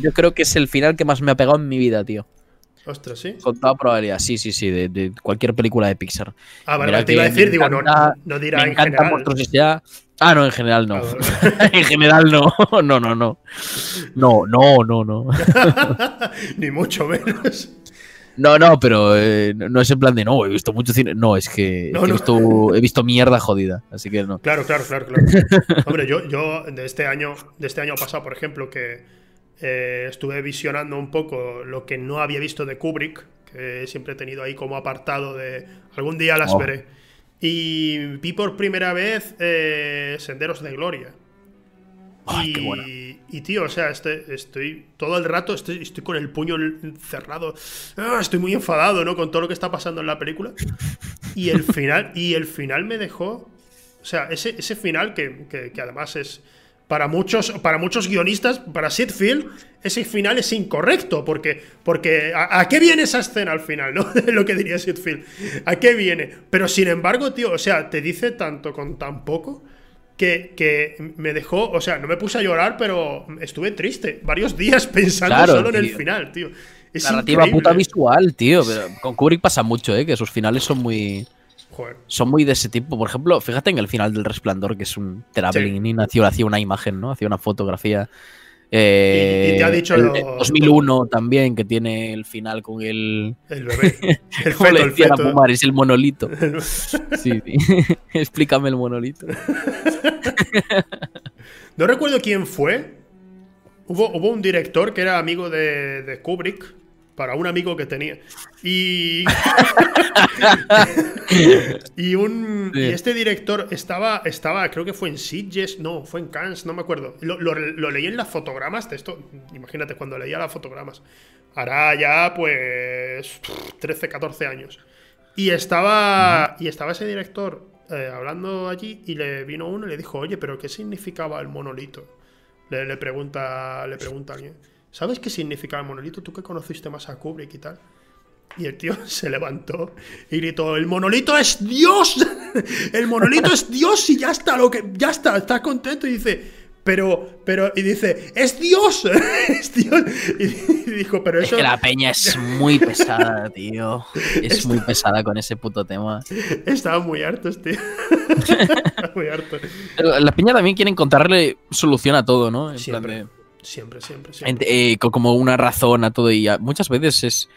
yo creo que es el final que más me ha pegado en mi vida, tío. Ostras, sí. Con toda probabilidad, sí, sí, sí, de, cualquier película de Pixar. Ah, vale, te iba a decir, digo, no, no dirá me en general. Ya... Ah, no, en general no. Ah, en general no. No, no, no. No, no, no, no. Ni mucho menos. No, no, pero eh, no es en plan de no, he visto mucho cine. No, es que, he, Visto, mierda jodida, así que no. Claro, claro, claro, claro. Hombre, yo, yo de este año, de este año pasado, por ejemplo, que eh, estuve visionando un poco lo que no había visto de Kubrick, que siempre he tenido ahí como apartado de algún día las oh. veré. Y vi por primera vez eh, Senderos de Gloria. Y, tío, o sea, este, estoy todo el rato, estoy, estoy con el puño cerrado. Ah, estoy muy enfadado, ¿no? Con todo lo que está pasando en la película. Y el final, y el final me dejó. O sea, ese, ese final que, que además es, para muchos, para muchos guionistas, para Sid Field, ese final es incorrecto, porque, porque ¿a, qué viene esa escena al final? ¿no? Lo que diría Sid Field. ¿A qué viene? Pero sin embargo, tío, o sea, te dice tanto con tan poco que, que me dejó, o sea, no me puse a llorar, pero estuve triste varios días pensando solo en el final, tío. Es Narrativa puta visual, tío. Pero con Kubrick pasa mucho, ¿eh? Que sus finales son muy son muy de ese tipo. Por ejemplo, fíjate en el final del Resplandor, que es un traveling y nació, hacía una imagen, ¿no? Hacía una fotografía. Eh, y, te ha dicho el, 2001 también, que tiene el final con el. El bebé. El feto, el feto. es el monolito. sí, Explícame el monolito. no recuerdo quién fue. Hubo, hubo un director que era amigo de, de Kubrick, para un amigo que tenía. Y. y un. Y este director estaba, estaba, creo que fue en Sitges, no, fue en Cannes, no me acuerdo. Lo, leí en las fotogramas de esto. Imagínate, cuando leía las fotogramas. Hará ya, pues. 13, 14 años. Y estaba. Y estaba ese director eh, hablando allí y le vino uno y le dijo, oye, pero ¿qué significaba el monolito? Le, le pregunta, le pregunta a alguien. ¿Sabes qué significa el monolito? Tú que conociste más a Kubrick y tal. Y el tío se levantó y gritó: ¡El monolito es Dios! ¡El monolito es Dios! Y ya está, lo que. Ya está, está contento. Y dice. Pero, pero, y dice, ¡es Dios! ¡Es Dios! Y, dijo, pero eso. Es que la peña es muy pesada, tío. Es muy pesada con ese puto tema. Estaba muy hartos, tío. muy harto. La peña también quiere encontrarle solución a todo, ¿no? En Siempre. Siempre, siempre, siempre. Eh, como una razón a todo y muchas veces es,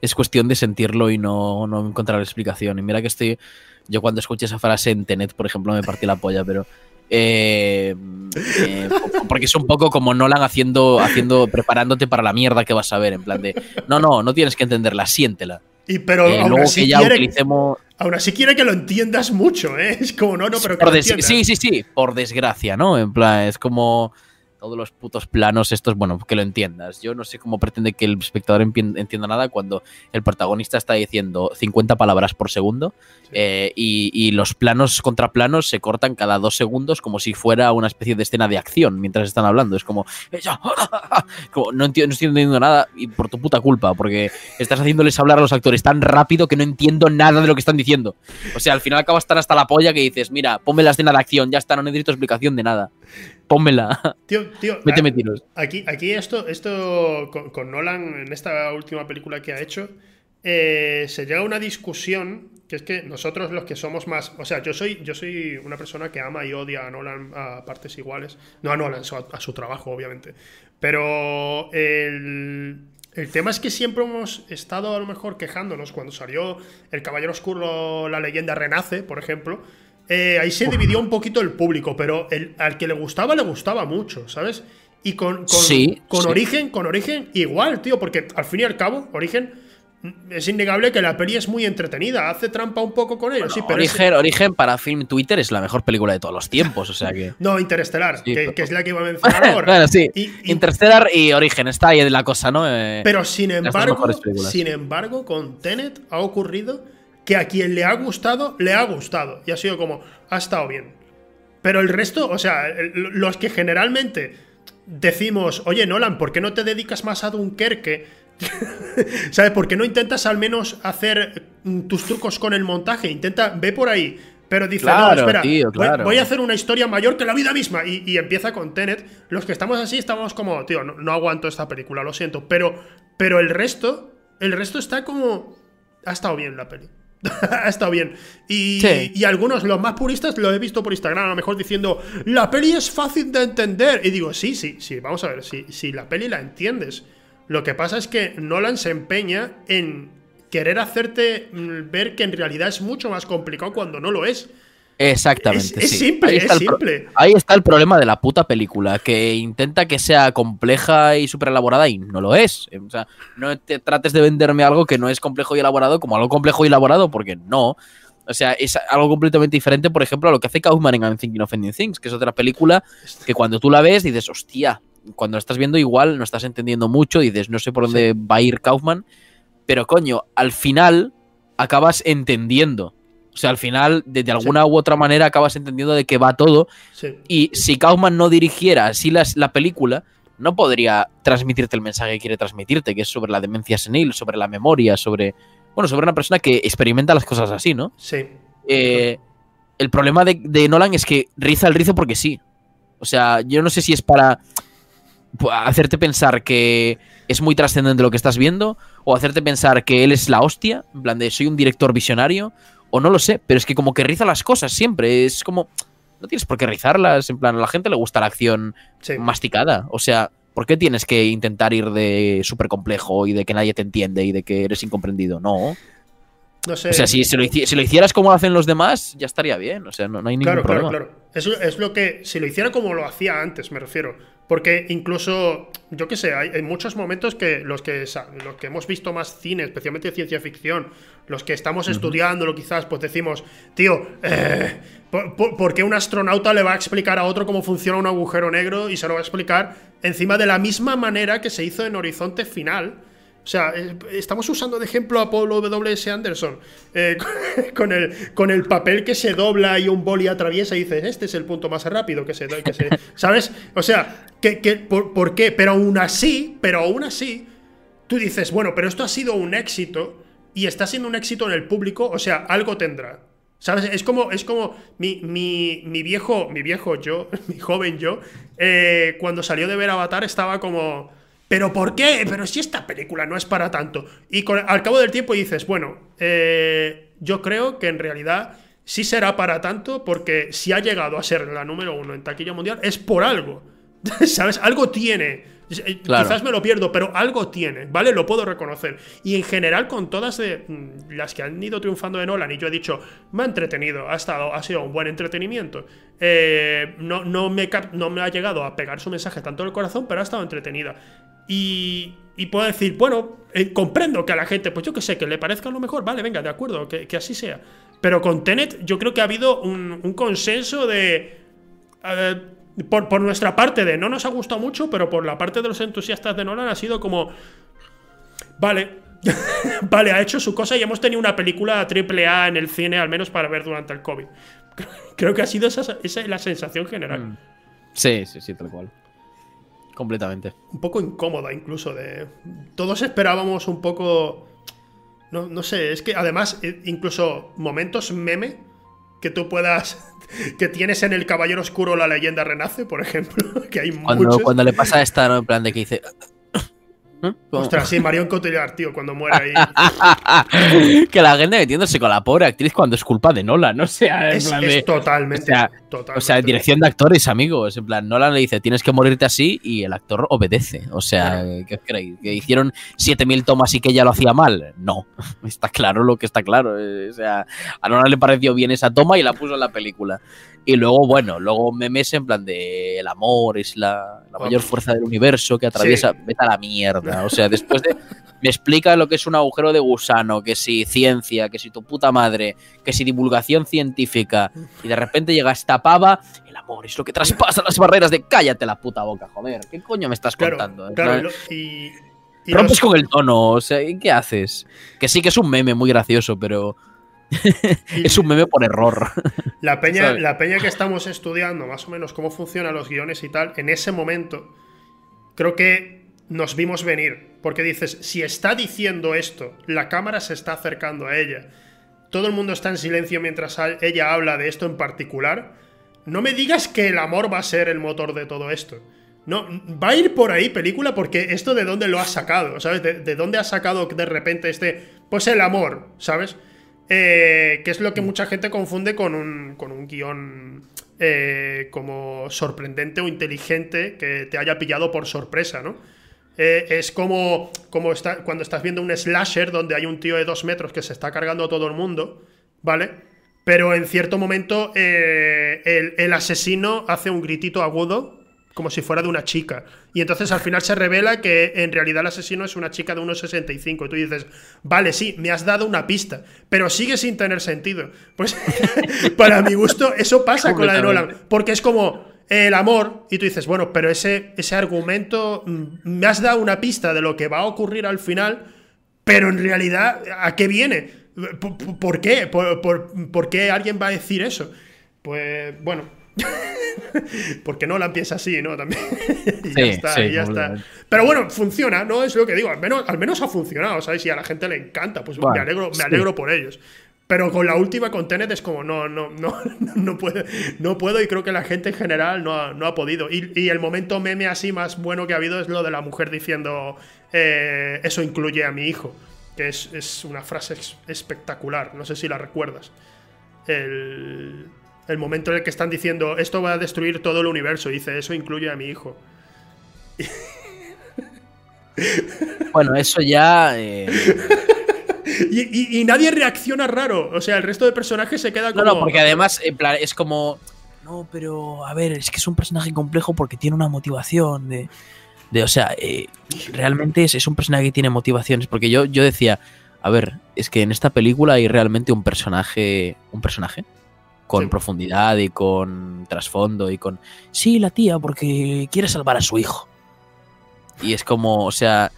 es cuestión de sentirlo y no, no encontrar explicación. Y mira que estoy, yo cuando escuché esa frase en Tenet, por ejemplo, me partí la polla, pero... Eh, eh, porque es un poco como Nolan haciendo, haciendo, preparándote para la mierda que vas a ver, en plan de, no, no, no tienes que entenderla, siéntela. Y pero aún, así quiere, aún así quiere que lo entiendas mucho, ¿eh? Es como, no, no, pero que Sí, sí, sí, por desgracia, ¿no? En plan, es como todos los putos planos estos, bueno, que lo entiendas. Yo no sé cómo pretende que el espectador entienda nada cuando el protagonista está diciendo 50 palabras por segundo eh, y, los planos contra planos se cortan cada dos segundos como si fuera una especie de escena de acción mientras están hablando. Es como, no, entiendo, no estoy entendiendo nada y por tu puta culpa, porque estás haciéndoles hablar a los actores tan rápido que no entiendo nada de lo que están diciendo. O sea, al final acabas tan hasta la polla que dices, mira, ponme la escena de acción, ya está, no necesito explicación de nada. pónmela. Tío, tío, méteme tiros. Aquí, aquí esto, esto con, Nolan, en esta última película que ha hecho, eh, se llega a una discusión que es que nosotros los que somos más, o sea, yo soy, yo soy una persona que ama y odia a Nolan a partes iguales, no a Nolan, a su trabajo, obviamente, pero el, el tema es que siempre hemos estado a lo mejor quejándonos cuando salió El Caballero Oscuro, la leyenda renace, por ejemplo. Eh, ahí se dividió un poquito el público, pero el, al que le gustaba, le gustaba mucho, ¿sabes? Y con, con, Origen, con Origen, igual, tío, porque al fin y al cabo, Origen es innegable que la peli es muy entretenida, hace trampa un poco con sí, pero Origen, Origen para film Twitter es la mejor película de todos los tiempos, o sea que. no, Interestelar, que, es la que iba a mencionar ahora. bueno, sí. Interstellar y Origen, está ahí la cosa, ¿no? Eh, pero sin embargo, sin embargo, con Tenet ha ocurrido que a quien le ha gustado, le ha gustado. Y ha sido como, ha estado bien. Pero el resto, o sea, los que generalmente decimos, oye, Nolan, ¿por qué no te dedicas más a Dunkerque? ¿Sabes? ¿Por qué no intentas al menos hacer mm, tus trucos con el montaje? Intenta, ve por ahí. Pero dice, no, espera, voy, a hacer una historia mayor que la vida misma. Y, empieza con Tenet. Los que estamos así estamos como, tío, no, aguanto esta película, lo siento. Pero, pero el resto, el resto está como. Ha estado bien la peli. ha estado bien. Y, y, algunos, los más puristas, lo he visto por Instagram, a lo mejor diciendo, la peli es fácil de entender. Y digo, sí, sí, sí, vamos a ver, si, si la peli la entiendes lo que pasa es que Nolan se empeña en querer hacerte mm, ver que en realidad es mucho más complicado cuando no lo es. Exactamente. Es, simple, es simple. ahí está el problema de la puta película, que intenta que sea compleja y súper elaborada y no lo es. O sea, no te trates de venderme algo que no es complejo y elaborado como algo complejo y elaborado, porque no. O sea, es algo completamente diferente, por ejemplo, a lo que hace Kaufman en I'm Thinking of Ending Things, que es otra película que cuando tú la ves dices, hostia, cuando estás viendo igual no estás entendiendo mucho, dices, no sé por dónde va a ir Kaufman, pero coño, al final acabas entendiendo. O sea, al final, de, alguna u otra manera, acabas entendiendo de qué va todo. Y si Kaufman no dirigiera así la, la película, no podría transmitirte el mensaje que quiere transmitirte, que es sobre la demencia senil, sobre la memoria, sobre. Bueno, sobre una persona que experimenta las cosas así, ¿no? Sí. Eh, el problema de, de, Nolan es que riza el rizo porque sí. O sea, yo no sé si es para hacerte pensar que es muy trascendente lo que estás viendo, o hacerte pensar que él es la hostia, en plan de soy un director visionario, o no lo sé, pero es que como que riza las cosas siempre, es como, no tienes por qué rizarlas, en plan, a la gente le gusta la acción masticada, o sea, ¿por qué tienes que intentar ir de súper complejo y de que nadie te entiende y de que eres incomprendido? No. No sé. O sea, si, lo, hicieras como lo hacen los demás, ya estaría bien. O sea, no, hay ningún problema. Claro, claro. Es, es lo que. Si lo hiciera como lo hacía antes, me refiero. Porque incluso, yo qué sé, hay, muchos momentos que los, que los que hemos visto más cine, especialmente de ciencia ficción, los que estamos estudiándolo quizás, pues decimos, tío, eh, ¿por, qué un astronauta le va a explicar a otro cómo funciona un agujero negro y se lo va a explicar encima de la misma manera que se hizo en Horizonte Final? O sea, eh, estamos usando de ejemplo a Paul W.S. Anderson eh, con, el, con el papel que se dobla y un boli atraviesa y dices, este es el punto más rápido que se... Que se ¿Sabes? O sea, que, por, qué? Pero aún así, pero aún así, tú dices, bueno, pero esto ha sido un éxito y está siendo un éxito en el público, o sea, algo tendrá. ¿Sabes? Es como, es como mi, mi, viejo, mi viejo yo, mi joven yo, eh, cuando salió de ver Avatar estaba como ¿Pero por qué? Pero si esta película no es para tanto. Y al cabo del tiempo dices, bueno, eh, yo creo que en realidad sí será para tanto porque si ha llegado a ser la número uno en taquilla mundial es por algo. ¿Sabes? Algo tiene. Eh, quizás me lo pierdo, pero algo tiene, ¿vale? Lo puedo reconocer. Y en general, con todas de, mm, las que han ido triunfando de Nolan, y yo he dicho, me ha entretenido, ha, estado, ha sido un buen entretenimiento. Eh, no, no, me, no me ha llegado a pegar su mensaje tanto el corazón, pero ha estado entretenida. Y, puedo decir, bueno, eh, comprendo que a la gente, pues yo que sé, que le parezca lo mejor, vale, venga, de acuerdo, que, así sea. Pero con Tenet yo creo que ha habido un, consenso de... Eh, por, nuestra parte de no nos ha gustado mucho, pero por la parte de los entusiastas de Nolan ha sido como... Vale, vale, ha hecho su cosa y hemos tenido una película triple A en el cine, al menos para ver durante el COVID. Creo que ha sido esa, esa la sensación general. Mm. Sí, sí, sí, tal cual completamente. Un poco incómoda incluso de... Todos esperábamos un poco... No, no sé, es que además eh, incluso momentos meme que tú puedas que tienes en el Caballero Oscuro la leyenda renace, por ejemplo, que hay cuando, Cuando le pasa esta, ¿no? en plan de que dice, Ostras, sí, Marion Cotillard, tío, cuando muere ahí. que la gente metiéndose con la pobre actriz cuando es culpa de Nolan, ¿no? sea, es, totalmente, o sea, dirección de actores, amigos. En plan, Nolan le dice, tienes que morirte así y el actor obedece. O sea, ¿qué creéis? ¿Que hicieron 7000 tomas y que ella lo hacía mal? No, está claro lo que está claro. O sea, a Nolan le pareció bien esa toma y la puso en la película. Y luego, bueno, luego memes en plan de el amor es la, mayor fuerza del universo que atraviesa. Vete a la mierda. O sea, después de. Me explica lo que es un agujero de gusano, que si ciencia, que si tu puta madre, que si divulgación científica. Y de repente llega esta pava. El amor es lo que traspasa las barreras de cállate la puta boca, joder. ¿Qué coño me estás contando? Claro, y, Rompes con el tono, o sea, ¿qué haces? Que sí que es un meme muy gracioso, pero es un meme por error. La peña, la peña que estamos estudiando, más o menos cómo funcionan los guiones y tal, en ese momento, creo que nos vimos venir. Porque dices, si está diciendo esto, la cámara se está acercando a ella, todo el mundo está en silencio mientras ella habla de esto en particular, no me digas que el amor va a ser el motor de todo esto. No, va a ir por ahí película porque esto de dónde lo has sacado, ¿sabes? De, de dónde has sacado de repente este, pues el amor, ¿sabes? Eh, que es lo que mucha gente confunde con un, con un guion eh, como sorprendente o inteligente que te haya pillado por sorpresa, ¿no? Eh, es como, como está, cuando estás viendo un slasher donde hay un tío de dos metros que se está cargando a todo el mundo, ¿vale? Pero en cierto momento el, el asesino hace un gritito agudo como si fuera de una chica. Y entonces al final se revela que en realidad el asesino es una chica de 1,65. Y tú dices, vale, sí, me has dado una pista, pero sigue sin tener sentido. Pues para mi gusto, eso pasa con la de Nolan. Porque es como el amor, y tú dices, bueno, pero ese, ese argumento, mm, me has dado una pista de lo que va a ocurrir al final, pero en realidad, ¿a qué viene? ¿Por, qué? ¿Por, por qué alguien va a decir eso? Pues bueno. Porque no la empieza así, ¿no? También. y ya está, ya está. Pero bueno, funciona, ¿no? Es lo que digo. Al menos, al menos ha funcionado, ¿sabes? Y a la gente le encanta, pues me alegro, me alegro por ellos. Pero con la última con Tenet es como, no, no, no, no puedo, no puedo y creo que la gente en general no ha, no ha podido. Y, el momento meme así más bueno que ha habido es lo de la mujer diciendo, eh, eso incluye a mi hijo, que es, es una frase espectacular, no sé si la recuerdas. El, el momento en el que están diciendo esto va a destruir todo el universo. dice, eso incluye a mi hijo. Bueno, eso ya. Eh, y, nadie reacciona raro. O sea, el resto de personajes se queda como. No, no, porque además, en plan, es como. No, pero a ver, es que es un personaje complejo porque tiene una motivación de. de o sea, eh, realmente es, es, un personaje que tiene motivaciones. Porque yo, yo decía, a ver, es que en esta película hay realmente un personaje. Un personaje con profundidad y con trasfondo y con, sí, la tía, porque quiere salvar a su hijo. Y es como, o sea,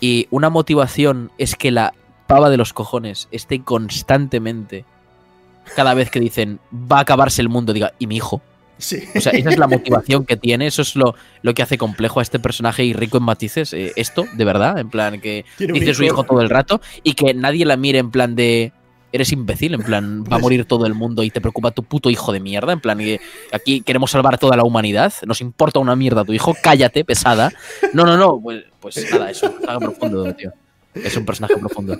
y una motivación es que la pava de los cojones esté constantemente, cada vez que dicen, va a acabarse el mundo, diga, ¿y mi hijo? Sí. O sea, esa es la motivación que tiene, eso es lo, lo que hace complejo a este personaje y rico en matices. Eh, esto, de verdad, en plan, que dice su hijo todo el rato y que nadie la mire en plan de eres imbécil, en plan, va a morir todo el mundo y te preocupa tu puto hijo de mierda, en plan, que aquí queremos salvar a toda la humanidad, nos importa una mierda tu hijo, cállate, pesada. No, no, no, pues, pues nada, es un personaje profundo, tío. Es un personaje profundo.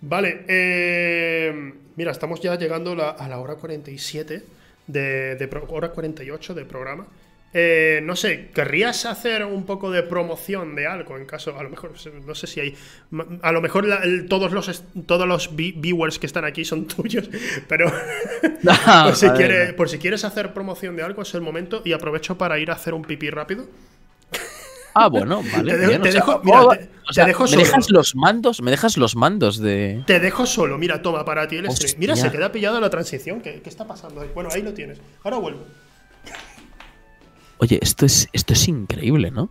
Vale, eh, mira, estamos ya llegando a la hora 47 de, de hora 48 de programa. Eh, no sé, ¿querrías hacer un poco de promoción de algo? En caso, a lo mejor, no sé si hay. A lo mejor todos, los, todos los viewers que están aquí son tuyos, pero por, si por, si quieres hacer promoción de algo, es el momento y aprovecho para ir a hacer un pipí rápido. Ah, bueno, vale. Te, dejo, oh, ¿Me dejas los mandos? ¿Me dejas los mandos de.? Te dejo solo, mira, toma para ti el stream. Mira, se queda pillado la transición. ¿Qué, ¿Qué está pasando ahí? Bueno, ahí lo tienes. Ahora vuelvo. Oye, esto es, esto es increíble, ¿no?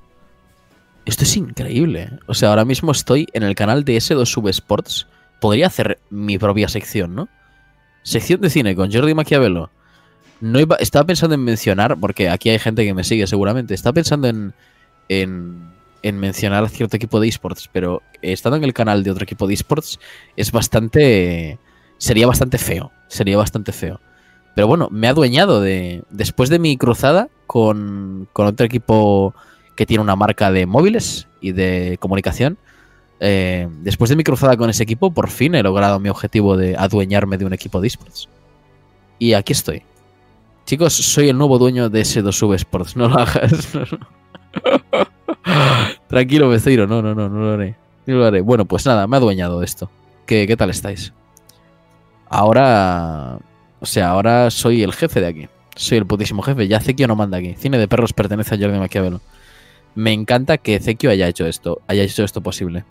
Esto es increíble. O sea, ahora mismo estoy en el canal de S2 Sub Sports. Podría hacer mi propia sección, ¿no? Sección de cine con Jordi Maquiavelo. No estaba pensando en mencionar, porque aquí hay gente que me sigue seguramente. Estaba pensando en, en, en mencionar a cierto equipo de esports, pero estando en el canal de otro equipo de esports es bastante sería bastante feo. Sería bastante feo. Pero bueno, me ha adueñado de. Después de mi cruzada con, con otro equipo que tiene una marca de móviles y de comunicación. Eh, después de mi cruzada con ese equipo, por fin he logrado mi objetivo de adueñarme de un equipo de esports. Y aquí estoy. Chicos, soy el nuevo dueño de S2V Sports. No lo hagas. Tranquilo, vecino. No, no, no, no lo haré. No lo haré. Bueno, pues nada, me ha adueñado de esto. ¿Qué, ¿Qué tal estáis? Ahora. O sea, ahora soy el jefe de aquí. Soy el putísimo jefe. Ya Zekio no manda aquí. Cine de perros pertenece a Jordi Maquiavelo. Me encanta que Zekio haya hecho esto. Haya hecho esto posible.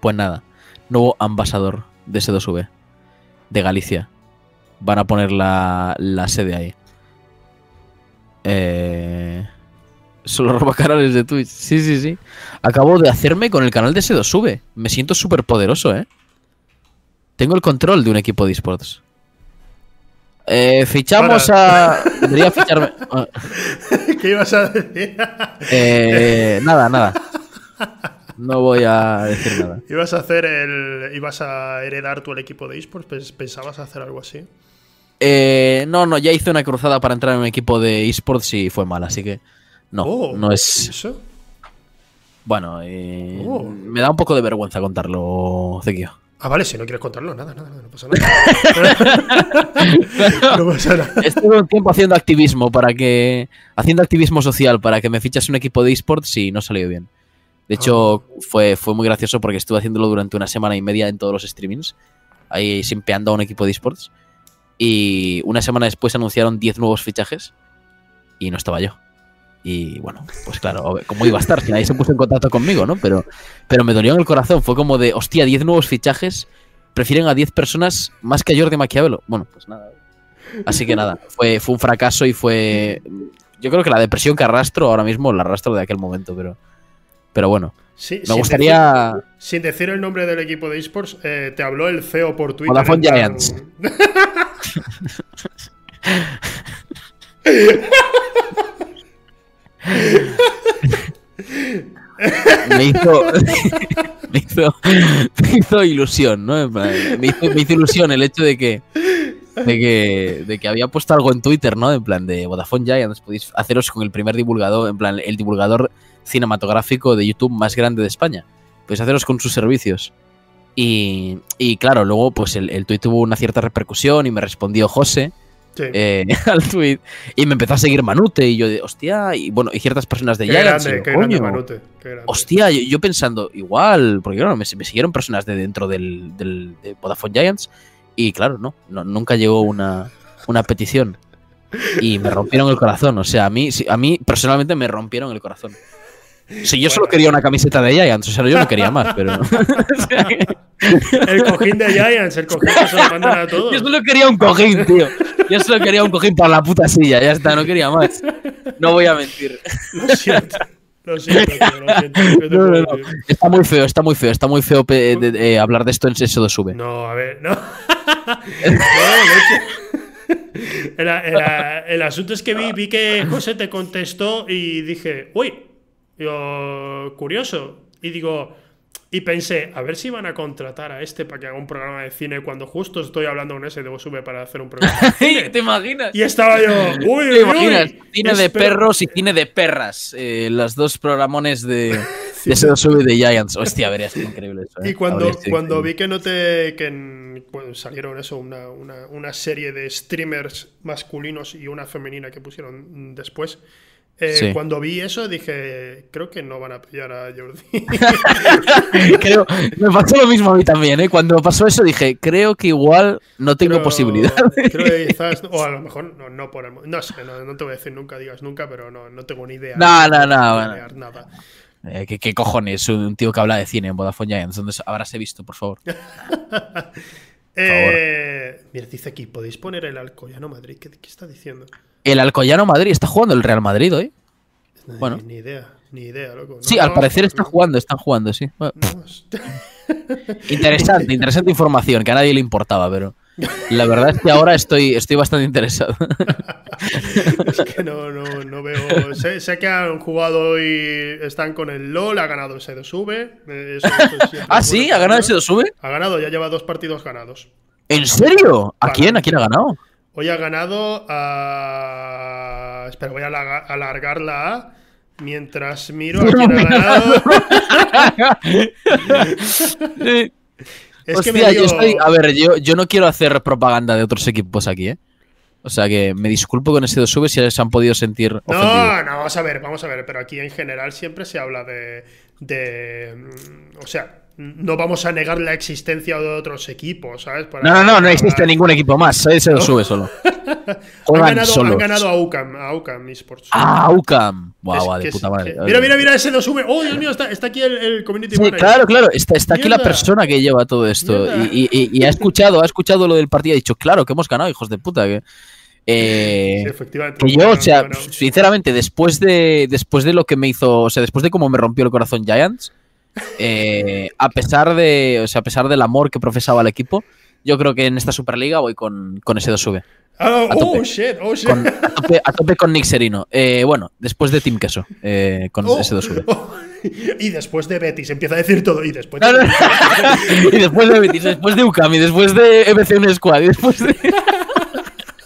Pues nada. Nuevo ambasador de S2V. De Galicia van a poner la, sede ahí. Eh, solo roba canales de Twitch. Sí, sí, sí. Acabo de hacerme con el canal de S2 Sube. Me siento súper poderoso, ¿eh? Tengo el control de un equipo de esports. Eh, fichamos a. Debería ficharme. ¿Qué ibas a decir? Eh, nada, nada. No voy a decir nada. ¿Ibas a hacer el. ¿Ibas a heredar tú el equipo de esports? ¿Pensabas hacer algo así? Eh, no, no, ya hice una cruzada para entrar en un equipo de esports y fue mal, así que no, oh, no es. ¿Eso? Bueno, eh, oh. me da un poco de vergüenza contarlo, Zekio. Ah, vale, si no quieres contarlo, nada, nada, no pasa nada. no pasa nada. Estuve un tiempo haciendo activismo para que. haciendo activismo social para que me fichase un equipo de esports y no salió bien. De hecho, ah. fue, fue muy gracioso porque estuve haciéndolo durante una semana y media en todos los streamings. Ahí simpeando a un equipo de esports. Y una semana después anunciaron 10 nuevos fichajes y no estaba yo. Y bueno, pues claro, ¿cómo iba a estar? Si nadie se puso en contacto conmigo, ¿no? Pero, pero me dolió en el corazón. Fue como de, hostia, 10 nuevos fichajes. Prefieren a 10 personas más que a Jordi Maquiavelo. Bueno, pues nada. Así que nada, fue, fue un fracaso y fue. Yo creo que la depresión que arrastro ahora mismo la arrastro de aquel momento, pero. Pero bueno. me gustaría. sin decir el nombre del equipo de esports, eh, te habló el CEO por Twitter. Vodafone Giants. me hizo, me hizo, me hizo ilusión, ¿no? Me hizo, me hizo ilusión el hecho de que de que, de que había puesto algo en Twitter, ¿no? En plan de Vodafone Giants, podéis haceros con el primer divulgador, en plan, el divulgador cinematográfico de YouTube más grande de España. Podéis haceros con sus servicios. Y, y claro, luego pues el, el tweet tuvo una cierta repercusión y me respondió José eh, al tweet y me empezó a seguir Manute y yo de, hostia, y bueno, y ciertas personas de Giants. Grande, qué grande Manute, qué grande. Hostia, yo, pensando, igual, porque claro, me, me, siguieron personas de dentro del, del de Vodafone Giants y claro, no, nunca llegó una, una petición. Y me rompieron el corazón. O sea, a mí, a mí personalmente me rompieron el corazón. Si yo solo quería una camiseta de Giants, o sea, yo no quería más, pero. el cojín de Giants, el cojín que se lo mandan a todos. Yo solo quería un cojín, tío. Yo solo quería un cojín para la puta silla, ya está, no quería más. No voy a mentir. Lo siento. Lo siento, lo siento. Está muy feo, está muy feo, está muy feo eh, hablar de esto en S2V. No, a ver, no. el, asunto es que vi, vi que José te contestó y dije, uy, yo, curioso. Y digo, y pensé, a ver si van a contratar a este para que haga un programa de cine cuando justo estoy hablando con ese de Sube para hacer un programa. De cine. ¿Te imaginas? Y estaba yo, uy, ¿Te imaginas? Cine de perros y cine de perras. Eh, las dos programones de, de Sube de Giants. Hostia, verías increíble eso. ¿eh? Y cuando, cuando vi que no te. que salieron eso, una, una, una serie de streamers masculinos y una femenina que pusieron después. Eh, cuando vi eso dije, creo que no van a pillar a Jordi. me pasó lo mismo a mí también, ¿eh? Cuando pasó eso dije, creo que igual no tengo posibilidad. Creo que quizás, o a lo mejor no, no por el, no sé, no, te voy a decir nunca, digas nunca, pero no, no tengo ni idea. No, no, no. Nada. Eh, ¿qué, ¿qué, cojones? Un tío que habla de cine en Vodafone Giants. ¿Dónde habrás visto, por favor? eh, mira, dice aquí, ¿podéis poner el Alcoyano Madrid? ¿Qué, qué está diciendo? El Alcoyano Madrid está jugando el Real Madrid hoy. bueno. Ni idea, ni idea, loco. sí, al parecer está jugando, están jugando, sí. interesante, interesante información, que a nadie le importaba, pero. La verdad es que ahora estoy, estoy bastante interesado. es que no, no, no veo. Sé, sé, que han jugado y están con el LOL, ha ganado ese 2V. Eh, ah, sí, ha ganado ese 2V. Ha ganado, ya lleva dos partidos ganados. ¿En serio? ¿A quién? ¿A quién ha ganado? Hoy ha ganado a. Espera, voy a alargar la A. Mientras miro a quién ha ganado. Es que yo estoy. A ver, yo, yo no quiero hacer propaganda de otros equipos aquí, ¿eh? O sea que me disculpo con ese 2 sube si se han podido sentir. No, no, vamos a ver, vamos a ver. Pero aquí en general siempre se habla de. de mm, o sea, no vamos a negar la existencia de otros equipos, ¿sabes? no, no, no, no existe ningún equipo más. Ese lo sube solo. han, ganado, han, ganado, a UCAM, a UCAM Esports. Ah, UCAM. Guau, de puta madre. mira, mira, mira, ese lo sube. Oh, Dios mío, está, está aquí el, el community sí, Claro, claro, está, está aquí la persona que lleva todo esto. Y, y, y, ha escuchado, ha escuchado lo del partido y ha dicho, claro, que hemos ganado, hijos de puta. Que, eh, sí, efectivamente. Que yo, o sea, sinceramente, después de, después de lo que me hizo, o sea, después de cómo me rompió el corazón Giants eh, a pesar de, o sea, a pesar del amor que profesaba el equipo, yo creo que en esta Superliga voy con, con ese 2V. Ah, oh, shit, oh, shit. a, tope, con Nick Serino. Eh, bueno, después de Team Queso, eh, con oh, ese 2V. y después de Betis, empieza a decir todo. Y después de, y después de Betis, después de Ukami, después de EBC Squad, y después de.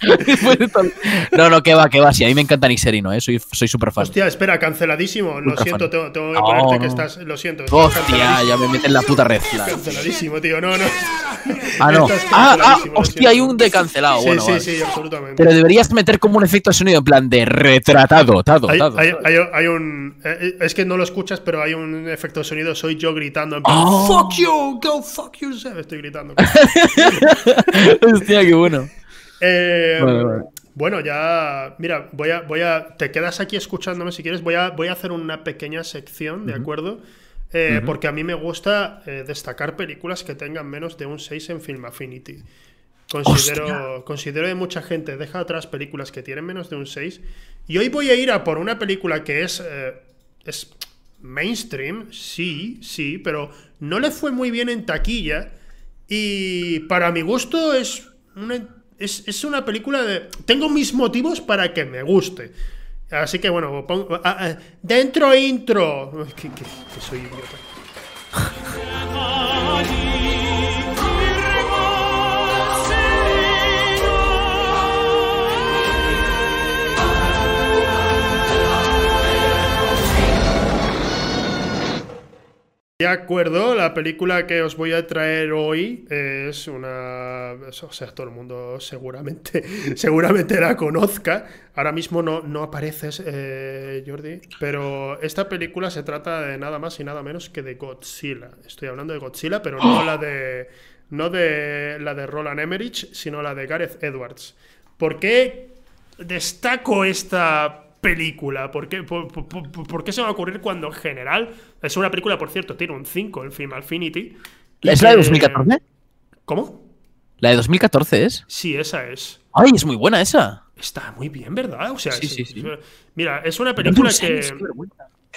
no, no, que va, que va. Sí, a mí me encanta Nixerino, ¿eh? soy súper fan. Hostia, espera, canceladísimo. Lo siento, tengo, que ponerte que estás. Lo siento. Hostia, ya me meten la puta red. Canceladísimo, tío. No, no. Ah, no. Ah, ah, hostia, hay un de cancelado. Sí, sí, sí, absolutamente. Pero deberías meter como un efecto de sonido en plan de retratado. Tado, hay, hay, un. Eh, es que no lo escuchas, pero hay un efecto de sonido. Soy yo gritando en plan. Oh. Fuck you, go fuck yourself. Estoy gritando. hostia, qué bueno. Eh, bueno, ya. Mira, voy a, voy a. Te quedas aquí escuchándome si quieres. Voy a, voy a hacer una pequeña sección, ¿de acuerdo? Eh, porque a mí me gusta eh, destacar películas que tengan menos de un 6 en Film Affinity. Considero, considero que mucha gente deja atrás películas que tienen menos de un 6. Y hoy voy a ir a por una película que es. es mainstream, sí, sí, pero no le fue muy bien en taquilla. Y para mi gusto es una es, una película de... Tengo mis motivos para que me guste. Así que bueno, pongo, dentro intro. Que soy idiota. De acuerdo, la película que os voy a traer hoy es una. O sea, todo el mundo seguramente, seguramente la conozca. Ahora mismo no, no apareces, eh, Jordi, pero esta película se trata de nada más y nada menos que de Godzilla. Estoy hablando de Godzilla, pero no la de. No de la de Roland Emmerich, sino la de Gareth Edwards. ¿Por qué destaco esta película? ¿Por qué, por, qué se va a ocurrir cuando en general es una película, por cierto, tiene un 5 en Film Affinity? ¿Es la de 2014? ¿Cómo? ¿La de 2014 es? Sí, esa es. ¡Ay, es muy buena esa! Está muy bien, ¿verdad? O sea, sí, sí, sí. Mira, es una película que.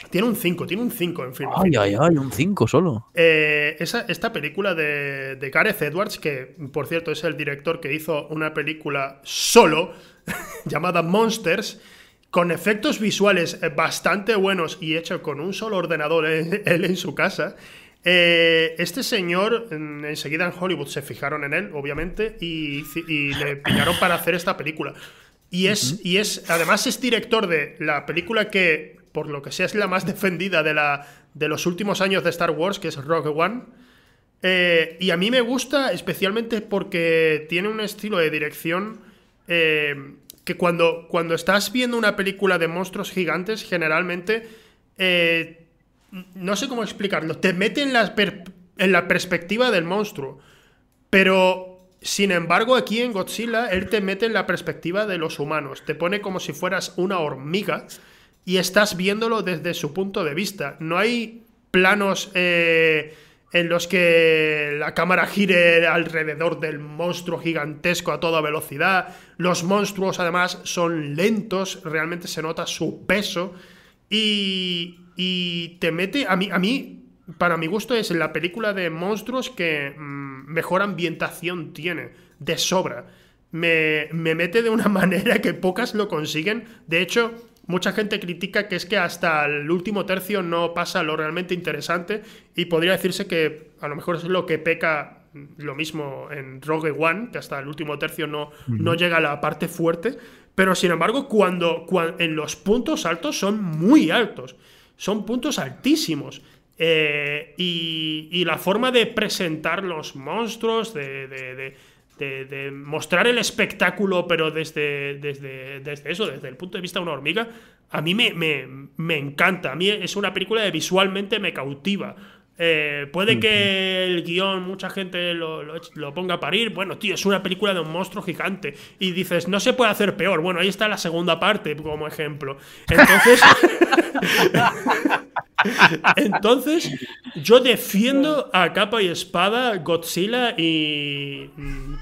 Tiene un 5, tiene un 5 en Film Ay, ay, ay, un 5 solo. Eh, esa, esta película de, de Gareth Edwards, que por cierto es el director que hizo una película solo llamada Monsters, con efectos visuales eh, bastante buenos y hecho con un solo ordenador eh, él en su casa. Eh, este señor, enseguida en Hollywood se fijaron en él, obviamente, y, le pillaron para hacer esta película. Y es, y es, además es director de la película que, por lo que sea, es la más defendida de, la, de los últimos años de Star Wars, que es Rogue One. y a mí me gusta especialmente porque tiene un estilo de dirección que cuando, cuando estás viendo una película de monstruos gigantes, generalmente, eh, no sé cómo explicarlo, te mete en la, en la perspectiva del monstruo, pero sin embargo aquí en Godzilla, él te mete en la perspectiva de los humanos, te pone como si fueras una hormiga y estás viéndolo desde su punto de vista. No hay planos... Eh, en los que la cámara gire alrededor del monstruo gigantesco a toda velocidad. Los monstruos además son lentos, realmente se nota su peso y, y te mete, a mí, a mí, para mi gusto es la película de monstruos que mm, mejor ambientación tiene de sobra. Me, me mete de una manera que pocas lo consiguen. De hecho, mucha gente critica que es que hasta el último tercio no pasa lo realmente interesante y podría decirse que a lo mejor es lo que peca lo mismo en Rogue One, que hasta el último tercio no, no llega a la parte fuerte, pero sin embargo cuando, en los puntos altos son muy altos, son puntos altísimos. Eh, y, la forma de presentar los monstruos, de de, mostrar el espectáculo, pero desde, desde, desde, eso, desde el punto de vista de una hormiga, a mí me, me, encanta. A mí es una película que visualmente me cautiva. Eh, puede que el guion mucha gente lo, lo, ponga a parir. Bueno, tío, es una película de un monstruo gigante. Y dices, no se puede hacer peor. Bueno, ahí está la segunda parte como ejemplo. Entonces... Entonces, yo defiendo a capa y espada Godzilla y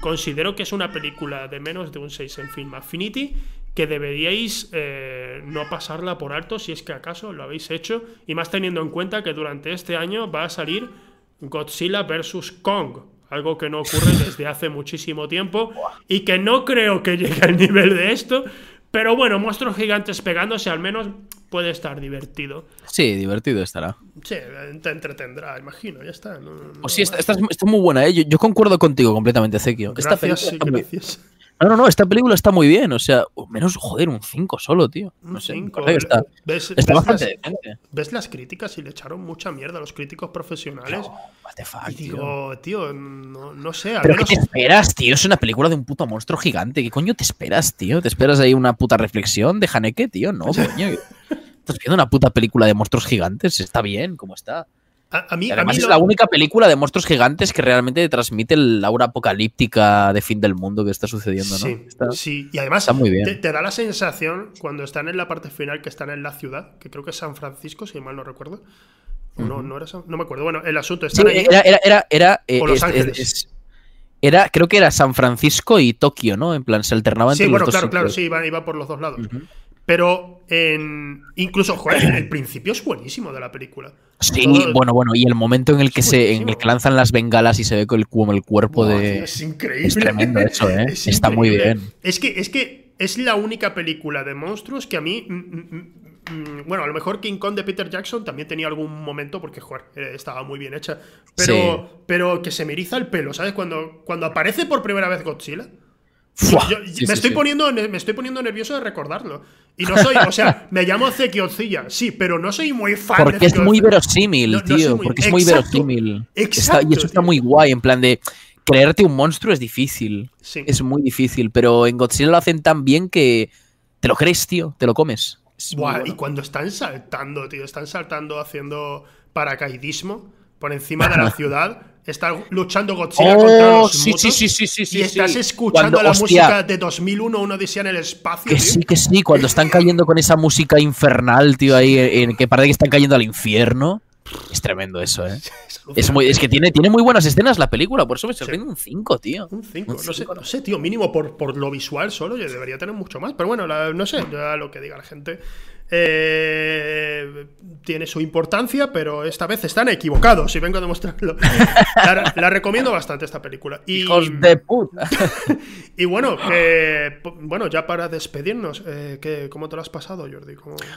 considero que es una película de menos de un 6 en Film Affinity que deberíais eh, no pasarla por alto si es que acaso lo habéis hecho y más teniendo en cuenta que durante este año va a salir Godzilla vs. Kong, algo que no ocurre desde hace muchísimo tiempo y que no creo que llegue al nivel de esto, pero bueno, monstruos gigantes pegándose al menos puede estar divertido. Sí, divertido estará. Sí, te entretendrá, imagino, ya está. o sí, está, muy buena, ¿eh? Yo, concuerdo contigo completamente, Zekio. Gracias, sí, gracias. No, no, no, esta película está muy bien. O sea, menos, joder, un 5 solo, tío. No sé, está, ¿Ves, está bastante las, ¿Ves las críticas y le echaron mucha mierda a los críticos profesionales? what the fuck, y digo, tío, no, no, sé. ¿Pero qué te esperas, tío? Es una película de un puto monstruo gigante. ¿Qué coño te esperas, tío? ¿Te esperas ahí una puta reflexión de Haneke, tío? No, coño. Estás viendo una puta película de monstruos gigantes. Está bien, ¿cómo está? A, mí, además es la única película de monstruos gigantes que realmente transmite el aura apocalíptica de fin del mundo que está sucediendo, ¿no? Sí, y además Te, da la sensación cuando están en la parte final que están en la ciudad, que creo que es San Francisco, si mal no recuerdo. no, no, era no me acuerdo. Bueno, el asunto está Era, era, era, eh, Los Ángeles. era, creo que era San Francisco y Tokio, ¿no? En plan, se alternaba entre Sí, bueno, claro, claro, sí, iba, iba, por los dos lados. Pero en, incluso, joder, el principio es buenísimo de la película. Sí, bueno, bueno, y el momento en el que se en el que lanzan las bengalas y se ve como el cuerpo de. Es increíble. Es tremendo eso, ¿eh? Está muy bien. Es que, es que es la única película de monstruos que a mí. Mm, mm, mm, bueno, a lo mejor King Kong de Peter Jackson también tenía algún momento, porque, joder, eh, estaba muy bien hecha. Pero, pero que se me eriza el pelo, ¿sabes? Cuando, cuando aparece por primera vez Godzilla me, estoy Poniendo, me estoy poniendo nervioso de recordarlo. Y no soy, o sea, me llamo Zekiotzilla, sí, pero no soy muy fan Porque es muy verosímil, tío. porque es muy verosímil. Exacto, y eso está muy guay, en plan de. Creerte un monstruo es difícil. Es muy difícil, pero en Godzilla lo hacen tan bien que te lo crees, tío, te lo comes. Y cuando están saltando, tío, están saltando haciendo paracaidismo por encima de la ciudad está luchando Godzilla contra los sí, sí, sí, sí, sí, y estás escuchando la música de 2001, uno decía en el espacio. Que sí, que sí, cuando están cayendo con esa música infernal, tío, ahí, en que parece que están cayendo al infierno. Es tremendo eso, ¿eh? Es, muy, es que tiene, tiene muy buenas escenas la película, por eso me sorprende un 5, tío. Un 5, no, sé, no sé, tío, mínimo por, por lo visual solo, yo debería tener mucho más. Pero bueno, no sé, ya lo que diga la gente. Eh, tiene su importancia, pero esta vez están equivocados, y vengo a demostrarlo. La, recomiendo bastante esta película. Y, ¡Hijos de puta! y bueno, bueno, ya para despedirnos, eh, ¿cómo te lo has pasado, Jordi?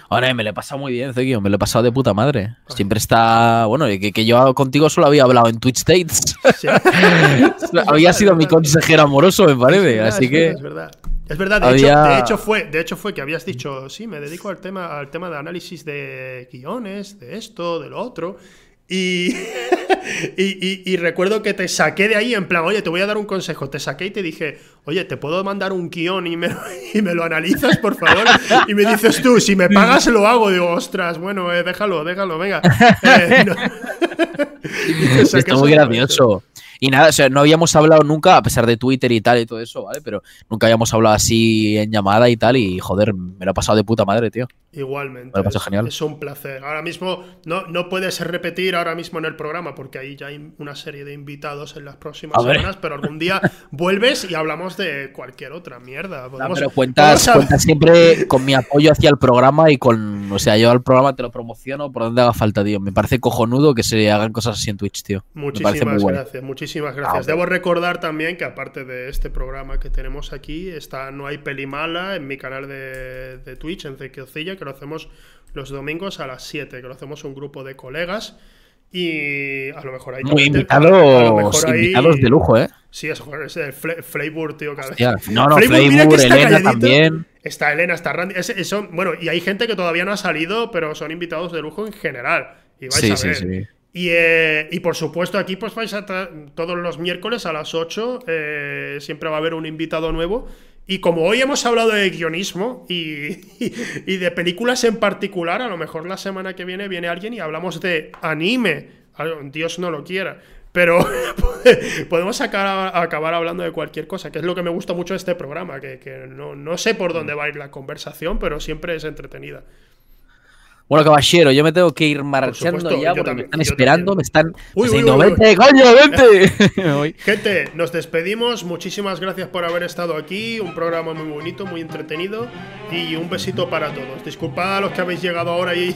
Ahora, me lo he pasado muy bien, Zekio, me lo he pasado de puta madre. Siempre está. Bueno, que, que, yo contigo solo había hablado en Twitch States. había sido mi consejero amoroso, me parece, así que. Es verdad. Es verdad, de, hecho, fue, de hecho fue que habías dicho, sí, me dedico al tema, al tema de análisis de guiones, de esto, de lo otro. Y, y, recuerdo que te saqué de ahí en plan, oye, te voy a dar un consejo. Te saqué y te dije, oye, ¿te puedo mandar un guion y me, y me lo analizas, por favor? Y me dices tú, si me pagas lo hago. Digo, ostras, bueno, eh, déjalo, déjalo, venga. Eh, Está muy gracioso. Y nada, o sea, no habíamos hablado nunca, a pesar de Twitter y tal y todo eso, ¿vale? Pero nunca habíamos hablado así en llamada y tal, y joder, me lo ha pasado de puta madre, tío. Igualmente. Me genial. Es un placer. Ahora mismo no, no puedes repetir ahora mismo en el programa porque ahí ya hay una serie de invitados en las próximas semanas, pero algún día vuelves y hablamos de cualquier otra mierda. pero cuentas, cuentas, siempre con mi apoyo hacia el programa y con. O sea, yo al programa te lo promociono por donde haga falta, tío. Me parece cojonudo que se hagan cosas así en Twitch, tío. Muchísimas gracias, muchísimas gracias. Debo recordar también que aparte de este programa que tenemos aquí, está No hay peli mala en mi canal de, de Twitch, en Cequiocilla, que lo hacemos los domingos a las 7, que lo hacemos un grupo de colegas. Y a lo mejor hay. Muy invitados, invitados de lujo, ¿eh? Sí, es, es el Flavor, tío. no, no, Flavor, Elena también. Está Elena, está Randy. bueno, y hay gente que todavía no ha salido, pero son invitados de lujo en general. Y vais a ver. Sí, sí. Y, eh, y, por supuesto, aquí pues vais a todos los miércoles a las 8. Eh, siempre va a haber un invitado nuevo. Y como hoy hemos hablado de guionismo y, de películas en particular, a lo mejor la semana que viene viene alguien y hablamos de anime. Dios no lo quiera. Pero podemos acabar hablando de cualquier cosa, que es lo que me gusta mucho de este programa, que, que no, no sé por dónde va a ir la conversación, pero siempre es entretenida. Bueno, caballero, yo me tengo que ir marchando ya porque me están esperando, me están diciendo, vente, coño, vente. Gente, nos despedimos. Muchísimas gracias por haber estado aquí. Un programa muy bonito, muy entretenido. Y un besito para todos. Disculpad a los que habéis llegado ahora y,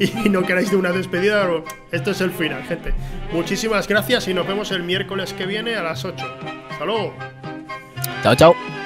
y no queráis de una despedida, pero esto es el final, gente. Muchísimas gracias y nos vemos el miércoles que viene a las 8. Hasta luego. Chao, chao.